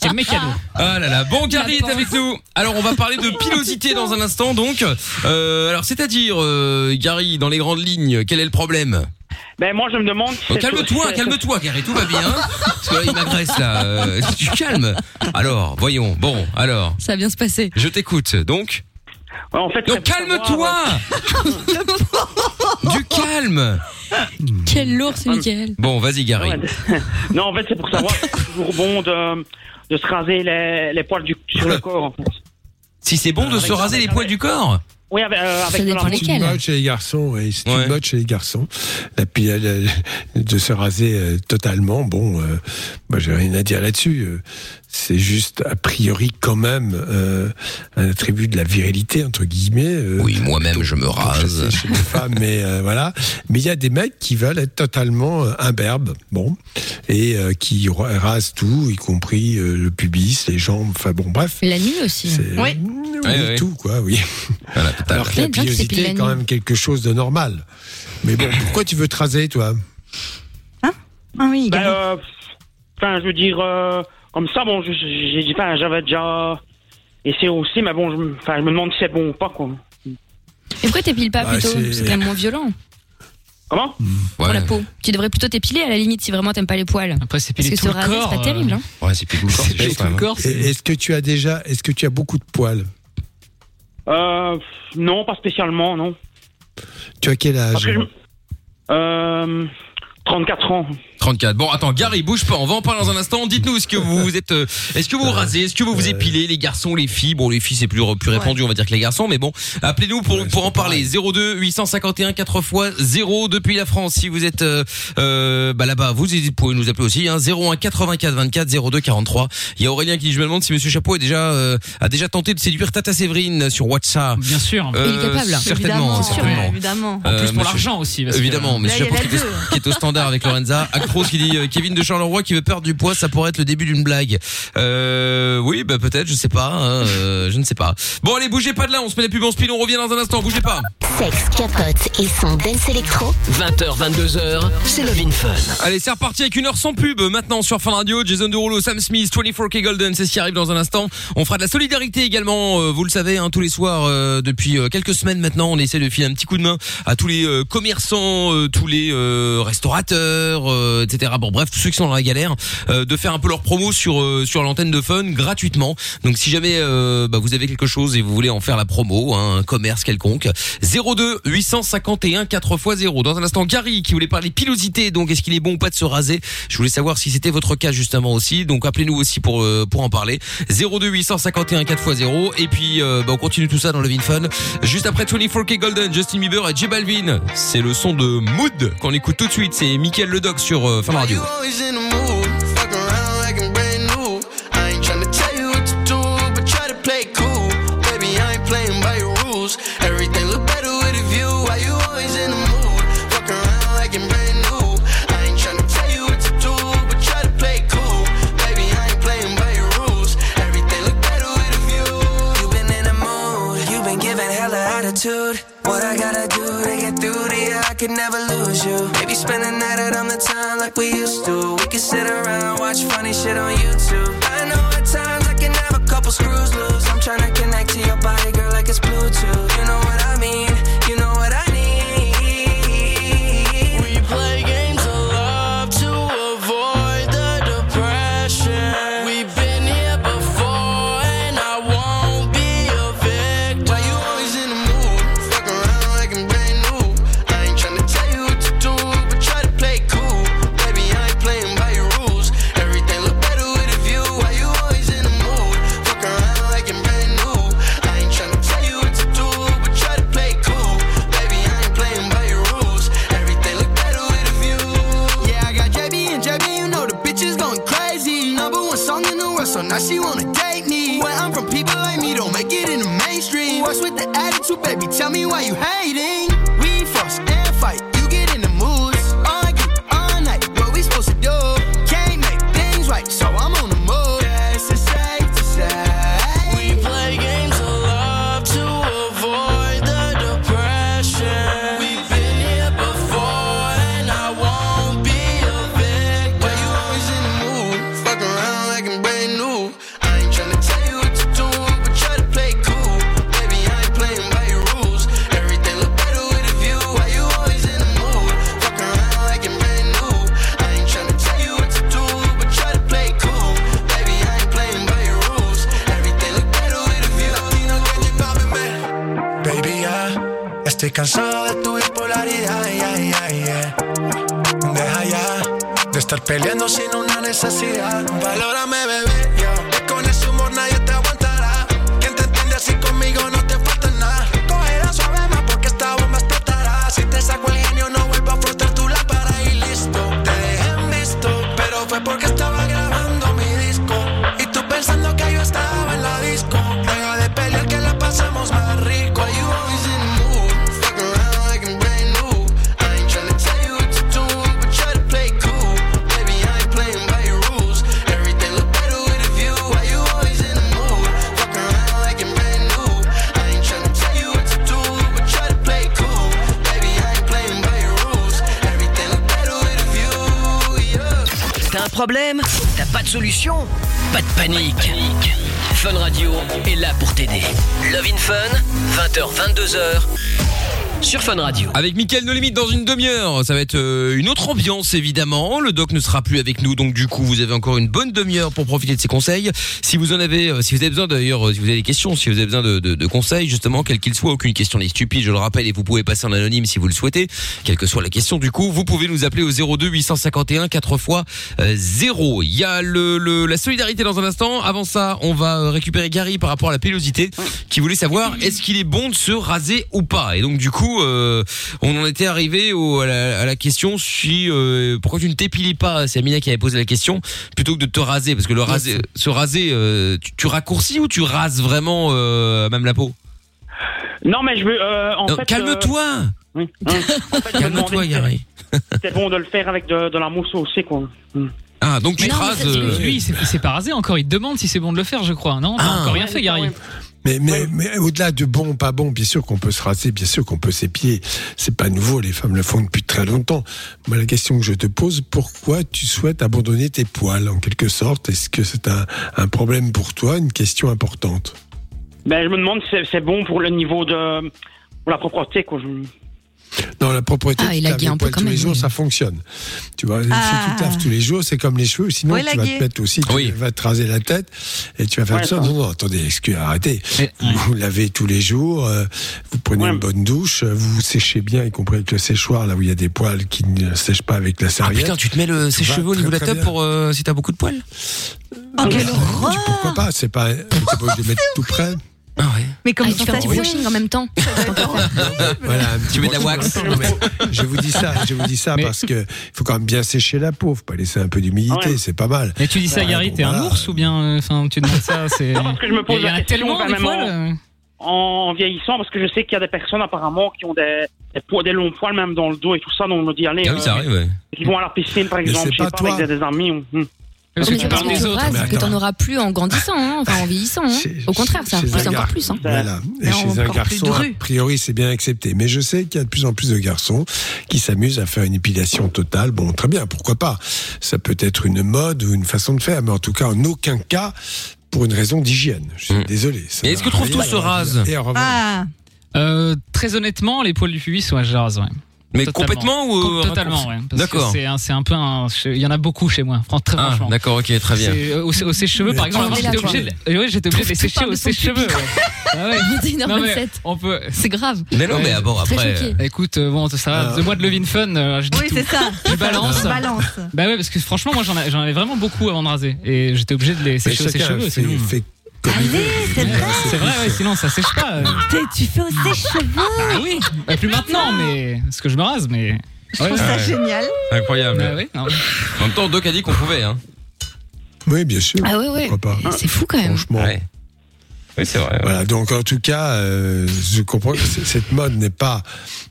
C'est mes cadeaux. Ah là là, bon Gary est avec nous. Alors on va parler de pilosité dans un instant donc. Euh, alors c'est-à-dire euh, Gary dans les grandes lignes, quel est le problème? Ben moi je me demande. si Oh, Calme-toi, calme-toi Gary, tout va bien. Parce que là il m'agresse là. Euh, tu calmes. Alors voyons. Bon alors, Ça va bien se passer. je t'écoute. Donc en fait, Donc calme-toi Du calme Quel lourd, c'est Michael. Bon, vas-y, Gary. non, en fait, c'est pour savoir si c'est toujours bon de, de se raser les, les poils du, sur le corps. En fait. Si c'est bon de se raser les poils du corps Oui, avec, euh, avec de la C'est une mode chez les garçons, oui. C'est une mode chez les garçons. La, pi- la- la- de se raser euh, totalement, bon, euh, moi j'ai rien à dire là-dessus. euh, c'est juste a priori quand même euh, un attribut de la virilité entre guillemets. oui, moi-même je me rase. Chez les femmes, mais euh, voilà. Mais il y a des mecs qui veulent être totalement euh, imberbes, bon, et euh, qui ra- rasent tout, y compris euh, le pubis, les jambes. Enfin bon, bref. La nuit aussi. Oui. Oui, tout quoi, oui. Alors que la pilosité est quand même quelque chose de normal. Mais bon, pourquoi tu veux te raser, toi? Ah oui, euh, Enfin, je veux dire, euh, comme ça, bon, j'ai dit, enfin, j'avais déjà essayé aussi, mais bon, je, je me demande si c'est bon ou pas, quoi. Et pourquoi t'épiles pas plutôt c'est- C'est quand même moins violent Comment pour la peau. Tu devrais plutôt t'épiler à la limite si vraiment t'aimes pas les poils. Après, c'est Parce que se raser, c'est pas terrible. Hein. Ouais, c'est plus tout le corps, Est-ce que tu as déjà, est-ce que tu as beaucoup de poils Euh, non, pas spécialement, non. Tu as quel âge Parce que je- euh, 34 ans. 34. Bon, attends, Gary, bouge pas. On va en parler dans un instant. Dites-nous, est-ce que vous vous êtes, euh, est-ce que vous vous rasez, est-ce que vous vous épilez, les garçons, les filles? Bon, les filles c'est plus plus répandu, on va dire que les garçons, mais bon, appelez-nous pour pour en parler. 02 851 4 x 0 depuis la France. Si vous êtes euh, euh, bah là-bas, vous vous pouvez nous appeler aussi. Hein, 01 84 24 02 43. Il y a Aurélien qui dit, je me demande si Monsieur Chapeau est déjà euh, a déjà tenté de séduire Tata Séverine sur WhatsApp. Bien sûr. Euh, Il est capable. Certainement, Évidemment, certainement. évidemment. En plus, Euh, pour monsieur- l'argent aussi. parce que- Évidemment, y a Chapeau qui est au standard avec Lorenza. Actros qui dit euh, Kevin de Charleroi qui veut perdre du poids, ça pourrait être le début d'une blague. Euh, oui, bah peut-être, je sais pas, hein, euh, je ne sais pas. Bon allez, bougez pas de là, on se met la pub en speed, on revient dans un instant, bougez pas. Sexe, capote et son dance électro. 20h, 22h, c'est Love in Fun. Allez, c'est reparti avec une heure sans pub. Maintenant sur Fun Radio, Jason Derulo, Sam Smith, 24K Golden, c'est ce qui arrive dans un instant. On fera de la solidarité également, euh, vous le savez, hein, tous les soirs euh, depuis euh, quelques semaines maintenant. On essaie de filer un petit coup de main à tous les euh, commerçants, euh, tous les euh, restaurateurs, euh, etc. Bon bref, tous ceux qui sont dans la galère, euh, de faire un peu leur promo sur euh, sur l'antenne de Fun gratuitement. Donc si jamais euh, bah, vous avez quelque chose et vous voulez en faire la promo, hein, un commerce quelconque, 02 851 4 x 0. Dans un instant, Gary qui voulait parler pilosité. Donc est-ce qu'il est bon ou pas de se raser? Je voulais savoir si c'était votre cas justement aussi. Donc appelez-nous aussi pour euh, pour en parler. 02 851 4 x 0. Et puis euh, bah, on continue tout ça dans le Vin Fun. Juste après 24K Golden, Justin Bieber et J Balvin. C'est le son de Mood qu'on écoute tout de suite. C'est Mickaël Ledoc sur euh, Fun Radio. Could never lose you. Maybe spend the night out on the town like we used to. We could sit around, watch funny shit on YouTube. I know at times I can have a couple screws loose. I'm trying to connect to your body, girl, like it's Bluetooth. You know what I mean? She wanna date me. When I'm from people like me, don't make it in the mainstream. What's with the attitude, baby? Tell me why you hating. Estoy cansado de tu bipolaridad, yeah, yeah, yeah. Deja ya de estar peleando sin una necesidad. Valórame, bebé, T'as pas de solution Pas de panique. Fun Radio est là pour t'aider. Love in Fun, 20h, 22h, sur Fun Radio. Avec Mickaël No Limite dans une demi-heure, ça va être euh, une autre ambiance évidemment. Le doc ne sera plus avec nous, donc du coup vous avez encore une bonne demi-heure pour profiter de ses conseils. Si vous en avez, euh, si vous avez besoin d'ailleurs, euh, si vous avez des questions, si vous avez besoin de, conseils justement, quels qu'ils soient, aucune question n'est stupide, je le rappelle, et vous pouvez passer en anonyme si vous le souhaitez, quelle que soit la question. Du coup, vous pouvez nous appeler au 02 851 4 fois 0. Il y a le, le- la solidarité dans un instant. Avant ça, on va récupérer Gary par rapport à la pilosité, qui voulait savoir est-ce qu'il est bon de se raser ou pas? Et donc du coup, euh, on en était arrivé au, à, la, à la question si euh, pourquoi tu ne t'épilais pas? C'est Amina qui avait posé la question plutôt que de te raser, parce que le raser, se raser, euh, tu, tu raccourcis ou tu rases vraiment euh, même la peau Non, mais je veux. euh, en Non, fait, calme-toi. euh, oui, hein. En fait, Calme-toi, Gary. C'était bon de le faire avec de, de la mousse aussi, quoi. Hmm. Ah, donc tu non, mais rases. euh, Lui, il s'est- il s'est pas rasé encore. Il te demande si c'est bon de le faire, je crois. Non, t'as Ah. encore rien fait, Gary. Mais, mais, mais au-delà de bon, pas bon, bien sûr qu'on peut se raser, bien sûr qu'on peut s'épiler. C'est pas nouveau, les femmes le font depuis très longtemps. Moi, la question que je te pose, pourquoi tu souhaites abandonner tes poils, en quelque sorte? Est-ce que c'est un, un problème pour toi, une question importante? Ben, je me demande si c'est- c'est bon pour le niveau de. pour la propreté, quoi. Je- Non, la propreté, Ah, tu il a dit un peu quand tous les jours, oui. ça fonctionne. Tu vois, Ah. si tu te laves tous les jours, c'est comme les cheveux, sinon tu vas te mettre aussi, tu vas te raser la tête et tu vas faire Ouais, ça. Non, non, attendez, excusez, arrêtez. Vous lavez tous les jours, euh, vous prenez Ouais. une bonne douche, euh, vous vous séchez bien, y compris avec le séchoir, là où il y a des poils qui ne sèchent pas avec la Ah serviette. putain, tu te mets le sèche-cheveux au niveau de la tête pour euh, si t'as beaucoup de poils? Oh, quelle horreur Pourquoi pas C'est pas, pas obligé de mettre tout près. Ah ouais. Mais comme Ah, tu fais un petit sensation. washing en même temps. Voilà, un petit Tu mets de la wax. Non, mais Je vous dis ça, je vous dis ça Mais- parce que il faut quand même bien sécher la peau, faut pas laisser un peu d'humidité, Ouais. c'est pas mal. Mais tu dis ça, Gary, bon, t'es un ours ou bien. euh, Enfin, tu demandes ça, c'est. Non, parce que je me pose Il y en la a question, tellement quand des même, poils. en- euh. en vieillissant, parce que je sais qu'il y a des personnes apparemment qui ont des, des, poils- des longs poils même dans le dos et tout ça, donc on me dit, allez, Ah oui, ça euh, arrive. Ouais. qui vont à la piscine par exemple, je sais pas pas, toi. avec des, des amis. Hmm. Parce que Mais tu c'est parce parles que des tu autres. rases Mais que t'en auras plus en grandissant, hein, enfin en vieillissant. hein. Chez- Au contraire, ça, c'est encore gar- plus. Hein. Voilà. Et chez un encore garçon, a priori, c'est bien accepté. Mais je sais qu'il y a de plus en plus de garçons qui s'amusent à faire une épilation totale. Bon, très bien, pourquoi pas? Ça peut être une mode ou une façon de faire, mais en tout cas, en aucun cas pour une raison d'hygiène. Je suis Mm. désolé. ça Et est-ce que tu trouves rien tous se à revanche, Ah, Euh, très honnêtement, les poils du pubis, ouais, je rase, ouais. Mais Totalement. complètement ou Com- euh, Totalement, ouais. Parce que D'accord. C'est un, c'est un peu un. Il y en a beaucoup chez moi, très Ah, franchement. d'accord, ok, très bien. Euh, Au, au sèche-cheveux, par exemple, j'étais obligé, de, ouais, j'étais obligé de les sécher au sèche-cheveux. Ah ouais. Non, mais 21h27. on peut. C'est grave. Mais non, mais ah bon, après. euh, Écoute, euh, bon, ça va. Ah. De moi de Levin Fun, euh, je dis oui, c'est ça. Je balance. Balance. Bah ouais, parce que franchement, moi, j'en, ai- j'en avais vraiment beaucoup avant de raser. Et j'étais obligé de les sécher au sèche-cheveux. fait. Allez, c'est vrai. c'est vrai, ouais, sinon ça sèche pas. T'es- Tu fais au sèche-cheveux. Ah oui, bah, plus maintenant, mais. Parce que je me rase, mais. Je trouve Ouais, ça génial. Incroyable. Bah oui, non. En même temps, Doc a dit qu'on pouvait, hein. Oui, bien sûr. Ah ouais, ouais. Pourquoi pas? C'est fou quand même. Franchement. Ouais. Oui, c'est vrai. ouais. Voilà, donc en tout cas, euh, je comprends que cette mode n'est pas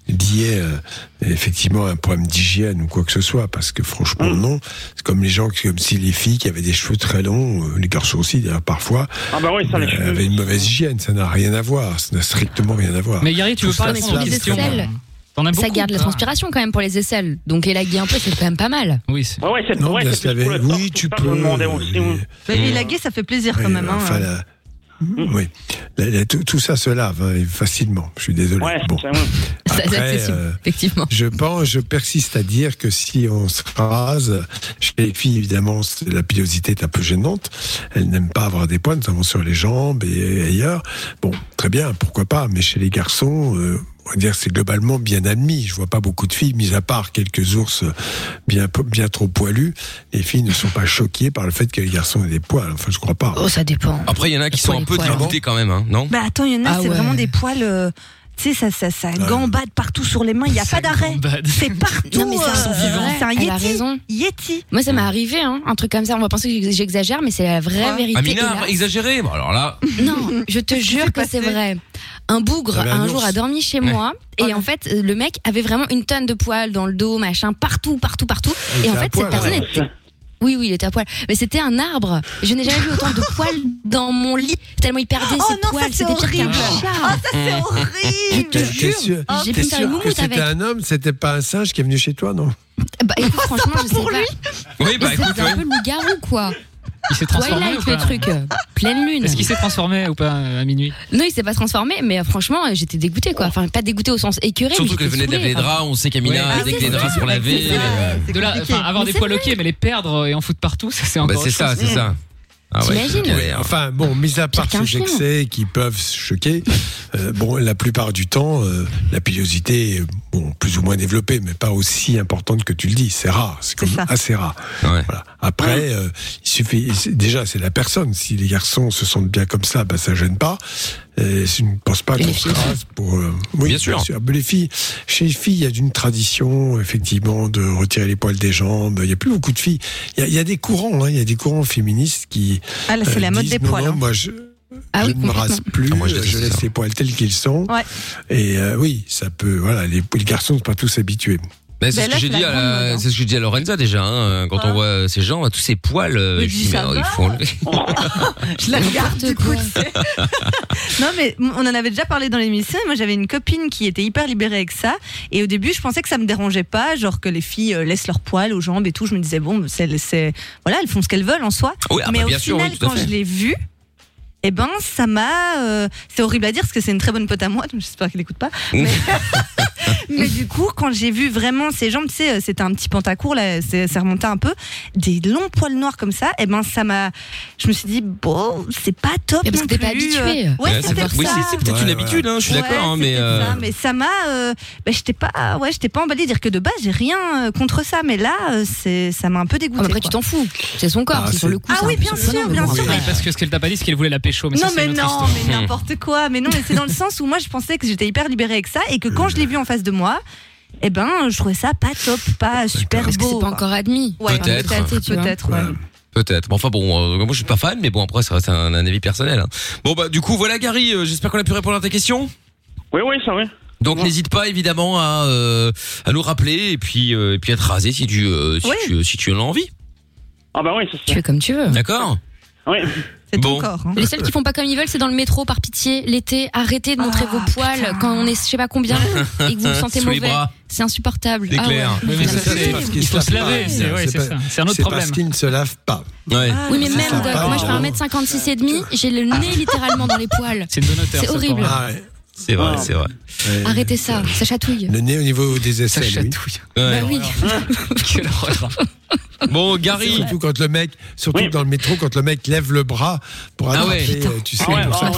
liée euh, effectivement à un problème d'hygiène ou quoi que ce soit, parce que franchement non. C'est comme les gens, qui- comme si les filles qui avaient des cheveux très longs, euh, les garçons aussi d'ailleurs parfois, Ah bah oui, ça les euh, cheveux. avaient une mauvaise hygiène. Ça n'a rien à voir, ça n'a strictement rien à voir. Mais Gary, tu veux Tout pas ça, répondre aux questions beaucoup Ça garde la transpiration quand même pour les aisselles. Donc élaguer un peu, c'est quand même pas mal. Oui, c'est. Ouais, ouais, c'est Non, ouais, plus le Oui, tu peux. euh. Mais élaguer, ça fait plaisir quand même. hein. La- Oui, La- la- tout, tout ça se lave hein, facilement. Je suis désolé. Ouais, bon. c'est- ouais. C'est Après, euh, effectivement. Je pense, je persiste à dire que si on se rase, chez les filles, évidemment, la pilosité est un peu gênante. Elles n'aiment pas avoir des points, notamment sur les jambes et ailleurs. Bon, très bien, pourquoi pas. Mais chez les garçons, euh, on va dire, c'est globalement bien admis. Je vois pas beaucoup de filles, mis à part quelques ours bien, bien trop poilus. Les filles ne sont pas choquées par le fait que les garçons aient des poils. Enfin, je crois pas. Oh, ça dépend. Après, il y en a qui sont un peu dégoûtés quand même, hein, non? Bah attends, il y en a, Ah c'est ouais. vraiment des poils. euh, tu sais, ça, ça, ça gambade partout sur les mains, il n'y a pas d'arrêt. C'est partout. Non, mais c'est euh, un elle a Yeti. raison. Yeti. Moi, ça m'est arrivé, hein, un truc comme ça. On va penser que j'exagère, mais c'est la vraie vérité. Amina, exagéré. Bon, alors là, Non, je te jure que c'est vrai. Un bougre, un jour, a dormi chez moi. Et en fait, euh, le mec avait vraiment une tonne de poils dans le dos, machin, partout, partout, partout. Il Et en fait, poil, cette personne était. Oui, oui, il était à poil. Mais c'était un arbre. Je n'ai jamais vu autant de poils dans mon lit. Tellement il perdait Oh ses non, ça, poils. c'est C'était pire qu'un horrible. chat. Oh, ça, c'est horrible. J'ai pu me faire une que c'était avec. un homme, c'était pas un singe qui est venu chez toi, non? Bah, écoute, franchement, je sais pas. Oui, bah écoute, C'était un ouais. peu le loup-garou, quoi. Il s'est transformé Twilight, ou pas le truc. euh, Pleine lune. Est-ce qu'il s'est transformé ou pas euh, à minuit Non, il s'est pas transformé, mais euh, franchement, j'étais dégoûtée, quoi. Enfin, pas dégoûtée au sens écœuré. Surtout mais qu'elle venait de laver les draps. On sait qu'Amina, Ouais. dès que Ah, les c'est draps ça, sont lavés. c'est ça. euh, C'est De là, compliqué. enfin, avoir Mais des c'est poils ok, mais les perdre et en foutre partout, ça c'est Bah, encore c'est autre ça, chose. c'est ça. Ah ouais, T'imagines galère. Enfin, bon, mis à part ces excès qui peuvent choquer, euh, bon, la plupart du temps, euh, la pilosité est bon, plus ou moins développée, mais pas aussi importante que tu le dis. C'est rare, c'est comme assez rare. Voilà. Après, euh, il suffit. Déjà, c'est la personne. Si les garçons se sentent bien comme ça, bah, ça gêne pas. Euh, je ne pense pas qu'on se rase pour. euh, oui, Bien sûr. Mais les filles, chez les filles, il y a une tradition, effectivement, de retirer les poils des jambes. Il y a plus beaucoup de filles. Il y a, il y a des courants, hein, il y a des courants féministes qui. Ah, là, c'est la mode disent, des non, poils, non, hein. moi, je, Ah je oui, ne me rase plus, Ah, moi, je laisse ça. les poils tels qu'ils sont. Ouais. Et euh, oui, ça peut. Voilà, les, les garçons ne sont pas tous habitués. Mais c'est Ben ce que j'ai dit, à la- mode, hein. c'est ce que je dis à Lorenza déjà. hein, quand on voit ces gens, tous ces poils, euh, je dis, dis mais ça il va faut enlever. Je la regarde du coup. non mais on en avait déjà parlé dans l'émission. et Moi j'avais une copine qui était hyper libérée avec ça. Et au début je pensais que ça me dérangeait pas, genre que les filles euh, laissent leurs poils aux jambes et tout. Je me disais bon, c'est, c'est- voilà, elles font ce qu'elles veulent en soi. Oui, ah bah, mais au bien sûr, final oui, tout à quand fait. je l'ai vu. Eh ben, ça m'a. euh, c'est horrible à dire parce que c'est une très bonne pote à moi, donc j'espère qu'elle n'écoute pas. Mais, mais du coup, quand j'ai vu vraiment ses jambes, tu sais, euh, c'était un petit pantacourt, là, c'est c'est remonté un peu, des longs poils noirs comme ça, eh ben, ça m'a. Je me suis dit, bon, c'est pas top. Mais parce non que t'es pas plus, habitué. euh, Ouais, Ouais, c'est c'est peut-être oui, ça. c'est- c'est peut-être une Ouais, habitude, hein, je suis Ouais, d'accord, hein, c'est mais. peut-être euh, ça, mais ça m'a. euh, bah, j'étais pas, ouais, j'étais pas emballée dire que de base j'ai rien euh, contre ça, mais là, euh, c'est, ça m'a un peu dégoûté. Ah, mais après, tu t'en fous. C'est son corps, Ah, c'est sur le coup. Ah c'est un oui, peu bien surprenant, sûr, mais bien bon, sûr. après, parce que ce qu'elle t'a pas dit, c'est qu'elle voulait la pécho. Mais non ça, mais une autre non, mais n'importe quoi. Mais non, mais c'est dans le sens où moi je pensais que j'étais hyper libérée avec ça et que quand je l'ai vu en face de moi, eh ben je trouvais ça pas top, pas super Parce que beau. c'est pas encore admis. Ouais, Peut-être. peut-être, peut-être. ouais. Peut-être. Bon, enfin bon, euh, moi je suis pas fan, mais bon après ça reste un, un avis personnel. hein. Bon bah du coup voilà Gary, euh, j'espère qu'on a pu répondre à ta question. Oui, oui, ça, oui. Donc n'hésite pas évidemment à euh, à nous rappeler et puis euh, et puis à te raser si tu euh, si tu si tu en as envie. Ah, bah oui, c'est Tu ça. fais comme tu veux. D'accord? Oui. C'est Bon. ton corps. hein. Les seuls qui font pas comme ils veulent, c'est dans le métro, par pitié, l'été. Arrêtez de montrer vos poils quand on est je sais pas combien et que vous vous sentez Sous mauvais. bras. C'est insupportable. C'est Ah clair. ouais. Mais ça, Ça, c'est- parce qu'ils il faut se laver, c'est ouais, c'est ça. C'est un autre C'est problème. parce qu'ils ne se lavent pas. Ouais. Oui, mais même, moi je fais hein. 1m56 et demi, j'ai le nez littéralement dans les poils. C'est une bonne hauteur. C'est horrible. C'est vrai, Ah. c'est vrai. Ouais. Arrêtez ça, ça chatouille. Le nez au niveau des Ça aisselles, oui. chatouille. Ouais. Bah oui. Quelle horreur. Bon Gary, Surtout quand le mec, surtout Oui. dans le métro, quand le mec lève le bras pour Ah attraper, ouais. euh, tu sais, Ah ouais, pour ah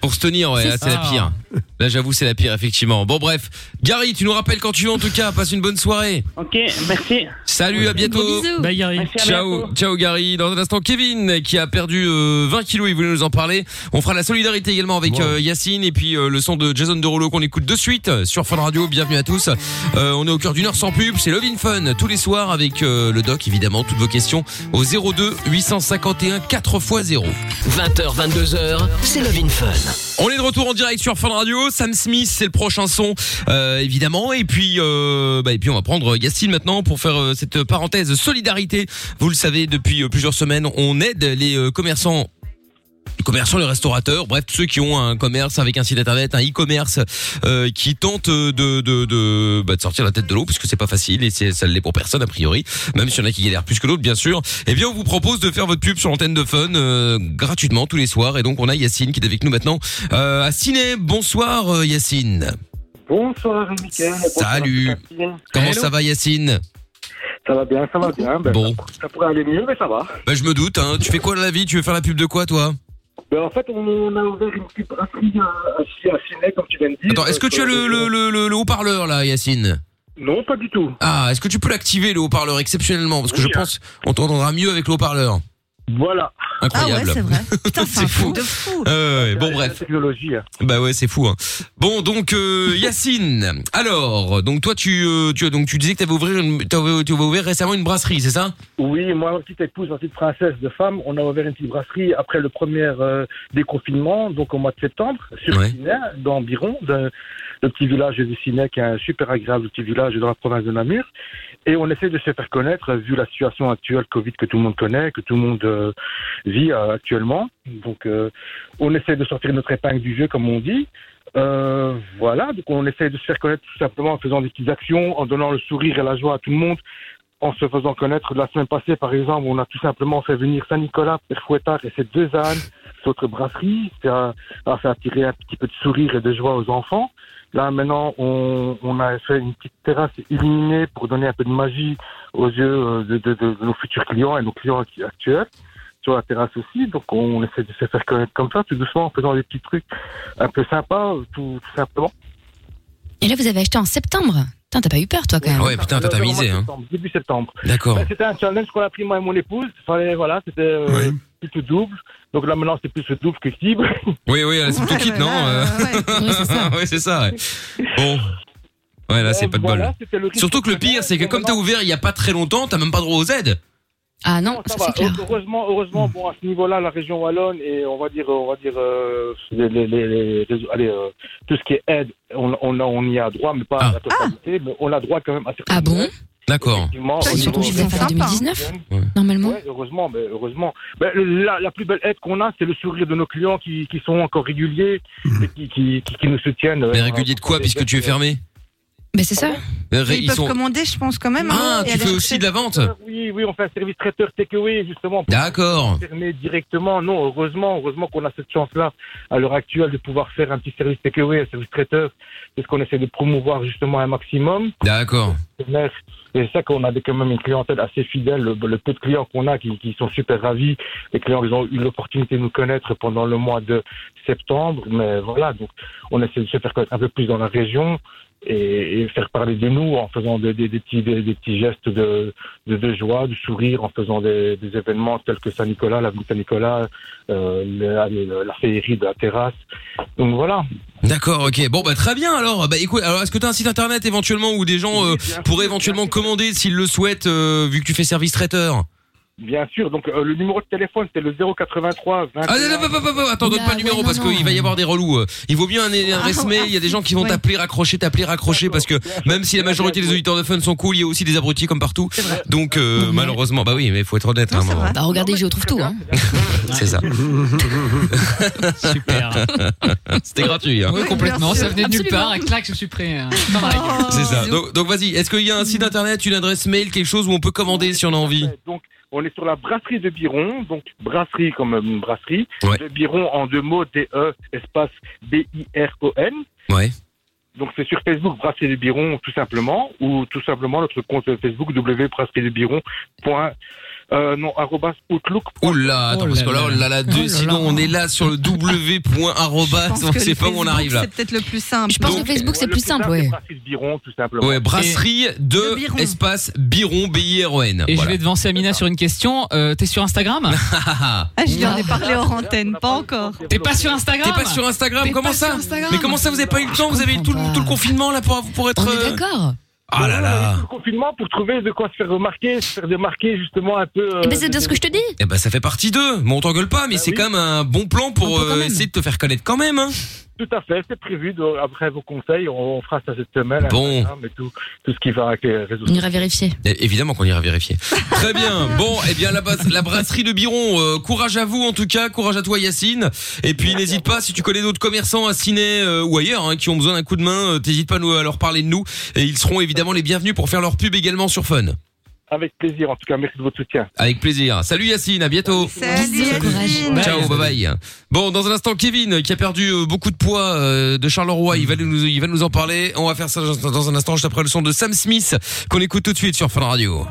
pour se tenir, ouais, là, c'est la ça. pire. Là j'avoue c'est la pire effectivement. Bon bref, Gary, tu nous rappelles quand tu veux en tout cas. Passe une bonne soirée. Ok, merci. Salut, à bientôt. Bisous. Bye Gary. Merci, à Ciao, bientôt. ciao Gary. Dans un instant, Kevin qui a perdu euh, 20 kilos, il voulait nous en parler. On fera la solidarité également avec Wow. euh, Yacine et puis euh, le son de Jason Derulo qu'on écoute de suite sur Fun Radio. Bienvenue à tous. Euh, on est au cœur d'une heure sans pub. C'est Love in Fun tous les soirs avec euh, le doc évidemment. Toutes vos questions au 02 851 4x0. 20h, 22h, c'est Love in Fun. On est de retour en direct sur Fun Radio. Sam Smith, c'est le prochain son, euh, évidemment. Et puis, bah, et puis on va prendre Yacine maintenant pour faire cette parenthèse solidarité. Vous le savez, depuis plusieurs semaines, on aide les commerçants. Les commerçants, les restaurateurs, bref, tous ceux qui ont un commerce avec un site internet, un e-commerce euh, qui tentent de de de, bah, de sortir la tête de l'eau, puisque c'est pas facile et ça l'est pour personne a priori, même s'il y en a qui galèrent plus que d'autres, bien sûr. Eh bien, on vous propose de faire votre pub sur l'antenne de Fun euh, gratuitement tous les soirs. Et donc, on a Yacine qui est avec nous maintenant euh, à Ciné. Bonsoir euh, Yacine. Bonsoir, Mickaël. Bonsoir, Salut. Comment ça va Yacine? Ça va bien, ça va bien. Ben, Bon. Ça pourrait aller mieux, mais ça va. Bah, je me doute. Hein. Tu fais quoi dans la vie? Tu veux faire la pub de quoi, toi? Ben, en fait, on a ouvert une petite brasserie euh, à, à comme tu viens de dire. Attends, est-ce que tu as le, le, le, le- le haut-parleur là, Yacine? Non, pas du tout. Ah, est-ce que tu peux l'activer le haut-parleur exceptionnellement? Parce que je pense on t'entendra mieux avec le haut-parleur. Voilà. Incroyable. Ah ouais, c'est vrai. Putain, c'est un fou. truc de fou. Euh, ouais, bon bref. technologie. Bah ouais, c'est fou. Hein. Bon, donc euh, Yacine. Alors, donc toi, tu, euh, tu, donc tu disais que t'avais ouvert, une, t'avais, tu avais ouvert récemment une brasserie, c'est ça? Oui, moi, ma petite épouse, ma petite princesse de femme, on a ouvert une petite brasserie après le premier euh, déconfinement, donc au mois de septembre, sur Ouais. Ciné, dans Biron, le petit village de Ciné, qui est un super agréable petit village dans la province de Namur. Et on essaie de se faire connaître, vu la situation actuelle Covid que tout le monde connaît, que tout le monde euh, vit euh, actuellement. Donc, euh, on essaie de sortir notre épingle du jeu, comme on dit. Voilà, donc on essaie de se faire connaître tout simplement en faisant des petites actions, en donnant le sourire et la joie à tout le monde en se faisant connaître. La semaine passée, par exemple, on a tout simplement fait venir Saint-Nicolas, Père Fouettard et ses deux ânes, c'est notre brasserie. Ça a fait attirer un petit peu de sourire et de joie aux enfants. Là, maintenant, on, on a fait une petite terrasse illuminée pour donner un peu de magie aux yeux euh, de, de- de nos futurs clients et nos clients actu- actuels sur la terrasse aussi. Donc, on essaie de se faire connaître comme ça, tout doucement, en faisant des petits trucs un peu sympas, tout, tout simplement. Et là, vous avez acheté en septembre. Putain, t'as pas eu peur, toi, quand même. Ouais, putain, t'as Au mois de tamisé, hein. septembre, Début septembre. D'accord. Ben, c'était un challenge qu'on a pris moi et mon épouse. Fallait, voilà, c'était euh, plutôt double. Donc là maintenant c'est plus le double que libre. Oui, oui, c'est plutôt quitte, non euh Oui, c'est ça. Ouais, ça. Bon. Ouais, là, c'est pas de bol. voilà, risque Surtout que le pire, c'est que comme t'as ouvert il y a pas très longtemps, t'as même pas droit aux aides. Ah non, ça, va. Heureusement, heureusement, bon à ce niveau-là, la région wallonne et on va dire, on va dire, euh, les, les, les, les réseaux- allez, euh, tout ce qui est aide, on, on, a- on y a droit, mais pas à la totalité, mais on a droit quand même à certaines Ah bon aides. D'accord. Surtout vais faire en 2019, normalement. Ouais, heureusement, mais heureusement. Mais la, la plus belle aide qu'on a, c'est le sourire de nos clients qui, qui sont encore réguliers et qui, qui, qui, qui nous soutiennent. euh, Mais régulier de quoi puisque tu es fermé Mais c'est ça. Euh, Ils, peuvent commander, je pense, quand même. Ah, hein, tu fais aussi de la vente Oui, oui, on fait un service traiteur takeaway, justement. D'accord. Fermer directement. Non, heureusement, heureusement qu'on a cette chance-là, à l'heure actuelle, de pouvoir faire un petit service takeaway, un service traiteur. C'est ce qu'on essaie de promouvoir, justement, un maximum. D'accord. Et c'est ça qu'on a des- quand même une clientèle assez fidèle. Le, le peu de clients qu'on a qui, qui sont super ravis, les clients qui ont eu l'opportunité de nous connaître pendant le mois de septembre. Mais voilà, donc on essaie de se faire connaître un peu plus dans la région et, et faire parler de nous en faisant des, des, des petits, des, des petits gestes de, de, de joie, de sourire, en faisant des, des événements tels que Saint-Nicolas, l'avenue Saint-Nicolas, euh, le- la féerie de la terrasse. Donc voilà. D'accord, ok. Bon, bah très bien alors. Bah écoute, alors est-ce que t'as un site internet éventuellement où des gens euh, pourraient éventuellement commander s'ils le souhaitent, euh, vu que tu fais service traiteur? Bien sûr, donc euh, le numéro de téléphone c'est le 083 21. Ah, non, non, non, non, non, attends, donne pas le numéro parce qu'il va y avoir des relous. euh. Il vaut mieux un, un adresse mail. Il y a des gens qui vont t'appeler, raccrocher, t'appeler, raccrocher parce que même si la majorité des auditeurs de fun sont cool, il y a aussi des abrutis comme partout. Donc euh, malheureusement, bah oui, mais il faut être honnête. hein. Bah, regardez, je trouve tout, hein. C'est ça. Super. C'était gratuit. Hein. Oui, complètement. Ça venait de nulle part. Et clac, je suis prêt. hein. C'est ça. Donc, donc vas-y. Est-ce qu'il y a un site internet, une adresse mail, quelque chose où on peut commander si on a envie? Donc, on est sur la brasserie de Biron, donc brasserie comme euh, une brasserie, Ouais. de Biron en deux mots, D-E, espace B-I-R-O-N. Ouais. Donc c'est sur Facebook Brasserie de Biron tout simplement, ou tout simplement notre compte Facebook www.brasserie de Biron. Point, euh, non, arrobas outlook. Oula, attends, parce là que là, là. là, là, deux, Oh là sinon là. on est là sur le w.arrobas, pense on sait pas où on arrive là. C'est peut-être le plus simple. Je pense que Facebook, c'est plus simple, ouais. Brasserie de Biron tout simplement. Ouais, brasserie de, Biron. espace Biron, B-I-R-O-N. Et je vais devancer Amina sur une question. Euh, T'es sur Instagram? Ah, je lui en ai parlé hors antenne, pas encore. T'es pas sur Instagram? T'es pas sur Instagram, comment pas ça? sur Instagram Mais comment ça vous avez pas eu le temps? Vous avez eu tout, le- confinement là pour, pour être. On est euh, d'accord. Ah là là. Le confinement pour trouver de quoi se faire remarquer, se faire démarquer justement un peu. euh, Eh ben, c'est bien ce que je te dis. Eh ben ça fait partie d'eux. Bon, on t'engueule pas, mais c'est quand même un bon plan pour euh, essayer de te faire connaître quand même. Hein. Tout à fait, c'est prévu. donc, après vos conseils, on, on fera ça cette semaine. Bon. Tout, tout ce qui va avec les réseaux On ira vérifier. Évidemment qu'on ira vérifier. Très bien. Bon, eh bien la, brasserie de Biron, euh, courage à vous en tout cas, courage à toi Yacine. Et puis n'hésite pas si tu connais d'autres commerçants à Ciné euh, ou ailleurs hein, qui ont besoin d'un coup de main, euh, t'hésites pas à, nous- à leur parler de nous. Et ils seront évidemment les bienvenus pour faire leur pub également sur Fun. Avec plaisir, en tout cas, merci de votre soutien. Avec plaisir. Salut Yacine, à bientôt. Salut, Yacine. Ciao, bye bye. Bon, dans un instant, Kevin, qui a perdu euh, beaucoup de poids euh, de Charleroi, il va nous, il va nous en parler. On va faire ça dans dans un instant, juste après le son de Sam Smith, qu'on écoute tout de suite sur Fun Radio.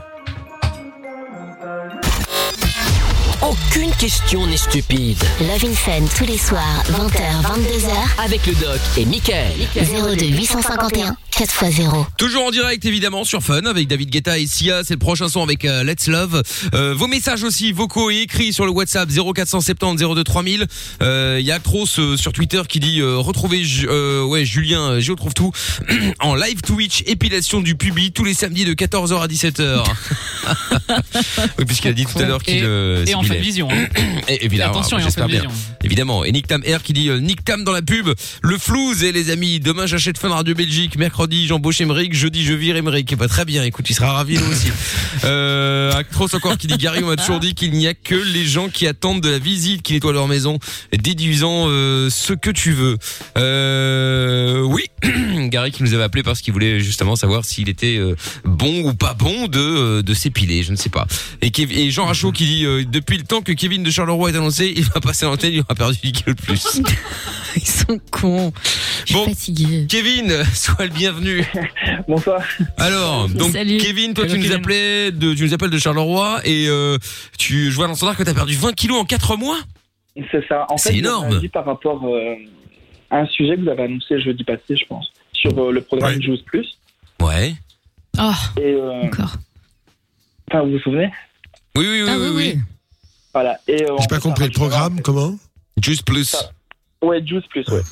Aucune question n'est stupide. Love in Fun tous les soirs, 20h, 22h. Avec le doc et Michael. 02 851 4x0. Toujours en direct évidemment sur Fun avec David Guetta et Sia, c'est le prochain son avec euh, Let's Love. Euh, vos messages aussi vocaux et écrits sur le WhatsApp 0470 02 3000. Euh, Il y a Actros euh, sur Twitter qui dit euh, retrouvez Ju- euh, ouais Julien, euh, Géo trouve tout en live Twitch épilation du public tous les samedis de 14h à 17h. oui, puisqu'il a dit tout à l'heure qu'il Et- euh, et en s'épilait. Vision, hein. Et attention, j'espère bien. vision. Évidemment. Et Nick Tam R qui dit euh, Nick Tam dans la pub. Le flouze et les amis. Demain j'achète Fun Radio Belgique. Mercredi j'embauche Emeric. Jeudi je vire Emeric. Bah, très bien. Écoute, il sera ravi lui aussi. Euh, Actros encore qui dit Gary on m'a toujours dit qu'il n'y a que les gens qui attendent de la visite qui nettoient leur maison, déduisant euh, ce que tu veux. Euh, oui, Gary qui nous avait appelé parce qu'il voulait justement savoir s'il était bon ou pas bon de de s'épiler, je ne sais pas. Et, et Jean Rachaud qui dit depuis le temps que Kevin de Charleroi est annoncé, il va passer l'antenne, il aura perdu 10 kilos de plus. Ils sont cons. Je suis fatiguée. Kevin, sois le bienvenu. Bonsoir. Alors, donc Salut. Kevin, toi Hello, tu nous Kevin. appelais de tu nous appelles de Charleroi et euh, tu je vois dans le standard que tu as perdu 20 kilos en 4 mois? C'est ça. En C'est fait, énorme. dit par rapport euh, à un sujet que vous avez annoncé jeudi passé, je pense, sur euh, le programme Juice Plus. Ouais. Oh, Et, euh, encore. Enfin, vous vous souvenez? Oui oui oui Ah oui. oui. Voilà. Et, euh, J'ai pas compris le programme, comment? Juice Plus. Ouais, Juice Plus, ouais.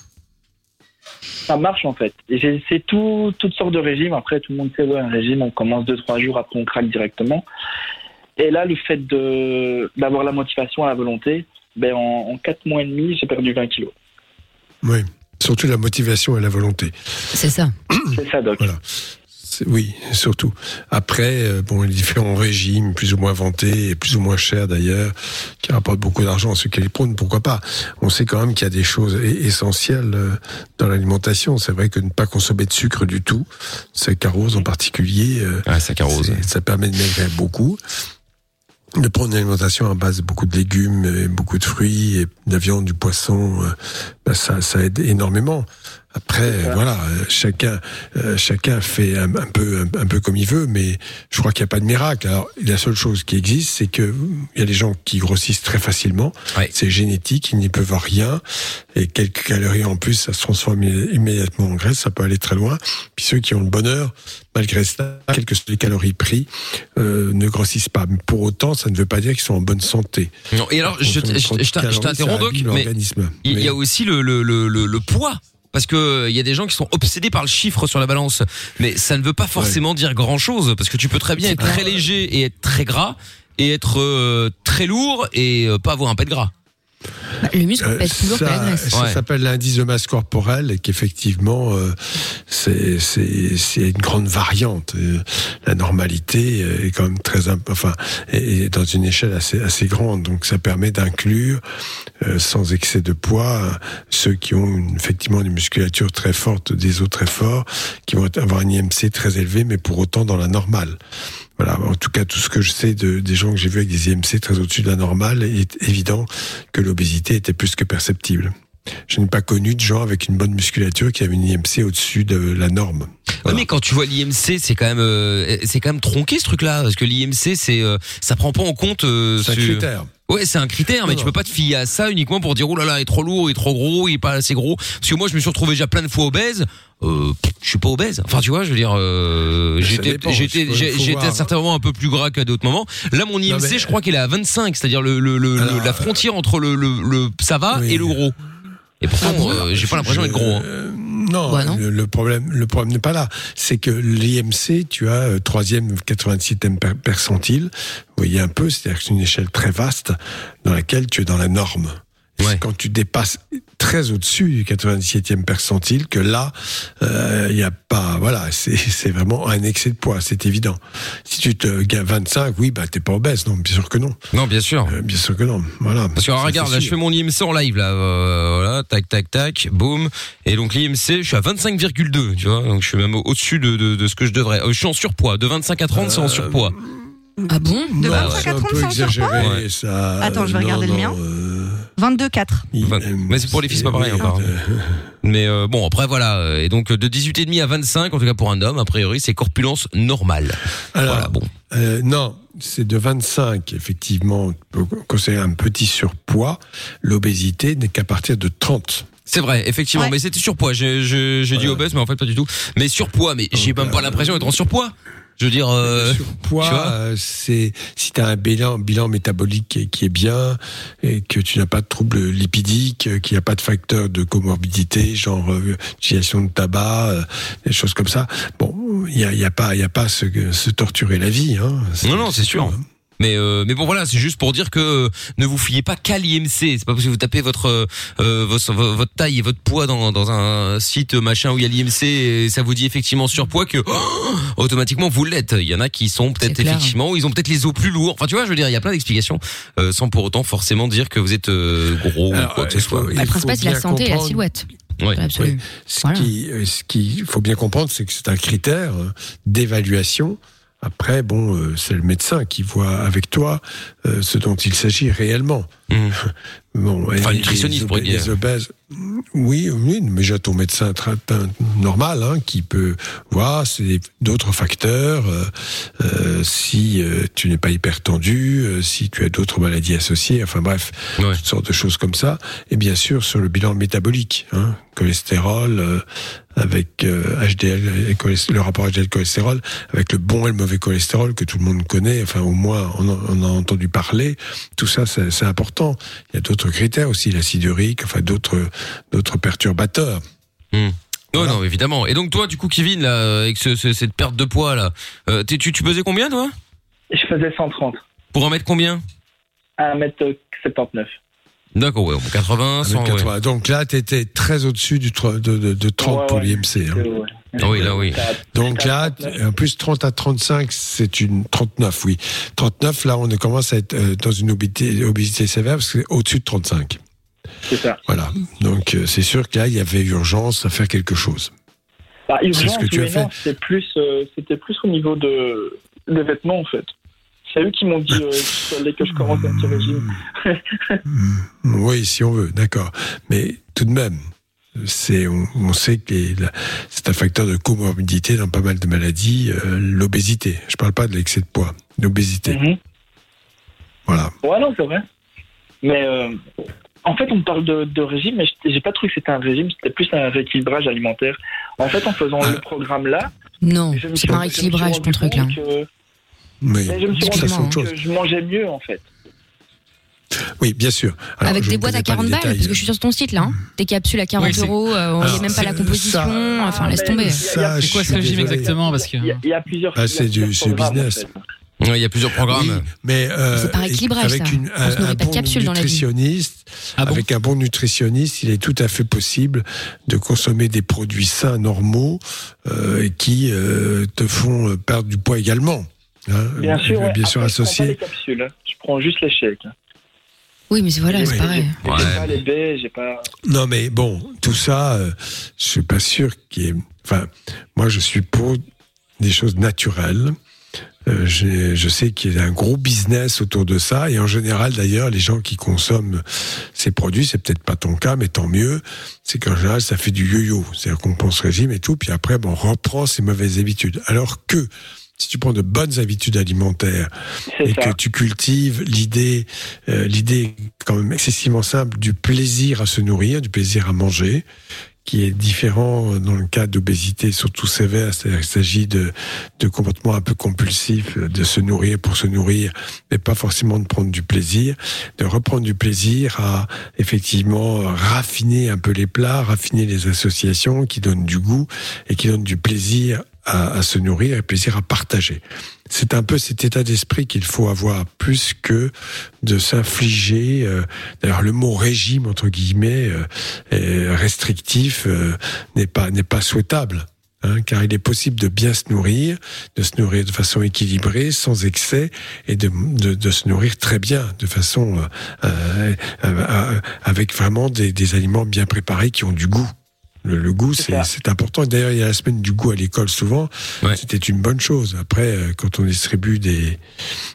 Ça marche en fait. Et essayé tout, toutes sortes de régimes. Après, tout le monde sait, ouais, un régime, on commence 2-3 jours, après on craque directement. Et là, le fait de d'avoir la motivation à la volonté, ben, en, en 4 mois et demi, j'ai perdu 20 kilos. Oui. Surtout la motivation et la volonté. C'est ça. C'est ça, Doc. Voilà. Oui, surtout. Après, euh, bon, les différents régimes, plus ou moins vantés, et plus ou moins chers d'ailleurs, qui rapportent beaucoup d'argent à ceux qui les prônent, pourquoi pas On sait quand même qu'il y a des choses e- essentielles euh, dans l'alimentation. C'est vrai que ne pas consommer de sucre du tout, saccharose en particulier, euh, saccharose. c'est- ça permet de maigrir beaucoup. De prendre une alimentation à base de beaucoup de légumes, et beaucoup de fruits, et de la viande, du poisson, ben ça, ça aide énormément. Après, voilà, euh, chacun, euh, chacun fait un, un peu, un, un peu comme il veut, mais je crois qu'il n'y a pas de miracle. Alors, la seule chose qui existe, c'est que il y a des gens qui grossissent très facilement. C'est génétique, ils n'y peuvent rien, et quelques calories en plus, ça se transforme immédi- immédiatement en graisse, ça peut aller très loin. Puis ceux qui ont le bonheur, malgré ça, quelles que soient les calories pris, euh, ne grossissent pas. Mais pour autant, ça ne veut pas dire qu'ils sont en bonne santé. Non, et alors, je, t'interromps, abîme mais il y, a aussi le, le, le, le, le poids. Parce que euh, il y a des gens qui sont obsédés par le chiffre sur la balance, mais ça ne veut pas forcément dire grand chose parce que tu peux très bien être très léger et être très gras et être euh, très lourd et euh, pas avoir un pet de gras. Bah, le muscle Euh, pèse plus lourd que la ça, graisse. ça s'appelle l'indice de masse corporelle et qu'effectivement euh, c'est c'est c'est une grande variante. Euh, La normalité est quand même très imp- enfin est est dans une échelle assez assez grande donc ça permet d'inclure euh, sans excès de poids euh, ceux qui ont une- effectivement une musculature très forte, des os très forts, qui vont avoir un IMC très élevé mais pour autant dans la normale. Voilà, en tout cas, tout ce que je sais de, des gens que j'ai vus avec des IMC très au-dessus de la normale, est évident que l'obésité était plus que perceptible. Je n'ai pas connu de gens avec une bonne musculature qui avaient une IMC au-dessus de la norme. Ouais, mais quand tu vois l'IMC, c'est quand même euh, c'est quand même tronqué ce truc-là parce que l'IMC c'est euh, ça prend pas en compte euh, ce- critère. Ouais, c'est un critère, mais tu peux pas te fier à ça uniquement pour dire oh là là, il est trop lourd, il est trop gros, il est pas assez gros. Parce que moi, je me suis retrouvé déjà plein de fois obèse. Euh, je suis pas obèse. Enfin, tu vois, je veux dire, euh, j'étais, j'étais, j'étais à certains moments un peu plus gras qu'à d'autres moments. Là, mon IMC, mais- je crois qu'il est à 25, c'est-à-dire le, le, le- le- la frontière entre le, le, le ça va et le gros. Et pourtant, euh, j'ai pas l'impression d'être gros. hein. Non, Le, le problème, le problème n'est pas là. C'est que l'IMC, tu as euh, troisième, 87e per- percentile. Vous voyez un peu, c'est-à-dire que c'est une échelle très vaste dans laquelle tu es dans la norme. Quand tu dépasses très au-dessus du 97e percentile que là, euh, il y a pas, voilà, c'est vraiment un excès de poids, c'est évident. Si tu te gagnes 25, oui, bah t'es pas obèse, non, bien sûr que non. Non, bien sûr. bien sûr que non, voilà. Parce que alors, regarde, là, je fais mon IMC en live, là, euh, voilà, tac, tac, tac, boum. Et donc l'IMC, je suis à 25,2, tu vois, donc je suis même au- au-dessus de, de, de ce que je devrais. Euh, je suis en surpoids, de 25 à 30, c'est en surpoids. Ah bon De Non, 25 c'est à un 30, peu c'est en surpoids exagéré, Ouais. ça. Attends, je vais Non, regarder le mien. euh, 22,4. Mais c'est pour les filles, c'est pas pareil encore. Mais euh, bon, après voilà, euh, et donc de 18,5 à 25, en tout cas pour un homme, a priori, c'est corpulence normale. Alors, voilà, bon. euh, non, c'est de 25, effectivement, on peut considérer un petit surpoids. L'obésité n'est qu'à partir de 30. C'est vrai, effectivement, mais c'était surpoids. J'ai dit obèse, mais en fait pas du tout. Mais surpoids, mais j'ai même pas l'impression d'être en surpoids. Je veux dire, euh, Poids, tu vois euh, c'est si tu as un bilan, bilan métabolique qui est, qui est bien et que tu n'as pas de troubles lipidiques, euh, qu'il n'y a pas de facteurs de comorbidité, genre euh, utilisation de tabac, des choses comme ça. Bon, il y a, y a pas, il y a pas à se, se torturer la vie. Hein. Non, non, c'est sûr. Mais euh, mais bon voilà, c'est juste pour dire que euh, ne vous fiez pas qu'à l'IMC. C'est pas parce que vous tapez votre euh, votre, votre taille et votre poids dans dans un site machin où il y a l'IMC et ça vous dit effectivement surpoids que oh, automatiquement vous l'êtes. Il y en a qui sont peut-être effectivement, ils ont peut-être les os plus lourds. Enfin tu vois, je veux dire, il y a plein d'explications euh, sans pour autant forcément dire que vous êtes euh, gros ou quoi que ce soit. Le principal, c'est la santé et la silhouette. Ouais. Absolument. Ce qui, euh, ce qu'il faut bien comprendre, c'est que c'est un critère euh, d'évaluation. Après, bon, euh, c'est le médecin qui voit avec toi euh, ce dont il s'agit réellement. Bon, Enfin, les nutritionniste, obè- pour dire. Les obèses, oui, oui, mais j'ai ton médecin normal hein, qui peut voir c'est d'autres facteurs. euh, euh, si euh, tu n'es pas hypertendu, euh, si tu as d'autres maladies associées, enfin bref, toutes sortes de choses comme ça. Et bien sûr sur le bilan métabolique, hein, cholestérol euh, avec euh, HDL, et cholest- le rapport HDL cholestérol avec le bon et le mauvais cholestérol que tout le monde connaît. Enfin au moins on en, on a entendu parler. Tout ça c'est important. Il y a d'autres critères aussi, l'acide urique, enfin d'autres d'autres perturbateurs. Hmm. Non, non, évidemment. Et donc toi, du coup, Kevin, là, avec ce- ce- cette perte de poids là, euh, t'es- tu, tu pesais combien, toi? Je faisais 130. Pour en mettre combien? 1m79. D'accord, ouais, bon, 80, 100, 1m80. ouais. Donc là, tu étais très au-dessus du de, de, de 30 Ouais, pour l'IMC. hein. Ah oui, là, oui. Donc là, en plus 30 à 35, c'est une 39, oui. 39, là, on commence à être euh, dans une obésité, obésité sévère parce que c'est au-dessus de 35. C'est ça. Voilà. Donc euh, c'est sûr que là, il y avait urgence à faire quelque chose. Bah, C'est ce que tu as fait. C'était plus, euh, c'était plus au niveau de des vêtements en fait. C'est eux qui m'ont dit euh, qu'il fallait que je commence un petit régime. Oui, si on veut, d'accord. Mais tout de même, c'est, on, on sait que les- la- c'est un facteur de comorbidité dans pas mal de maladies, euh, l'obésité. Je parle pas de l'excès de poids, l'obésité. Mhm. Voilà. Ouais, non, c'est vrai. Mais euh, en fait, on parle de, de régime, mais j'ai- pas trouvé que c'était un régime, c'était plus un rééquilibrage alimentaire. En fait, en faisant Ah. le programme là, Non, je me c'est suis- pas un je me suis rééquilibrage rendu ton truc là. compte que- Mais je me suis rendu compte que je mangeais mieux en fait. Oui, bien sûr. Alors, Avec des boîtes à connais pas 40 les balles, parce que je suis sur ton site là. hein. Des capsules à 40 Oui, c'est- euros, euh, on n'est même pas la composition, ça- enfin laisse tomber. C'est quoi ce régime exactement Parce que Il y y a plusieurs. Ah, c'est du, en business. Ouais, il y a plusieurs programmes. Oui, mais euh, C'est pas rééquilibrage, avec ça. une, un, bon nutritionniste, Ah bon avec un bon nutritionniste, il est tout à fait possible de consommer des produits sains, normaux, euh, qui euh, te font perdre du poids également. Hein. Bien sûr, ouais. bien sûr Après, Je prends pas associé. les capsules, hein. je prends juste les chèques. hein. Oui, mais voilà, c'est Oui. pareil. J'ai Ouais. pas les baies, j'ai pas. Non, mais bon, tout ça, euh, je suis pas sûr qu'il y ait. Enfin, moi, je suis pour des choses naturelles. Euh, je sais qu'il y a un gros business autour de ça, et en général, d'ailleurs, les gens qui consomment ces produits, c'est peut-être pas ton cas, mais tant mieux. C'est qu'en général, ça fait du yo-yo, c'est-à-dire qu'on pense régime et tout, puis après, bon, on reprend ses mauvaises habitudes. Alors que si tu prends de bonnes habitudes alimentaires et ça. que tu cultives l'idée, euh, l'idée quand même excessivement simple du plaisir à se nourrir, du plaisir à manger, qui est différent dans le cas d'obésité surtout sévère, c'est-à-dire qu'il s'agit de, de comportements un peu compulsifs, de se nourrir pour se nourrir, mais pas forcément de prendre du plaisir, de reprendre du plaisir à effectivement raffiner un peu les plats, raffiner les associations qui donnent du goût et qui donnent du plaisir à, à se nourrir et plaisir à partager. C'est un peu cet état d'esprit qu'il faut avoir plus que de s'infliger. euh, D'ailleurs, le mot régime entre guillemets euh, restrictif euh, n'est pas n'est pas souhaitable. hein, car il est possible de bien se nourrir, de se nourrir de façon équilibrée, sans excès, et de, de, de se nourrir très bien, de façon euh, euh, euh, avec vraiment des, des aliments bien préparés qui ont du goût. Le, le goût, c'est c'est important. D'ailleurs, il y a la semaine du goût à l'école souvent. C'était une bonne chose. Après, euh, quand on distribue des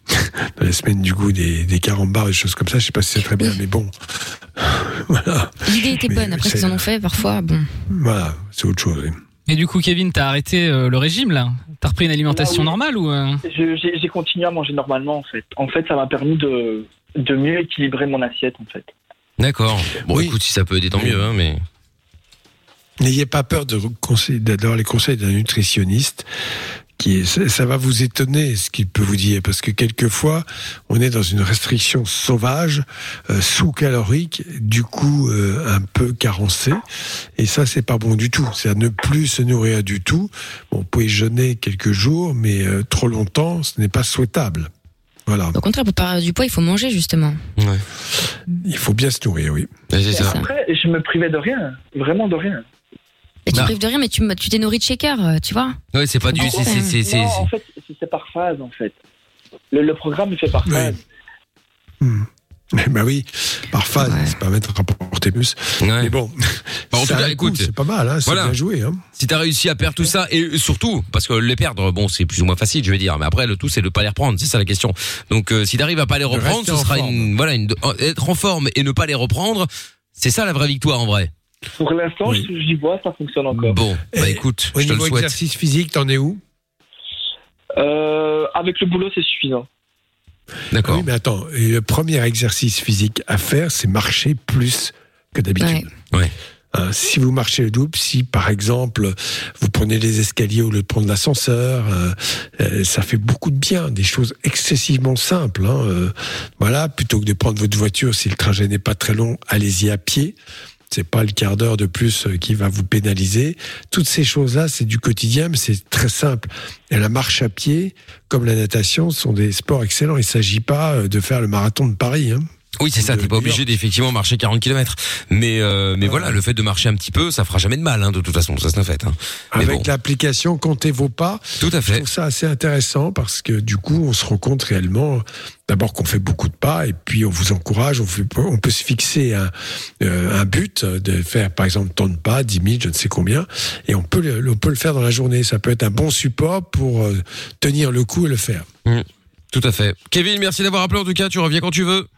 dans la semaine du goût des, des carambars, des choses comme ça, je sais pas si c'est très bien, mais bon, voilà, L'idée était Mais bonne, après qu'ils en ont fait, parfois, bon. voilà, c'est autre chose. oui. Et du coup, Kevin, t'as arrêté euh, le régime là? T'as repris une alimentation Ah oui. normale ou euh? Je- J'ai j'ai continué à manger normalement en fait. En fait, ça m'a permis de, de mieux équilibrer mon assiette en fait. D'accord. Bon, écoute, si ça peut aider, tant mieux, hein, mais. N'ayez pas peur de d'avoir les conseils d'un nutritionniste. Qui est, ça, va vous étonner ce qu'il peut vous dire parce que quelquefois on est dans une restriction sauvage, euh, sous-calorique, du coup euh, un peu carencé, et ça c'est pas bon du tout. C'est à ne plus se nourrir du tout. Bon, vous pouvez jeûner quelques jours, mais euh, trop longtemps, ce n'est pas souhaitable. Voilà. Au contraire, pour perdre du poids, il faut manger justement. Il faut bien se nourrir, oui. Et Après, je me privais de rien, vraiment de rien. Et tu Bah. te prives de rien, mais tu t'es nourri de shaker, euh, tu vois. Ouais, c'est pas du. c'est- c'est- c'est- c'est- Non, en fait, c'est- c'est par phase en fait. Le, le programme est fait par phase. bah oui, par phase, c'est pas mettre à rapporter plus. Mais bon, en tout cas, coût, écoute, c'est pas mal, hein, c'est voilà. bien joué. Hein. Si t'as réussi à perdre tout ça et surtout parce que les perdre, bon, c'est plus ou moins facile, je vais dire. Mais après, le tout, c'est de pas les reprendre. C'est ça la question. Donc, euh, si t'arrives à pas les reprendre, ce sera forme. une voilà, une, être en forme et ne pas les reprendre. C'est ça la vraie victoire en vrai. Pour l'instant, je- j'y vois, ça fonctionne encore. Bon, bah écoute, Au je te le niveau souhaite. exercice physique, t'en es où Euh, avec le boulot, c'est suffisant. D'accord. Oui, mais attends, et le premier exercice physique à faire, c'est marcher plus que d'habitude. Ouais. Hein, si vous marchez le double, si par exemple vous prenez les escaliers au lieu de prendre l'ascenseur, euh, euh, ça fait beaucoup de bien, des choses excessivement simples. hein, euh, voilà, plutôt que de prendre votre voiture, si le trajet n'est pas très long, allez-y à pied. C'est pas le quart d'heure de plus euh, qui va vous pénaliser. Toutes ces choses-là, c'est du quotidien, mais c'est très simple. Et la marche à pied, comme la natation, sont des sports excellents. Il s'agit pas euh, de faire le marathon de Paris. Hein. Oui, c'est ça. T'es pas obligé d'effectivement marcher 40 km. Mais euh, mais voilà, le fait de marcher un petit peu, ça fera jamais de mal. Hein, de toute façon, ça se ne fait. Hein. Mais Avec bon. l'application Comptez vos pas. Tout à fait. Je trouve ça assez intéressant parce que du coup, on se rend compte réellement, d'abord qu'on fait beaucoup de pas et puis on vous encourage, on, fait- on peut se fixer un, euh, un but de faire par exemple tant de pas, 10 000, je ne sais combien, et on peut, le, on peut le faire dans la journée. Ça peut être un bon support pour euh, tenir le coup et le faire. Mm. Tout à fait. Kevin, merci d'avoir appelé en tout cas. Tu reviens quand tu veux.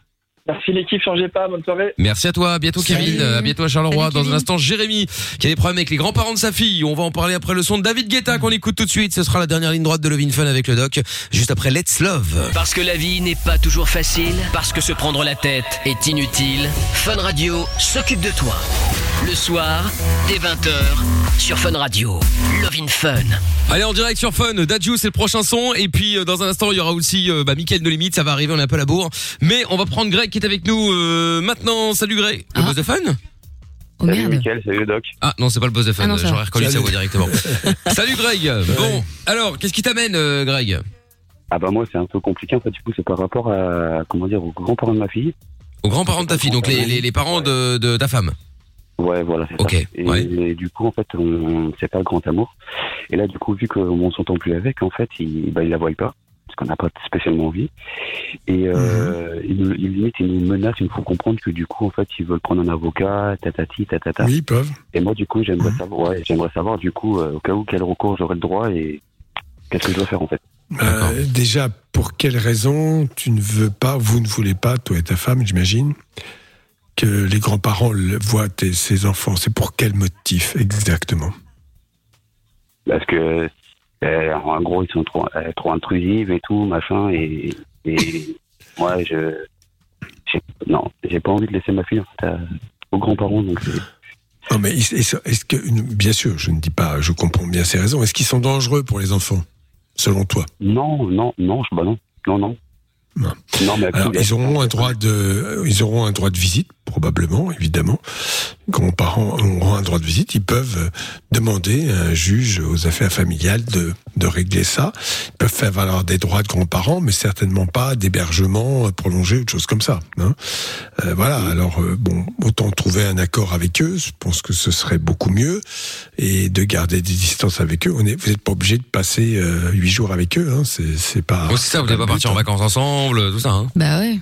Merci l'équipe, changez pas, bonne soirée. Merci à toi, à bientôt Salut. Kevin, à bientôt à Charleroi. Salut, Dans un instant, Jérémy qui a des problèmes avec les grands-parents de sa fille. On va en parler après le son de David Guetta qu'on écoute tout de suite. Ce sera la dernière ligne droite de Levin Fun avec le doc, juste après Let's Love. Parce que la vie n'est pas toujours facile, parce que se prendre la tête est inutile, Fun Radio s'occupe de toi. Le soir, dès 20h, sur Fun Radio. Love in Fun. Allez en direct sur Fun, Dadju c'est le prochain son et puis euh, dans un instant il y aura aussi euh, bah, Mickaël de Limite, ça va arriver, on est un peu à la bourre. Mais on va prendre Greg qui est avec nous euh, maintenant. Salut Greg, le boss de Fun Oh salut Mickaël, salut doc. Ah non c'est pas le boss de Fun, Ah non, ça j'aurais va. reconnu sa Salut. voix directement. Salut Greg, bon alors qu'est-ce qui t'amène euh, Greg? Ah bah moi c'est un peu compliqué en fait du coup c'est par rapport à comment dire aux grands-parents de ma fille. Aux grands-parents de ta fille, donc les, les, les parents de, de ta femme. Ouais voilà c'est ça. Et, et du coup en fait on c'est pas le grand amour. Et là du coup vu qu'on s'entend plus avec en fait il bah il la voit pas parce qu'on n'a pas spécialement envie. Et euh, il, nous- il limite il nous menace, il nous faut comprendre que du coup en fait ils veulent prendre un avocat, tatati tatata. Oui, ils peuvent. Et moi du coup j'aimerais savoir ouais j'aimerais savoir du coup euh, au cas où quel recours j'aurais le droit et qu'est-ce que je dois faire en fait. Euh, déjà, pour quelle raison tu ne veux pas, vous ne voulez pas, toi et ta femme, j'imagine, que les grands-parents voient ces enfants. C'est pour quel motif exactement? Parce que euh, en gros ils sont trop, euh, trop intrusifs et tout machin et, et moi je non j'ai pas envie de laisser ma fille à- aux grands-parents donc Non, mais est-ce que, bien sûr, je ne dis pas, je comprends bien ces raisons. Est-ce qu'ils sont dangereux pour les enfants, selon toi? Non non non je- bah non non non non mais Alors, ils auront un droit de, ils auront un droit de visite, probablement, évidemment. Les grands-parents auront un droit de visite. Ils peuvent demander à un juge aux affaires familiales de, de régler ça. Ils peuvent faire valoir des droits de grands-parents, mais certainement pas d'hébergement euh, prolongé ou de choses comme ça. hein. Euh, voilà. Alors, euh, bon, autant trouver un accord avec eux. Je pense que ce serait beaucoup mieux et de garder des distances avec eux. On est, vous n'êtes pas obligé de passer euh, huit jours avec eux. Hein. C'est, c'est pas. Oh, c'est ça, vous n'allez pas partir en vacances ensemble, tout ça. Hein Bah ouais.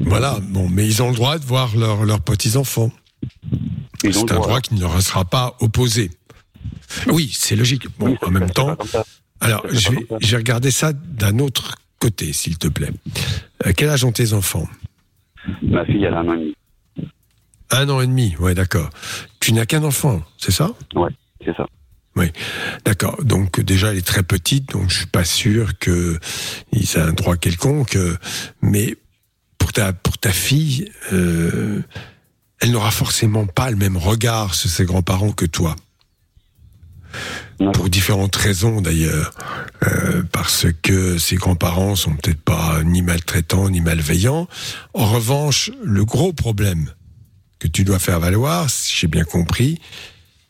Voilà, bon, mais ils ont le droit de voir leurs petits-enfants. C'est un droit, droit qui ne leur sera pas opposé. Oui, c'est logique. Bon, en même temps, alors, vais regarder ça d'un autre côté, s'il te plaît. À quel âge ont tes enfants? Ma fille elle a un an et demi Un an et demi, ouais, d'accord. Tu n'as qu'un enfant, c'est ça? Ouais c'est ça Oui, d'accord. Donc déjà, elle est très petite, donc je suis pas sûr que a un droit quelconque. euh, Mais pour ta pour ta fille, euh, elle n'aura forcément pas le même regard sur ses grands-parents que toi. Pour différentes raisons d'ailleurs, Euh, parce que ses grands-parents sont peut-être pas ni maltraitants ni malveillants. En revanche, le gros problème que tu dois faire valoir, si j'ai bien compris,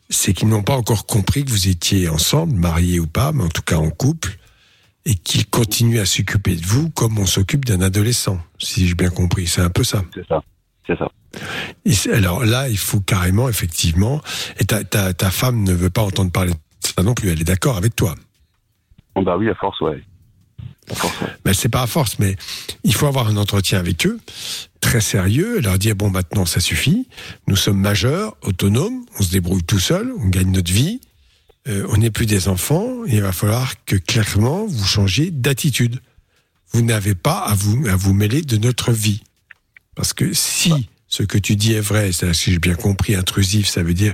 c'est qu'ils n'ont pas encore compris que vous étiez ensemble, mariés ou pas, mais en tout cas en couple, et qu'ils continuent à s'occuper de vous comme on s'occupe d'un adolescent, si j'ai bien compris. C'est un peu ça. C'est ça. C'est ça. Et alors là, il faut carrément, effectivement, et ta, ta, ta femme ne veut pas entendre parler de ça non plus, elle est d'accord avec toi. Bon, bah oui, à force, ouais. Mais c'est pas à force, mais il faut avoir un entretien avec eux, très sérieux, et leur dire bon maintenant ça suffit, nous sommes majeurs, autonomes, on se débrouille tout seul, on gagne notre vie, euh, on n'est plus des enfants, et il va falloir que clairement vous changiez d'attitude. Vous n'avez pas à vous à vous mêler de notre vie, parce que si ce que tu dis est vrai, si j'ai bien compris, intrusif, ça veut dire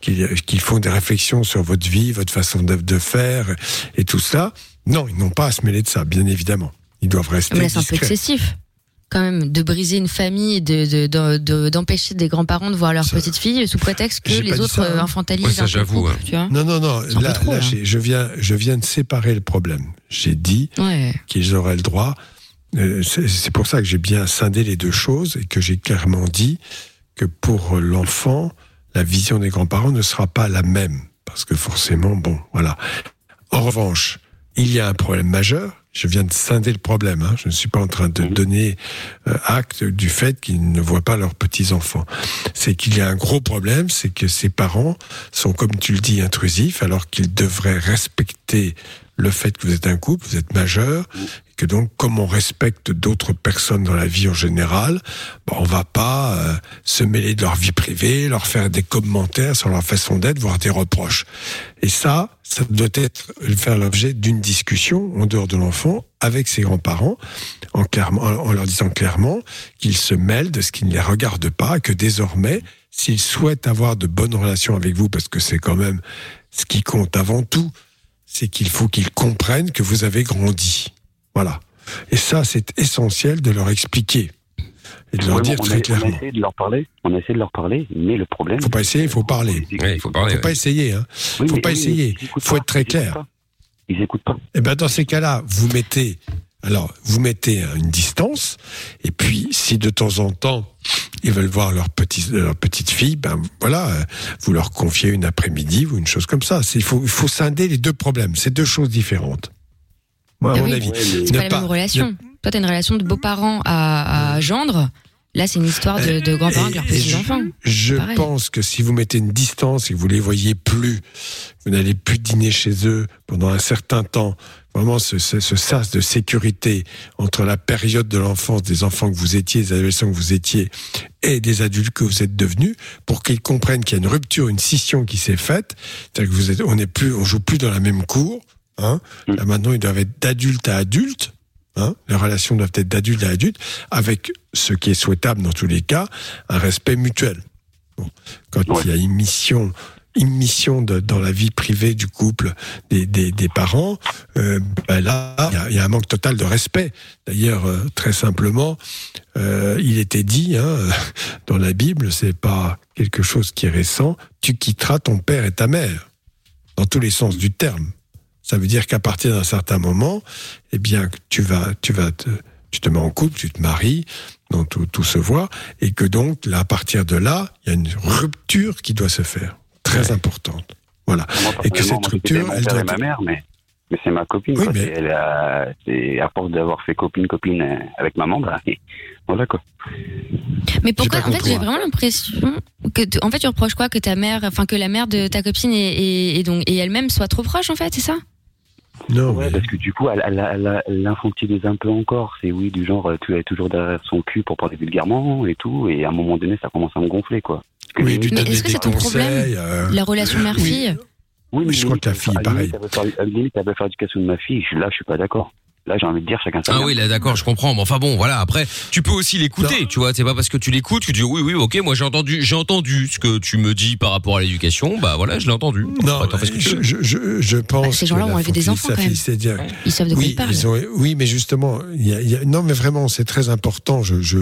qu'ils font des réflexions sur votre vie, votre façon de, de faire et tout ça. Non, ils n'ont pas à se mêler de ça, bien évidemment. Ils doivent rester Mais c'est un peu excessif. Quand même, de briser une famille, de, de, de- de- d'empêcher des grands-parents de voir leur petite fille sous prétexte que les autres ça, hein. euh, infantilisent un peu le couple, tu vois. Non, non, non. Là, trop, là, là. j'ai- je viens, je viens de séparer le problème. J'ai dit Ouais. qu'ils auraient le droit. Euh, c'est pour ça que j'ai bien scindé les deux choses et que j'ai clairement dit que pour l'enfant, la vision des grands-parents ne sera pas la même. Parce que forcément, bon, voilà. En revanche, il y a un problème majeur. Je viens de scinder le problème. hein. Je ne suis pas en train de donner euh, acte du fait qu'ils ne voient pas leurs petits-enfants. C'est qu'il y a un gros problème, c'est que ces parents sont, comme tu le dis, intrusifs, alors qu'ils devraient respecter le fait que vous êtes un couple, vous êtes majeur, que donc, comme on respecte d'autres personnes dans la vie en général, bon, on va pas euh, se mêler de leur vie privée, leur faire des commentaires sur leur façon d'être, voire des reproches. Et ça, ça doit être faire l'objet d'une discussion en dehors de l'enfant avec ses grands-parents, en, en leur disant clairement qu'ils se mêlent de ce qui ne les regarde pas, que désormais, s'ils souhaitent avoir de bonnes relations avec vous, parce que c'est quand même ce qui compte avant tout, c'est qu'il faut qu'ils comprennent que vous avez grandi. Voilà. Et ça, c'est essentiel de leur expliquer et de leur Ouais, dire on a- très On a clairement. essayé de leur parler. On a essayé de leur parler, mais le problème. Faut pas essayer, il faut parler. il faut parler. Faut pas essayer, hein. Oui, faut mais- pas oui, essayer. Faut pas, être très clair. pas. Ils écoutent pas. Eh ben dans ces cas-là, vous mettez alors vous mettez une distance et puis si de temps en temps ils veulent voir leur petite leur petite fille, ben voilà, euh, vous leur confiez une après-midi ou une chose comme ça. Il faut il faut scinder les deux problèmes. C'est deux choses différentes. Moi, à Ah mon oui, avis, C'est Ne pas la même relation. ne- Toi, t'as une relation de beaux-parents à, à gendre. Là, c'est une histoire de, de grands-parents avec leurs je- petits-enfants. Je pense que si vous mettez une distance et que vous les voyez plus, vous n'allez plus dîner chez eux pendant un certain temps. Vraiment, ce, ce, ce sas de sécurité entre la période de l'enfance des enfants que vous étiez, des adolescents que vous étiez, et des adultes que vous êtes devenus, pour qu'ils comprennent qu'il y a une rupture, une scission qui s'est faite. C'est-à-dire que vous êtes, on n'est plus, on joue plus dans la même cour. Hein. Là maintenant, ils doivent être d'adulte à adulte. Hein, les relations doivent être d'adulte à adulte, avec ce qui est souhaitable dans tous les cas, un respect mutuel. Bon. Quand il y a une mission, une mission de- dans la vie privée du couple des, des, des parents, euh, ben là, il y a- il y, a un manque total de respect. D'ailleurs, euh, très simplement, euh, il était dit hein, dans la Bible, c'est pas quelque chose qui est récent, tu quitteras ton père et ta mère, dans tous les sens du terme. Ça veut dire qu'à partir d'un certain moment, eh bien, tu vas, tu vas te, tu te mets en couple, tu te maries, donc tout, tout se voit, et que donc, là, à partir de là, il y a une rupture qui doit se faire, très importante. Voilà. Et que cette rupture, elle doit ma être- mère, mais, mais c'est ma copine. Oui, quoi. mais- C'est- elle a- c'est à force d'avoir fait copine copine euh, avec maman, bah, et voilà quoi. Mais pourquoi En fait, j'ai vraiment l'impression que, tu- en fait, tu reproches quoi que ta mère, enfin que la mère de ta copine et, et, et donc et elle-même soit trop proche, en fait, c'est ça? Non, ouais, parce que du coup, elle, elle, elle, elle l'infantilise un peu encore. C'est oui, du genre, tu es toujours derrière son cul pour parler vulgairement et tout, et à un moment donné, ça commence à me gonfler, quoi. Oui, lui Mais est-ce que c'est ton problème euh, La relation mère-fille Oui, mais Je crois que la fille, pareil. limite, elle veut faire- à la limite, elle veut faire l'éducation de ma fille. Là, je suis pas d'accord. Là, j'ai envie de dire chacun sa Ah oui, là d'accord, je comprends. Mais enfin bon, voilà. Après, tu peux aussi l'écouter, tu vois. C'est pas parce que tu l'écoutes que tu dis oui, oui, ok. Moi, j'ai entendu, j'ai entendu ce que tu me dis par rapport à l'éducation. Bah voilà, je l'ai entendu. Non, Après, t'en fais ce que tu je, je, je, je pense. Bah, ces gens-là ont élevé des enfants, quand même. c'est-à-dire- Ils savent de quoi oui, ils parlent. ont- oui, mais justement, il y a, il y a- non, mais vraiment, c'est très important. Je, je,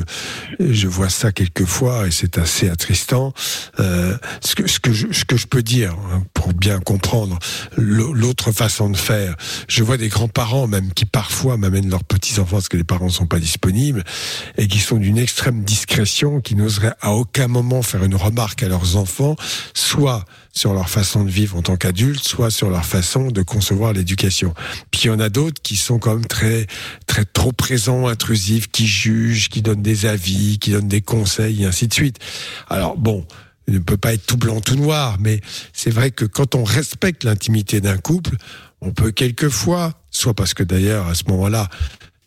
je vois ça quelquefois et c'est assez attristant. Euh, ce que, ce que je, ce que je peux dire hein, pour bien comprendre l'au- l'autre façon de faire. Je vois des grands-parents même qui parfois m'amènent leurs petits enfants parce que les parents ne sont pas disponibles et qui sont d'une extrême discrétion, qui n'oseraient à aucun moment faire une remarque à leurs enfants, soit sur leur façon de vivre en tant qu'adultes, soit sur leur façon de concevoir l'éducation. Puis il y en a d'autres qui sont quand même très, très trop présents, intrusifs, qui jugent, qui donnent des avis, qui donnent des conseils, et ainsi de suite. Alors bon, il ne peut pas être tout blanc, tout noir, mais c'est vrai que quand on respecte l'intimité d'un couple, on peut quelquefois, soit parce que d'ailleurs à ce moment-là,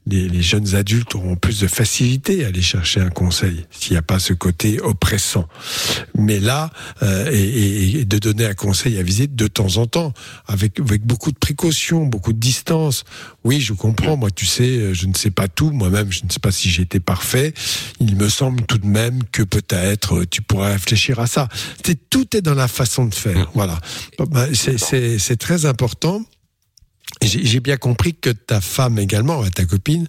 les, les jeunes adultes auront plus de facilité à aller chercher un conseil s'il n'y a pas ce côté oppressant. Mais là, euh, et, et- et de donner un conseil à visite de temps en temps, avec, avec beaucoup de précaution, beaucoup de distance. Oui, je comprends. Moi, tu sais, euh, je ne sais pas tout. Moi-même, je ne sais pas si j'étais parfait. Il me semble tout de même que peut-être euh, tu pourrais réfléchir à ça. C'est tout est dans la façon de faire. Voilà. Bah, c'est très important. J'ai bien compris que ta femme également, euh, ta copine,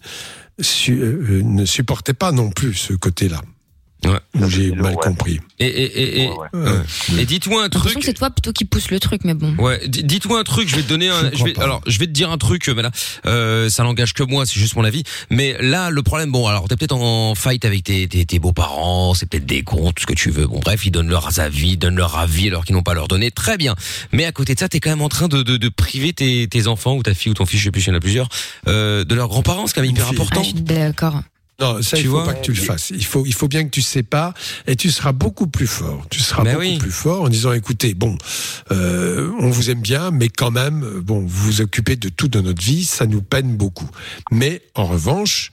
su- euh, ne supportait pas non plus ce côté-là. Ou J'ai mal compris. Et, et, et, et, ouais. et dites-moi un truc. que c'est toi plutôt qui pousse le truc, mais bon. Ouais, d- dites-moi un truc, je vais te donner un, je vais, alors, je vais te dire un truc, mais là, euh, ça n'engage que moi, c'est juste mon avis. Mais là, le problème, bon, alors, t'es peut-être en fight avec tes, tes, tes beaux-parents, c'est peut-être des cons, tout ce que tu veux. Bon, bref, ils donnent leurs avis, ils donnent leur avis alors qu'ils n'ont pas leur donné. Très bien. Mais à côté de ça, t'es quand même en train de, de, de priver tes, tes enfants ou ta fille ou ton fils, je sais plus, il y en a plusieurs, euh, de leurs grands-parents, c'est quand même hyper important. Ah, je suis d'accord. Non, ça, Tu il faut vois pas que tu le fasses. Il faut, il faut bien que tu sépares et tu seras beaucoup plus fort. Tu seras Ben beaucoup oui. plus fort en disant, écoutez, bon, euh, on vous aime bien, mais quand même, euh, bon, vous vous occupez de tout dans notre vie, ça nous peine beaucoup. Mais en revanche,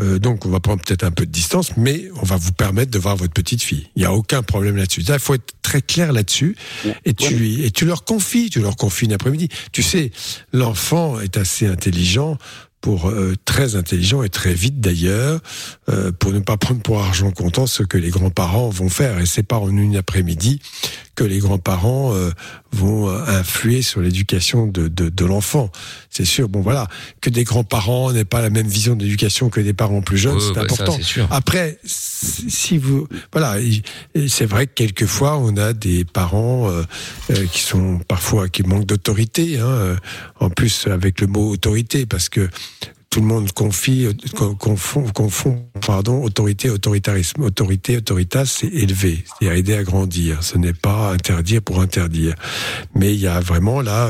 euh, donc on va prendre peut-être un peu de distance, mais on va vous permettre de voir votre petite fille. Il n'y a aucun problème là-dessus. Là, il faut être très clair là-dessus et tu lui, et tu leur confies, tu leur confies une après-midi. Tu sais, l'enfant est assez intelligent pour euh, très intelligent et très vite d'ailleurs, euh, pour ne pas prendre pour argent comptant ce que les grands-parents vont faire. Et c'est pas en une après-midi que les grands-parents euh, vont euh, influer sur l'éducation de, de, de l'enfant. C'est sûr. Bon voilà, que des grands-parents n'aient pas la même vision d'éducation que des parents plus jeunes, c'est bah, important. sûr. Après, si vous, voilà, c'est vrai que quelquefois on a des parents euh, euh, qui sont parfois qui manquent d'autorité. Hein, euh, en plus avec le mot autorité, parce que tout le monde confie, con- confond, confond, pardon, autorité, autoritarisme. Autorité, autoritas, c'est élever, c'est aider à grandir. Ce n'est pas interdire pour interdire. Mais il y a vraiment là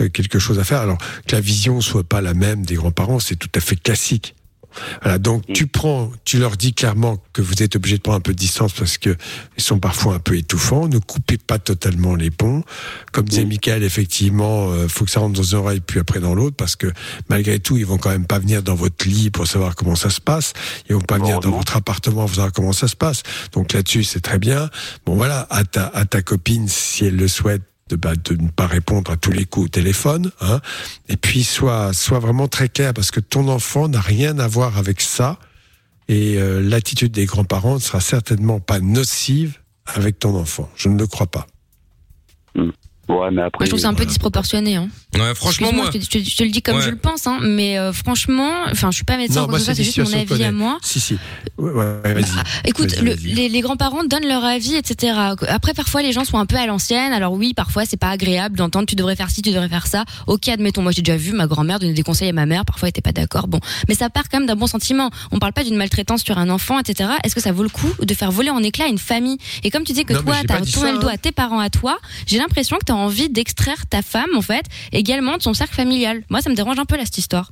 euh, quelque chose à faire. Alors que la vision soit pas la même des grands-parents, c'est tout à fait classique. Voilà, donc tu prends, tu leur dis clairement que vous êtes obligé de prendre un peu de distance parce que ils sont parfois un peu étouffants. Ne coupez pas totalement les ponts. Comme disait Michael, effectivement, euh, faut que ça rentre dans une oreille puis après dans l'autre parce que malgré tout, ils vont quand même pas venir dans votre lit pour savoir comment ça se passe. Ils vont pas venir dans votre appartement pour savoir comment ça se passe. Donc là-dessus, c'est très bien. Bon voilà, à ta, à ta copine, si elle le souhaite, de, bah, de ne pas répondre à tous les coups au téléphone, hein. Et puis sois, sois vraiment très clair parce que ton enfant n'a rien à voir avec ça. Et euh, l'attitude des grands-parents ne sera certainement pas nocive avec ton enfant. Je ne le crois pas. Ouais, mais Moi, après. je trouve ça un peu disproportionné. Hein. Ouais, franchement, moi. je, te, je te- je te le dis comme Ouais. je le pense, hein, mais euh, franchement, enfin, je suis pas médecin, Non, quoi moi, que ce soit, c'est c'est juste mon avis à moi. Si, si. Ouais, ouais, vas-y. Écoute, Vas-y, le- vas-y. les, les grands-parents donnent leur avis, etc. Après, parfois, les gens sont un peu à l'ancienne. Alors oui, parfois, c'est pas agréable d'entendre tu devrais faire ci, tu devrais faire ça. Ok, admettons, moi j'ai déjà vu ma grand-mère donner des conseils à ma mère. Parfois, elle était pas d'accord. Bon, mais ça part quand même d'un bon sentiment. On parle pas d'une maltraitance sur un enfant, etc. Est-ce que ça vaut le coup de faire voler en éclats une famille? Et comme tu dis que Non, toi, t'as tourné le dos hein. à tes parents, à toi, j'ai l'impression que t'as envie d'extraire ta femme, en fait, également de son cercle familial. Moi, ça me dérange un peu là cette histoire.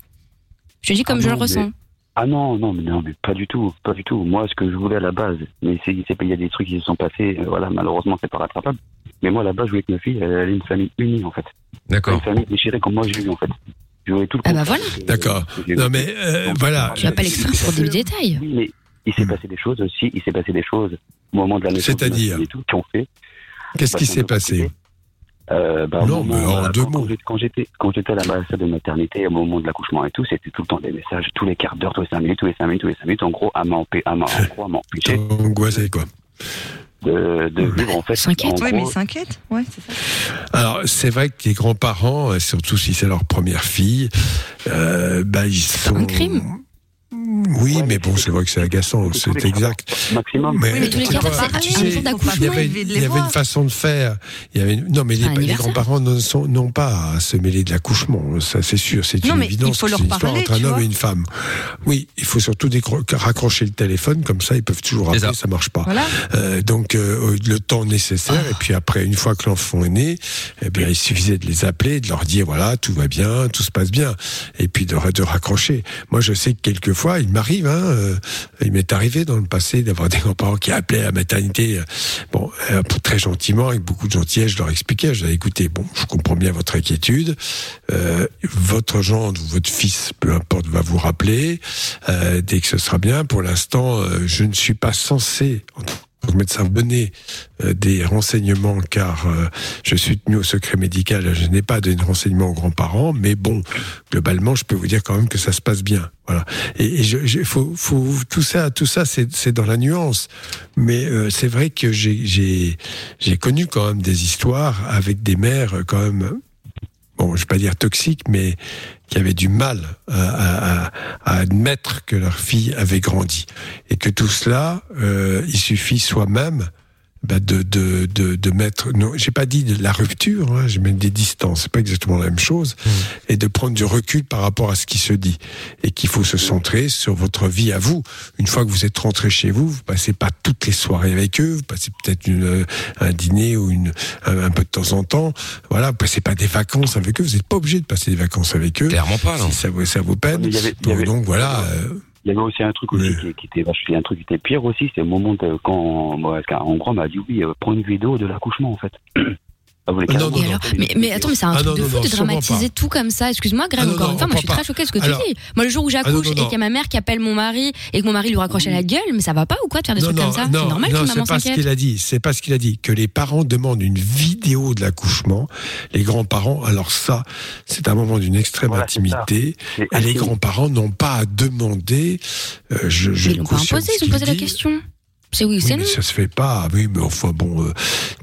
Je te dis comme Ah je non, le ressens. mais- Ah non, non, mais non, mais pas du tout, pas du tout. Moi, ce que je voulais à la base, mais c'est, c'est- il y a des trucs qui se sont passés, euh, voilà, malheureusement, c'est pas rattrapable. Mais moi, à la base, je voulais que ma fille, elle, elle ait une famille unie, en fait. D'accord. Une famille déchirée comme moi j'ai eu, en fait. Je voulais tout le Ah bah voilà. D'accord. Non, mais euh, voilà. Tu vas pas l'extraire pour des détails. Oui, mais il s'est passé des choses aussi, il s'est passé des choses au moment de la naissance. C'est-à-dire fille et tout, qui ont fait. Qu'est-ce qui s'est passé Euh, bah, Non, moment, mais en euh, deux quand, quand j'étais- quand j'étais quand j'étais à la salle de maternité au moment de l'accouchement et tout, c'était tout le temps des messages tous les quarts d'heure, tous les cinq minutes, tous les cinq minutes, tous les cinq minutes. En gros, à m'empê- à m'empêcher Angoissé, quoi. de, de vivre en fait. en Oui, mais s'inquiète. Ouais, c'est ça. Alors, c'est vrai que les grands-parents, euh, surtout si c'est leur première fille, euh, bah, ils sont. un crime. Oui, mais bon, c'est vrai que c'est agaçant, c'est exact. Maximum. Mais, Oui, mais tous les tu sais, il y avait, il devait il les y avait voir. une façon de faire. Il y avait, non, mais les, grands-parents ne sont, n'ont pas à se mêler de l'accouchement. Ça, c'est sûr, c'est une évidence. faut que leur c'est une histoire parler, entre un homme et une femme. Oui, il faut surtout raccrocher le téléphone, comme ça, ils peuvent toujours appeler, ça. marche pas. Voilà. Euh, donc, euh, le temps nécessaire, et puis après, une fois que l'enfant est né, eh bien, il suffisait de les appeler, de leur dire, voilà, tout va bien, tout se passe bien, et puis de, de raccrocher. Moi, je sais que quelquefois, il m'arrive, hein, euh, il m'est arrivé dans le passé d'avoir des grands-parents qui appelaient à la maternité, euh, bon, euh, très gentiment, avec beaucoup de gentillesse, je leur expliquais, je leur écoutez, bon, je comprends bien votre inquiétude, euh, votre gendre ou votre fils, peu importe, va vous rappeler, dès que ce sera bien. Pour l'instant, je ne suis pas censé, en tant que médecin, donner euh, des renseignements car euh, je suis tenu au secret médical, je n'ai pas donné de renseignements aux grands-parents, mais bon, globalement, je peux vous dire quand même que ça se passe bien. Voilà. Et, et je, je- faut, faut, tout ça, tout ça, c'est dans la nuance. Mais euh, c'est vrai que j'ai connu quand même des histoires avec des mères euh, quand même bon, je vais pas dire toxiques, mais qui avaient du mal à, à- à- admettre que leur fille avait grandi. Et que tout cela, euh, il suffit soi-même bah, de, de, de, de mettre, non, j'ai pas dit de la rupture, hein, j'ai mis des distances, c'est pas exactement la même chose, et de prendre du recul par rapport à ce qui se dit. Et qu'il faut se centrer sur votre vie à vous. Une fois que vous êtes rentré chez vous, vous passez pas toutes les soirées avec eux, vous passez peut-être une, euh, un dîner ou une, un, un peu de temps en temps. Voilà, vous passez pas des vacances avec eux, vous n'êtes pas obligé de passer des vacances avec eux. Clairement pas, non. Si ça, vous- ça vous peine. Il y avait- donc voilà. euh, Il y avait aussi un truc aussi qui, qui était un truc qui était pire aussi, c'est au moment de quand en gros on m'a dit oui, euh, prends une vidéo de l'accouchement en fait. Ah, vous alors mais, mais attends, mais c'est un Ah truc non, de fou non, de dramatiser pas. tout comme ça. Excuse-moi, Greg, Ah non, encore une fois, moi je suis très choquée de ce que tu dis. Moi, le jour où Ah j'accouche et qu'il y a ma mère qui appelle mon mari et que mon mari lui raccroche à la gueule, mais ça va pas ou quoi de faire des non, trucs non, comme ça? C'est normal non, qu'une c'est maman pas ce s'inquiète. qu'il a dit. C'est pas ce qu'il a dit. Que les parents demandent une vidéo de l'accouchement. Les grands-parents, alors ça, c'est un moment d'une extrême intimité. Et les grands-parents n'ont pas à demander. euh, je, je Ils l'ont pas imposé, ils ont posé la question. C'est oui, Oui, c'est non. ça se fait pas. Oui, mais enfin bon, euh,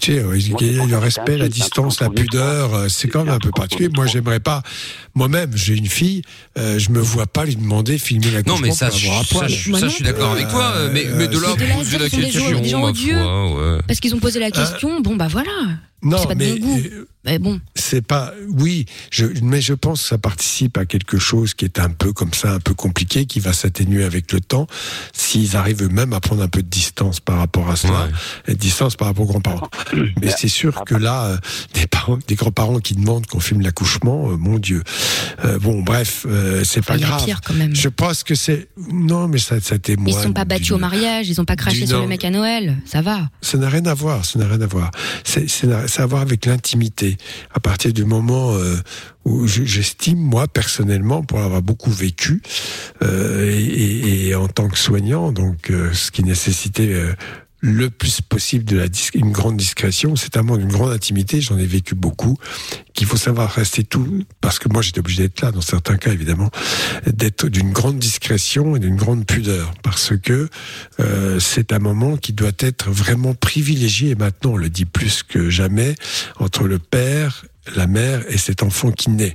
tu sais, euh, il y a le respect, la distance, la pudeur, euh, c'est quand même un peu particulier. Moi, j'aimerais pas. Moi-même, j'ai une fille, euh, je me vois pas lui demander filmer la Non, mais ça, pour avoir un ça, je- ça, je suis d'accord avec toi, euh, mais, mais de là, poser la question. Parce qu'ils ont posé la question, bon bah voilà. Non, c'est pas de mais, euh, Mais bon. C'est pas, oui, je, mais je pense que ça participe à quelque chose qui est un peu comme ça, un peu compliqué, qui va s'atténuer avec le temps, s'ils arrivent eux-mêmes à prendre un peu de distance par rapport à cela, et de distance par rapport aux grands-parents. Mais c'est sûr que là, euh, des parents, des grands-parents qui demandent qu'on filme l'accouchement, euh, mon Dieu. Euh, bon, bref, euh, c'est pas grave. pire, quand même. Je pense que c'est, non, mais ça, ça témoigne. Ils se sont pas battus au mariage, ils ont pas craché sur le mec à Noël, ça va. Ça n'a rien à voir, ça n'a rien à voir. C'est- à avec l'intimité. À partir du moment euh, où je- j'estime, moi, personnellement, pour avoir beaucoup vécu, euh, et, et- en tant que soignant, donc euh, ce qui nécessitait le plus possible de la une grande discrétion, c'est un moment d'une grande intimité, j'en ai vécu beaucoup, qu'il faut savoir rester tout, parce que moi j'étais obligé d'être là, dans certains cas évidemment, d'être d'une grande discrétion et d'une grande pudeur, parce que euh, c'est un moment qui doit être vraiment privilégié, et maintenant on le dit plus que jamais, entre le père, la mère et cet enfant qui naît.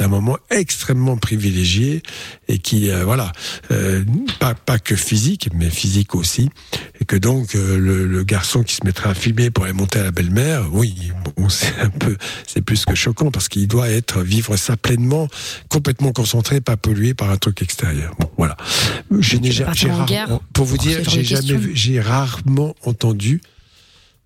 C'est un moment extrêmement privilégié et qui, euh, voilà, euh, pas, pas que physique, mais physique aussi. Et que donc, euh, le, le garçon qui se mettrait à filmer pour aller monter à la belle-mère, oui, bon, c'est un peu, c'est plus que choquant parce qu'il doit être, vivre ça pleinement, complètement concentré, pas pollué par un truc extérieur. Bon, voilà. Je n'ai ja- partir j'ai en rare- guerre pour vous dire, j'ai jamais j'ai rarement entendu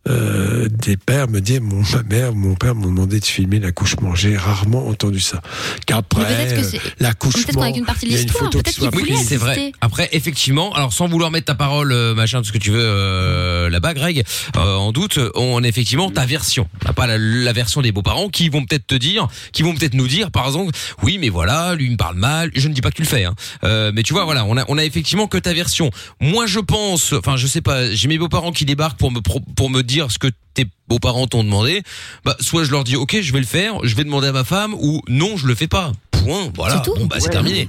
euh, des pères me dire mon ma mère mon père m'ont demandé de filmer l'accouchement j'ai rarement entendu ça qu'après euh, l'accouchement qu'on a qu'une partie de il y a une l'histoire, photo peut-être qui soit Oui, c'est vrai. Après, effectivement, alors sans vouloir mettre ta parole, euh, machin, tout ce que tu veux euh, là-bas, Greg, euh, en doute, on a effectivement ta version, pas la, la version des beaux-parents qui vont peut-être te dire, qui vont peut-être nous dire, par exemple, oui, mais voilà, lui il me parle mal. Je ne dis pas que tu le fais, hein. Euh, mais tu vois, voilà, on a, on a effectivement que ta version. Moi, je pense, enfin, je sais pas, j'ai mes beaux-parents qui débarquent pour me pour me dire dire ce que tes beaux-parents t'ont demandé, bah soit je leur dis ok je vais le faire, je vais demander à ma femme ou non je le fais pas. Point. Voilà. Bon bah c'est Ouais, terminé.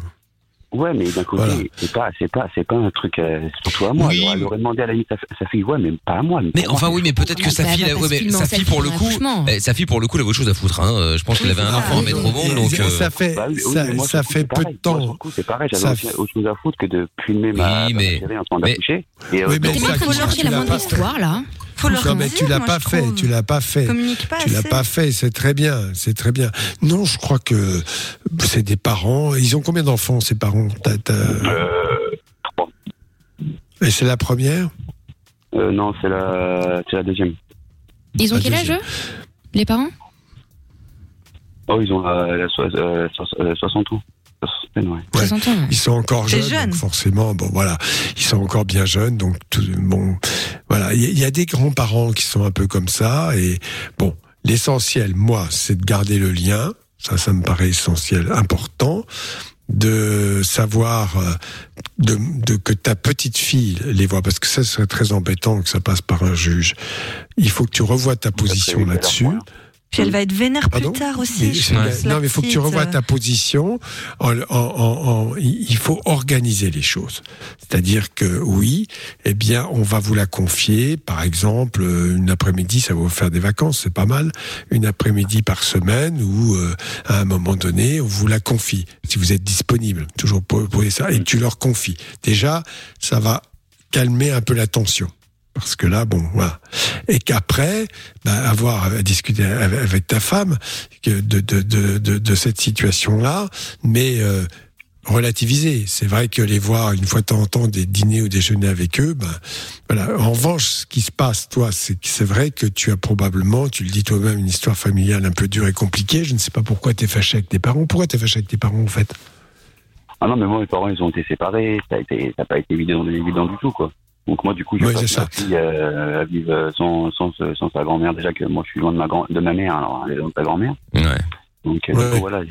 Ouais, mais d'un côté, c'est pas, c'est pas, c'est pas un truc euh, surtout à moi. Oui. Elle, aurait, elle aurait demandé à la limite sa, sa fille, ouais, mais pas à moi. Mais enfin moi. oui, mais peut-être que sa bah, fille, va ouais, mais sa fille pour le coup, eh, sa fille pour le coup, elle avait autre chose à foutre. Hein. Je pense qu'elle avait un enfant à mettre au monde, donc. Euh, ça fait, Bah oui, oui, ça, moi, ça fait peu de temps. le coup, c'est pareil, j'avais autre chose à foutre que de filmer ma, Oui, ma mais- chérie en train mais- d'accoucher. Euh, Oui, mais ça, Faut la moindre histoire, là. Faut leur non, mais dire, tu l'as pas fait, trouve. tu l'as pas fait. Communique pas tu l'as pas fait, c'est très bien, c'est très bien. Non, je crois que c'est des parents. Ils ont combien d'enfants ces parents Euh, Et c'est la première? Euh, non, c'est la, c'est la deuxième. Ils ont La quel âge, eux? Les parents? Oh, ils ont la, la so- euh, 60 ans. Soixantaine, ouais. Ouais. 60 ans. Ils sont encore jeunes, jeune. donc forcément. Bon, voilà, ils sont encore bien jeunes, donc tout, bon, voilà. Il y, a- il y a des grands-parents qui sont un peu comme ça, et bon, l'essentiel, moi, c'est de garder le lien. Ça, ça me paraît essentiel, important, de savoir euh, de, de que ta petite fille les voit, parce que ça serait très embêtant que ça passe par un juge. Il faut que tu revoies ta position là-dessus. Puis elle va être vénère plus Pardon tard Mais aussi. je pense, Non, mais il faut que tu revoies euh, ta position. En, en- en- en- il faut organiser les choses. C'est-à-dire que oui, eh bien, on va vous la confier. Par exemple, euh, une après-midi, ça va vous faire des vacances, c'est pas mal. Une après-midi par semaine ou euh, à un moment donné, on vous la confie. Si vous êtes disponible, toujours pour, pour ça, et tu leur confies. Déjà, ça va calmer un peu la tension. Parce que là, bon, voilà. Et qu'après, bah, avoir à discuter avec, ta femme de, de, de, de, cette situation-là, mais euh, relativiser. C'est vrai que les voir une fois de temps en temps des dîners ou déjeuners avec eux, ben voilà. En revanche, ce qui se passe, toi, c'est c'est vrai que tu as probablement, tu le dis toi-même, une histoire familiale un peu dure et compliquée. Je ne sais pas pourquoi tu es fâché avec tes parents. Pourquoi tu es fâché avec tes parents, en fait? Ah non, mais moi, mes parents, ils ont été séparés. Ça ça n'a pas été évident du tout, quoi. Donc moi, du coup, je Oui, passe ma fille euh, à vivre sans, sans, sans sa grand-mère. Déjà que moi, je suis loin de ma, grand, de ma mère, alors elle est loin de sa grand-mère. Ouais. Donc euh, Ouais. voilà,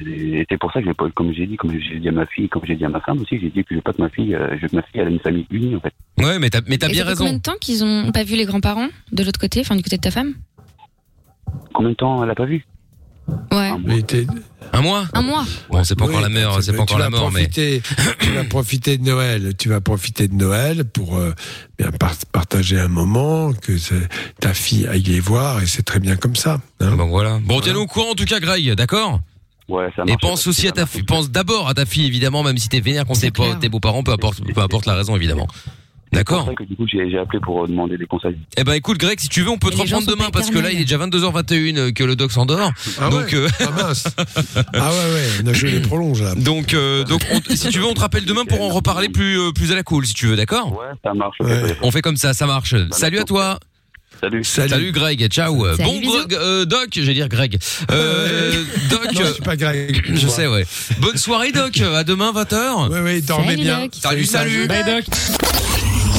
c'est pour ça que, j'ai pas- comme j'ai dit, comme j'ai dit à ma fille, comme j'ai dit à ma femme aussi, j'ai dit que je veux pas que ma fille, euh, je veux que ma fille elle ait une famille unie, en fait. Ouais, mais t'as, mais t'as bien fait combien raison. de temps qu'ils ont pas vu les grands-parents de l'autre côté, enfin du côté de ta femme? Combien de temps elle a pas vu? Ouais. Un mois Un mois. Bon, c'est pas encore Oui, la mort, c'est pas encore la mort, mais. tu vas profiter de Noël. Tu vas profiter de Noël pour euh, bien par- partager un moment, que ta fille aille les voir, et c'est très bien comme ça. hein. Bon voilà. Bon, tiens-nous au courant en tout cas, Greg, d'accord Ouais, ça Et marche. pense aussi à ta fille, pense d'abord à ta fille évidemment, même si t'es vénère contre tes, tes beaux-parents, peu importe, peu importe la raison évidemment. C'est D'accord pour ça que du coup, j'ai j'ai appelé pour euh, demander des conseils. Eh ben écoute Greg, si tu veux, on peut te reprendre demain parce que là il est déjà 22h21 euh, que le doc s'endort. Ah donc ouais euh, Ah mince Ah ouais, je les prolonge là. donc euh, donc on- si tu veux, on te rappelle demain pour en reparler plus plus à la cool si tu veux, d'accord? Ouais, ça marche. Ouais. On fait comme ça, ça marche. Salut à toi. Salut. Salut, Greg, ciao. Salut, bon. Greg, euh, Doc, j'allais dire Greg. Euh, Doc, Non, je suis pas Greg. je sais ouais. Bonne soirée Doc, à demain 20h. Oui, oui, dormez Salut, bien. Doc. Salut, salut. Bye Doc.